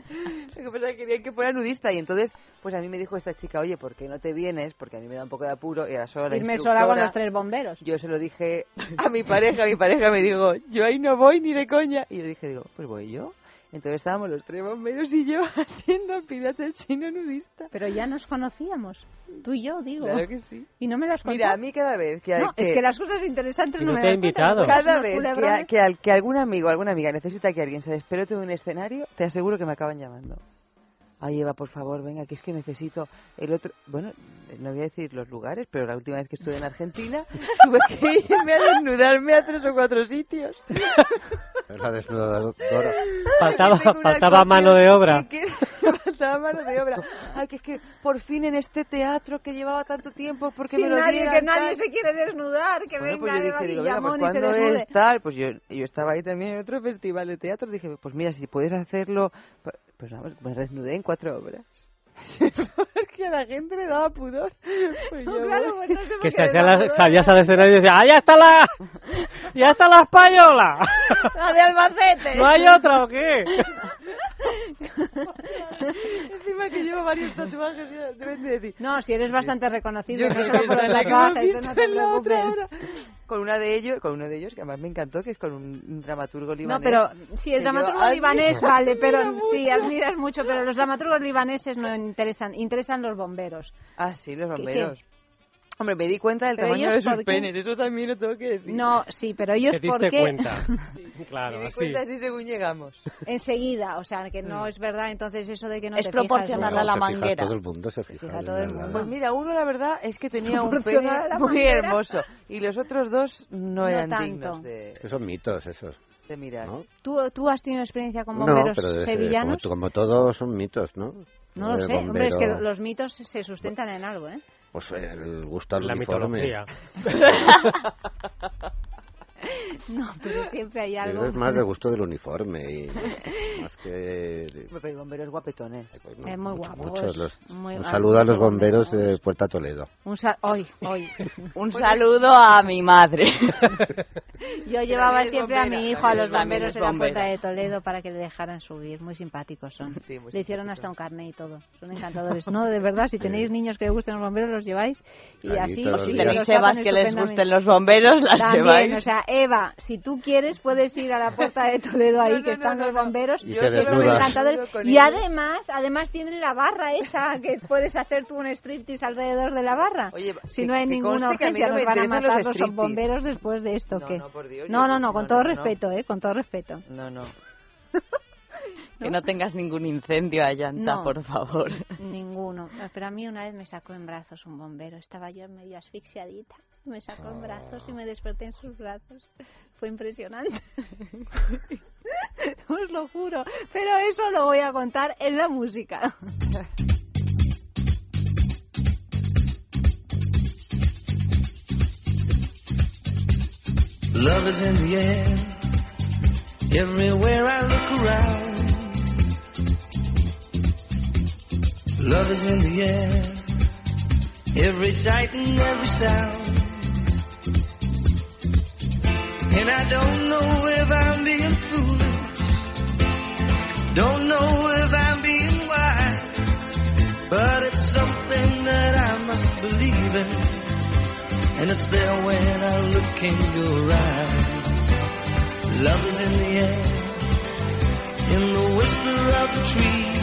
Lo que pasa es que querían que fuera nudista y entonces, pues a mí me dijo esta chica, oye, ¿por qué no te vienes? Porque a mí me da un poco de apuro y ahora solo la Irme sola con los tres bomberos. Yo se lo dije a mi pareja, mi pareja me dijo, yo ahí no voy ni de coña. Y yo dije, digo, pues voy yo. Entonces estábamos los tres bomberos y yo haciendo pilates chino nudista. Pero ya nos conocíamos. Tú y yo, digo. Claro que sí. Y no me las contó. Mira, a mí cada vez que No, es que las cosas interesantes Y no, no me te las invitado. Cada vez que, culebrones. que, al- que algún amigo o alguna amiga necesita que alguien se despelote de un escenario, te aseguro que me acaban llamando. Ay, Eva, por favor, venga, que es que necesito el otro... Bueno, no voy a decir los lugares, pero la última vez que estuve en Argentina tuve que irme a desnudarme a tres o cuatro sitios. La desnudadora. Faltaba, faltaba mano de obra. que- faltaba mano de obra. Ay, que es que por fin en este teatro que llevaba tanto tiempo, porque Sin me lo nadie, dieran, que nadie tal. se quiere desnudar, que Bueno, pues venga yo Eva dije, digo, venga, pues cuando es tal, pues yo, yo estaba ahí también en otro festival de teatro, dije, pues mira, si puedes hacerlo, pues vamos, me desnudé en cuatro obras. es que a la gente le daba pudor. Pues yo claro, pues no sé Que se la- salías al escenario y decía, ¡ah, ya está la... ¡Ya está la española! La de Albacete. ¿No hay otra o qué? Encima que llevo varios tatuajes, deben de decir. No, si eres bastante reconocido, Yo no solo por la tatuaje, eso visto no te en la otra preocupes. Con una de ellos, con uno de ellos que además me encantó, que es con un, dramaturgo No, libanés. pero si el yo dramaturgo admiro- libanés vale, pero admiro sí, mucho. admiras mucho, pero los dramaturgos libaneses no interesan, interesan los bomberos. Ah, sí, los ¿Qué- bomberos. Hombre, me di cuenta del Pero tamaño de sus ¿por qué? penes, eso también lo tengo que decir. No, sí, pero ellos Te por diste qué cuenta. Claro, me di así. cuenta así según llegamos. enseguida, o sea, que Mm. no es verdad, entonces eso de que no Es te proporcional a la se fija manguera. todo el mundo se fija. fija en todo el mundo. Pues mira, uno la verdad es que tenía un pene muy hermoso y los otros dos no, No eran tanto. dignos de, Es que son mitos esos. de mirar. ¿no? ¿Tú, ¿Tú has tenido experiencia con No, bomberos pero debe ser- como, sevillanos? como todos son mitos, ¿no? No lo sé, hombre, es que bombero, los mitos se sustentan en algo, ¿eh? Pues el gusto al La uniforme. mitología. No, pero siempre hay algo. Es más del gusto del uniforme y más que... Pero hay bomberos guapetones. Es muy guapo. Muchos los, Muy- un saludo a los bomberos de Puerta Toledo. Un sal... Hoy, hoy. Un saludo a mi madre. Yo llevaba siempre a mi hijo a los bomberos de la puerta de Toledo para que le dejaran subir. Muy simpáticos son. Sí, muy le hicieron simpáticos. hasta un carnet y todo. Son encantadores. No, de verdad, si tenéis niños que les gusten los bomberos, los lleváis. Y Ahí así, días. los Tenéis Evas que les gusten los bomberos, las También, lleváis. o sea, Eva, si tú quieres, puedes ir a la puerta de Toledo ahí, No, no, que están no, los bomberos. Y Yo te encantadores. Y además, además tienen la barra esa, que puedes hacer tú un striptease alrededor de la barra. Oye, si que- no hay ninguna urgencia, no nos van a matar los los bomberos después de esto. No, ¿qué? no, por Dios, no, no, no, con no, todo no, no. respeto, ¿eh? Con todo respeto. No, no. Que no tengas ningún incendio a llanta, No. por favor. Ninguno. Pero a mí una vez me sacó en brazos un bombero. Estaba yo medio asfixiadita. Me sacó en brazos y me desperté en sus brazos. Fue impresionante. Os lo juro. Pero eso lo voy a contar en la música. Love is in the air, everywhere I look around. Love is in the air, every sight and every sound. And I don't know if I'm being foolish, don't know if I'm being wise, but it's something that I must believe in. And it's there when I look in your eyes. Love is in the air, in the whisper of the tree.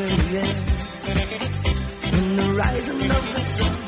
In the air, in the rising of the sun.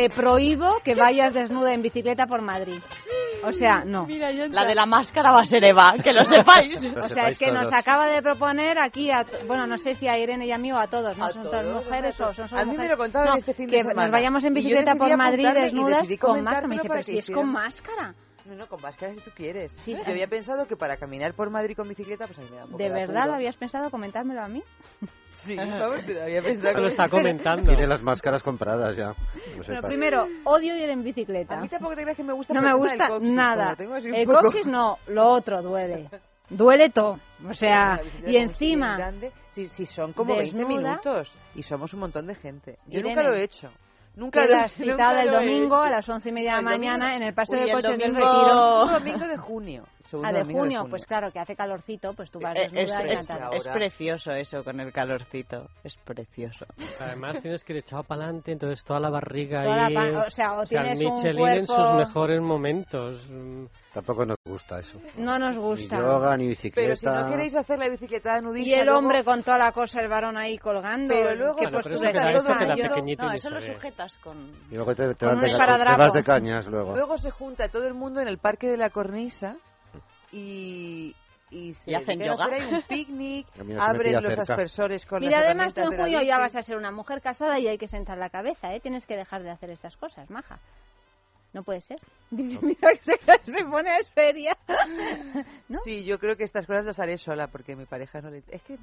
Te prohíbo que vayas desnuda en bicicleta por Madrid. O sea, no. La de la máscara va a ser Eva, que lo sepáis. O sea, es que nos acaba de proponer aquí, a, bueno, no sé si a Irene y a mí o a todos, ¿no? A son todas mujeres o son solo A mí me lo contaron No, este fin de que semana. nos vayamos en bicicleta por Madrid desnudas con máscara. Me dice, pero que si es con máscara. No, no, con máscara si tú quieres. Sí, sí. Yo había pensado que para caminar por Madrid con bicicleta, pues a mí me da un poco ¿De verdad apuro. lo habías pensado comentármelo a mí? Sí, vamos, te lo había pensado. Lo está comentando. Tiene las máscaras compradas ya. No Pero primero, odio ir en bicicleta. A mí tampoco te creas que me gusta No me el gusta del coxis, nada. El poco- coxis no, lo otro duele. Duele todo. O sea, y encima, si, si son como 20 desnuda. minutos y somos un montón de gente. Yo Irene, nunca lo he hecho. Nunca lo quedas nunca citada el lo he domingo a las once y media de la mañana en el paseo Uy, de el coches del Retiro. Un domingo de junio. Segundo Ah, de domingo junio, pues claro, que hace calorcito, pues tú vas Eh, desnuda Es, y es- es precioso eso con el calorcito. Es precioso. Además tienes que ir echado para adelante, entonces toda la barriga Toda la ahí. pa- o sea, o tienes el un Michelin en sus cuerpo- mejores momentos. Tampoco nos gusta eso. No nos gusta. Ni yoga, ni bicicleta. Pero si no queréis hacer la bicicleta nudista... Y el luego- hombre con toda la cosa, el varón ahí colgando. Pero luego- ¿qué Bueno, pero postura eso es queda- esa? eso queda pequeñito No, eso lo sujetas con... Y luego te, te vas, de, te vas de cañas luego. Luego se junta todo el mundo en el Parque de la Cornisa y... Y, se ¿Y hacen yoga? ahí un picnic, no abren los cerca. aspersores con Mira, las además tú en junio ya vas a ser una mujer casada y hay que sentar la cabeza, ¿eh? Tienes que dejar de hacer estas cosas, maja. No puede ser. Mira que se, se pone seria. Sí, yo creo que estas cosas las haré sola porque mi pareja no le... Es que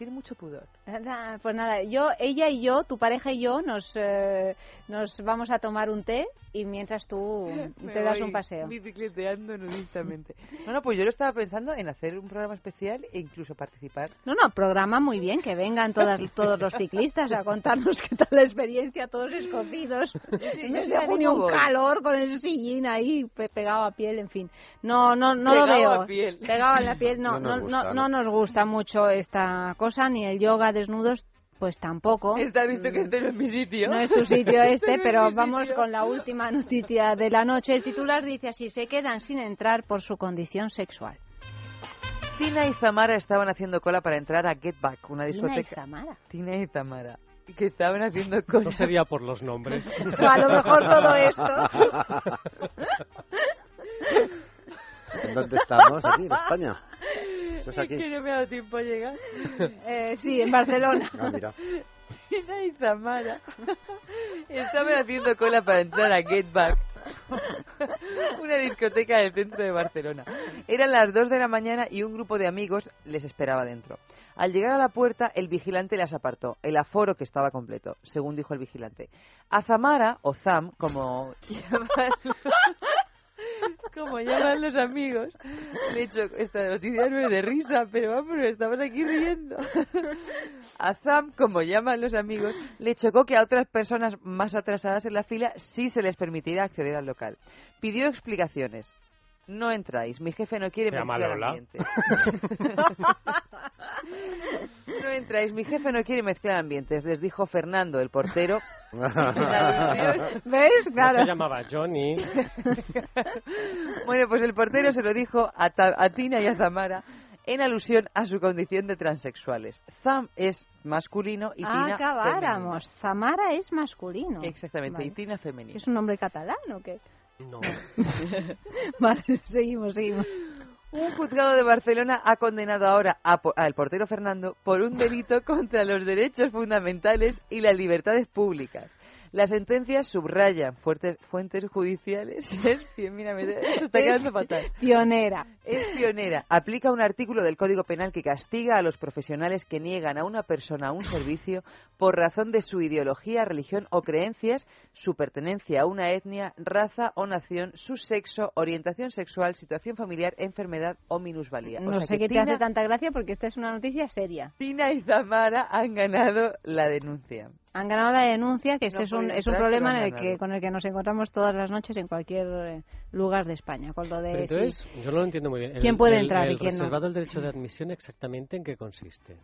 tiene mucho pudor. Nada, Pues nada, yo, ella y yo, tu pareja y yo, nos, eh, nos vamos a tomar un té y mientras tú Me te das un paseo. Bicicleteando nudistamente. No, no, pues yo lo estaba pensando en hacer un programa especial e incluso participar. No, no, programa muy bien, que vengan todas, todos los ciclistas a contarnos qué tal la experiencia, todos escocidos. sí, yo sí de junio un calor con el sillín ahí pe- pegado a piel, en fin. No, no, no lo Pegado veo. a piel. Pegado a la piel, no, No no, nos no, gusta, no ¿no? nos gusta mucho esta cosa, ni el yoga desnudos pues tampoco. Está visto que este no es mi sitio. No es tu sitio Este este, no es pero vamos sitio. con la última noticia de la noche. El titular dice así, se quedan sin entrar por su condición sexual. Tina y Zamara estaban haciendo cola para entrar a Get Back, una Tina y discoteca. Zamara. Tina y Zamara. Que estaban haciendo cola. No sería por los nombres. A lo mejor todo esto. ¿En dónde estamos? Aquí, en España. Eso es aquí. que no me ha dado tiempo a llegar. Eh, sí, en Barcelona. Ah, mira. Tina y Zamara estaban haciendo cola para entrar a Get Back, una discoteca del centro de Barcelona. Eran las 2 de la mañana y un grupo de amigos les esperaba dentro. Al llegar a la puerta, el vigilante las apartó, el aforo que estaba completo, según dijo el vigilante. A Zamara, o Zam, como llaman, como llaman los amigos, le hecho, esta noticia no es de risa, pero vamos, estamos aquí riendo. A Zam, como llaman los amigos, le chocó que a otras personas más atrasadas en la fila sí se les permitiera acceder al local. Pidió explicaciones. No entráis, mi jefe no quiere mezclar ambientes. no entráis, mi jefe no quiere mezclar ambientes, les dijo Fernando, el portero. en alusión- ¿Ves? No Claro. se llamaba Johnny. Bueno, pues el portero se lo dijo a, Ta- a Tina y a Zamara en alusión a su condición de transexuales. Zam es masculino y Tina Acabáramos. Zamara es masculino. femenino. Exactamente, y. Tina femenino. ¿Es un nombre catalán o qué? No. Vale, seguimos, seguimos. Un juzgado de Barcelona ha condenado ahora al portero Fernando por un delito contra los derechos fundamentales y las libertades públicas. Las sentencias subrayan fuertes, fuentes judiciales. Es, bien, mira, me- esto está quedando fatal. Pionera. Es pionera. Aplica un artículo del Código Penal que castiga a los profesionales que niegan a una persona un servicio por razón de su ideología, religión o creencias, su pertenencia a una etnia, raza o nación, su sexo, orientación sexual, situación familiar, enfermedad o minusvalía. O No sea sé qué te hace tanta gracia porque esta es una noticia seria. Tina y Zamara han ganado la denuncia. Han ganado la denuncia, que este No es un, es un problema en el que, con el que nos encontramos todas las noches en cualquier eh, lugar de España. Con lo de si- yo no lo entiendo muy bien. ¿Quién El- puede el- entrar y el quién no? reservado del derecho de admisión exactamente en qué consiste?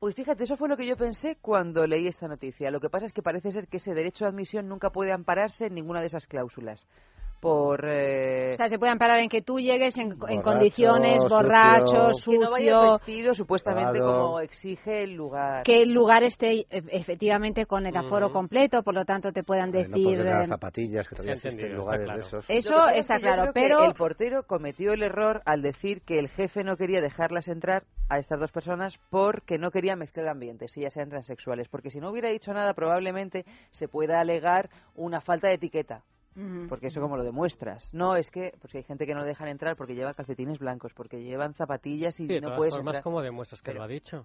Pues fíjate, eso fue lo que yo pensé cuando leí esta noticia. Lo que pasa es que parece ser que ese derecho de admisión nunca puede ampararse en ninguna de esas cláusulas. Por. eh, O sea, se puede amparar en que tú llegues en, en Borracho, condiciones sucio. borracho, que no sucio, vestido supuestamente como exige el lugar. que el lugar esté e- efectivamente con el aforo completo, por lo tanto te puedan no decir... las eh, zapatillas, que todavía Sí, existen lugares de esos. Eso es está que yo claro, pero- el portero cometió el error al decir que el jefe no quería dejarlas entrar a estas dos personas porque no quería mezclar ambientes, si ya sean transexuales. Porque si no hubiera dicho nada, probablemente se pueda alegar una falta de etiqueta. Porque eso como lo demuestras. No, es que pues hay gente que no dejan entrar porque lleva calcetines blancos, porque llevan zapatillas y Sí, de no puedes formas, entrar. ¿cómo demuestras que lo ha dicho?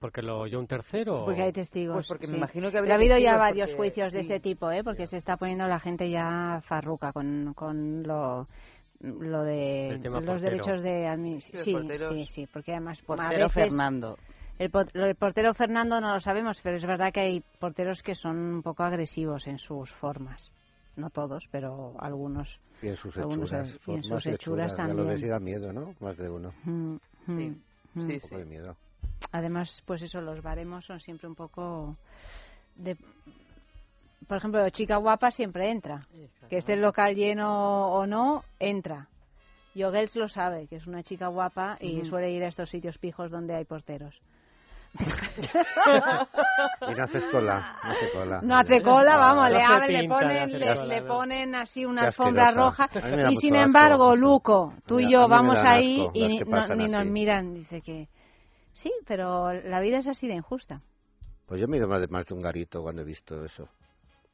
¿Porque lo oyó un tercero? Porque hay testigos. Pues porque me imagino que ha habido ya varios porque- juicios de este tipo, ¿eh? Porque se está poniendo la gente ya farruca con, con lo lo de los portero. derechos de los Sí, porteros. sí, sí, porque además a Portero veces Fernando. el, portero Fernando no lo sabemos, pero es verdad que hay porteros que son un poco agresivos en sus formas. No todos, pero algunos. Y en sus algunos, hechuras, y en sus hechuras Ya lo también. ves y da miedo, ¿no? Más de uno. Mm, mm, Sí, mm. sí, Un poco de miedo. Además, pues eso, los baremos son siempre un poco de... Por ejemplo, chica guapa siempre entra. Que esté el local lleno o no, entra. Yogels lo sabe, que es una chica guapa y suele ir a estos sitios pijos donde hay porteros. Y no haces cola, no hace cola. No hace cola, vamos, le, No hace abren, le ponen, cola, le ¿no? ponen así una alfombra roja. Y sin embargo. Luco, tú y yo vamos ahí asco y ni, nos miran. Dice que sí, pero la vida es así de injusta. Pues yo me he ido más de, más de un garito cuando he visto eso.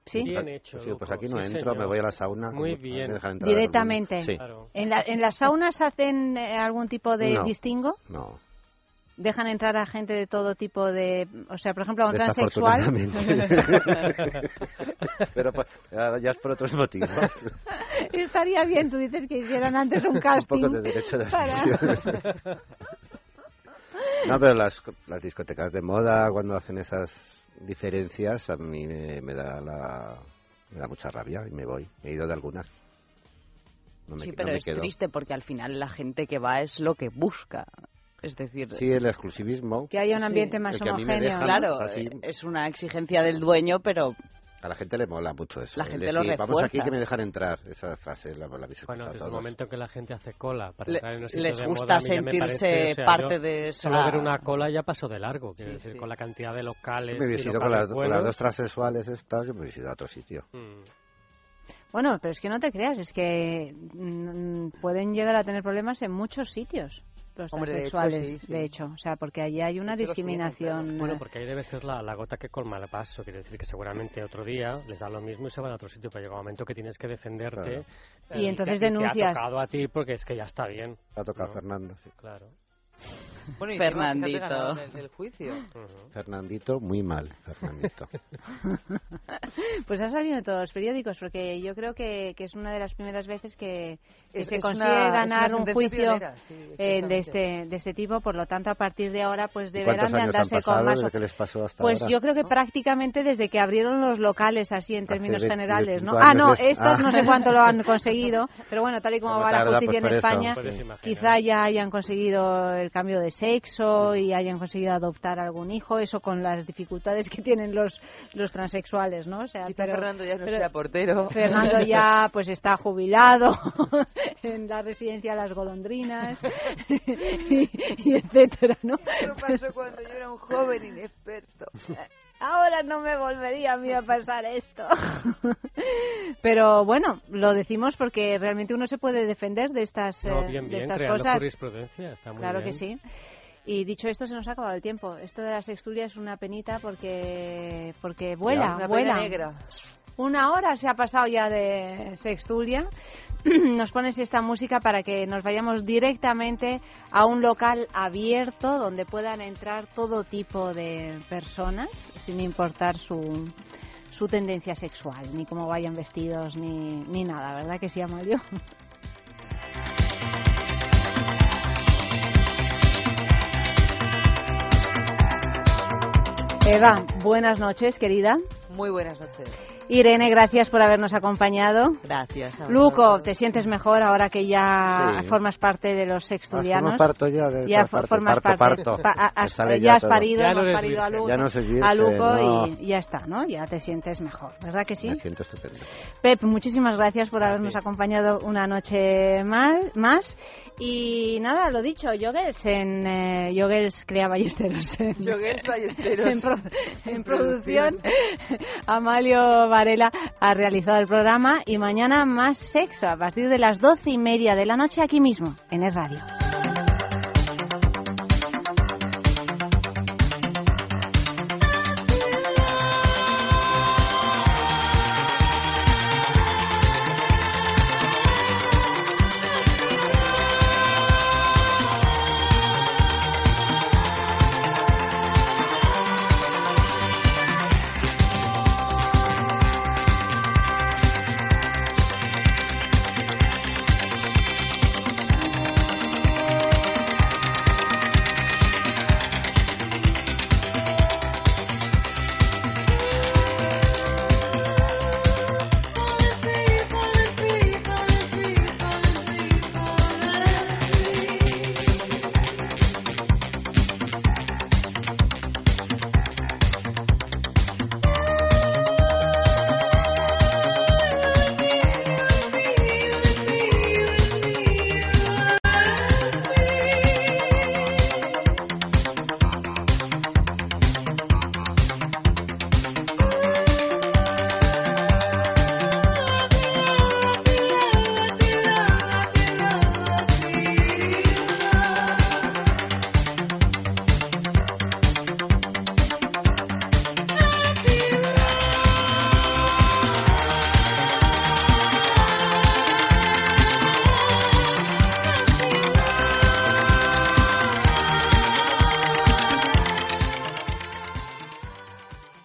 ¿Sí? Bien hecho, Pues, sí, pues aquí no sí, entro, me voy a la sauna. Muy bien. Directamente. Sí. Claro. ¿En, la- ¿En las saunas hacen eh, algún tipo de No. distingo? No, ¿Dejan entrar a gente de todo tipo de... O sea, por ejemplo, a un transexual... Pero pues, ya es por otros motivos. Estaría bien, tú dices que hicieran antes un un casting. poco de derecho de para-. No, pero las, las discotecas de moda, cuando hacen esas diferencias, a mí me, me da la, me da mucha rabia y me voy. He ido de algunas. No me, sí, no pero me es quedo. triste porque al final la gente que va es lo que busca. Es decir, Sí, el exclusivismo. Que haya un ambiente más el homogéneo. dejan claro, así. es una exigencia del dueño, pero A la gente le mola mucho eso. La gente lo decir, Vamos aquí refuerza. que me dejan entrar. Esa frase la, la habéis Bueno, desde el momento que la gente hace cola para Le- entrar en les de gusta moda, sentirse parece, o sea, parte de Solo esa- ver una cola ya pasó de largo, quiero decir, con la cantidad de locales Me ido con las, con las dos transexuales estas, yo me hubiese ido a otro sitio. Mm. Bueno, pero es que no te creas, es que mm, pueden llegar a tener problemas en muchos sitios los Hombre, de hecho, transexuales, sí, sí. de hecho, o sea, porque allí hay una discriminación. Bueno, eh, porque ahí debe ser la, la gota que colma el vaso. Quiere decir que seguramente otro día les da lo mismo y se van a otro sitio, pero llega un momento que tienes que defenderte. Claro. Y entonces te- te denuncias. ha tocado a ti porque es que ya está bien. Ha tocado ¿no? Fernando, sí. Claro. Bueno, y Fernandito. el, el juicio. Fernandito, muy mal, Fernandito. Pues ha salido en todos los periódicos, porque yo creo que, que es una de las primeras veces que, que Es- se es consigue una- ganar un juicio pionera, sí, eh, de, este, de este tipo. Por lo tanto, a partir de ahora, pues ¿Y deberán ¿Cuántos de han andarse pasado con más. desde que les pasó hasta Pues ahora? yo creo que prácticamente desde que abrieron los locales, así en términos 20, generales, ¿no? 25 Ah, no, estos Ah. no sé cuánto lo han conseguido, pero bueno, tal y como Como va la tarda, justicia pues en. España, quizá ya hayan conseguido el cambio de sexo y hayan conseguido adoptar algún hijo, eso con las dificultades que tienen los, los transexuales, ¿no? O sea, Quizá pero- Fernando ya no pero- sea portero. Fernando ya pues está jubilado en la residencia de las golondrinas y, y etcétera, ¿no? Eso pasó cuando yo era un joven inexperto. Ahora no me volvería a mí a pasar esto. Pero bueno, lo decimos porque realmente uno se puede defender de estas, No, eh, bien, de bien, estas cosas. jurisprudencia, está muy Claro bien. que sí. Y dicho esto, se nos ha acabado el tiempo. Esto de la sexturia es una penita porque porque vuela, Una vuela. pena negra. Una hora se ha pasado ya de sexturia. Nos pones esta música para que nos vayamos directamente a un local abierto donde puedan entrar todo tipo de personas, sin importar su, su tendencia sexual, ni cómo vayan vestidos, ni, ni nada, ¿verdad que sí, Amalio? Eva, buenas noches, querida. Muy buenas noches. Irene, gracias por habernos acompañado. gracias. Luco. ¿te sientes mejor ahora que ya Sí. formas parte de los Ah, sextulianos? formo parto ya de ya parto, formas parto, parte. parto. Pa- has, ya ya has todo. parido, Ya no eres parido a. Luco, Ya no soy a virgen, Luco no. y ya está, ¿no? Ya te sientes mejor, ¿verdad que sí? Me siento estupendo. Pep, muchísimas gracias por habernos acompañado una noche más. Y nada, lo dicho, Yogels en eh, Yogels Crea Ballesteros. En, Ballesteros. en, pro- en producción, Amalio Varela ha realizado el programa y mañana más sexo a partir de las doce y media de la noche aquí mismo en Es Radio.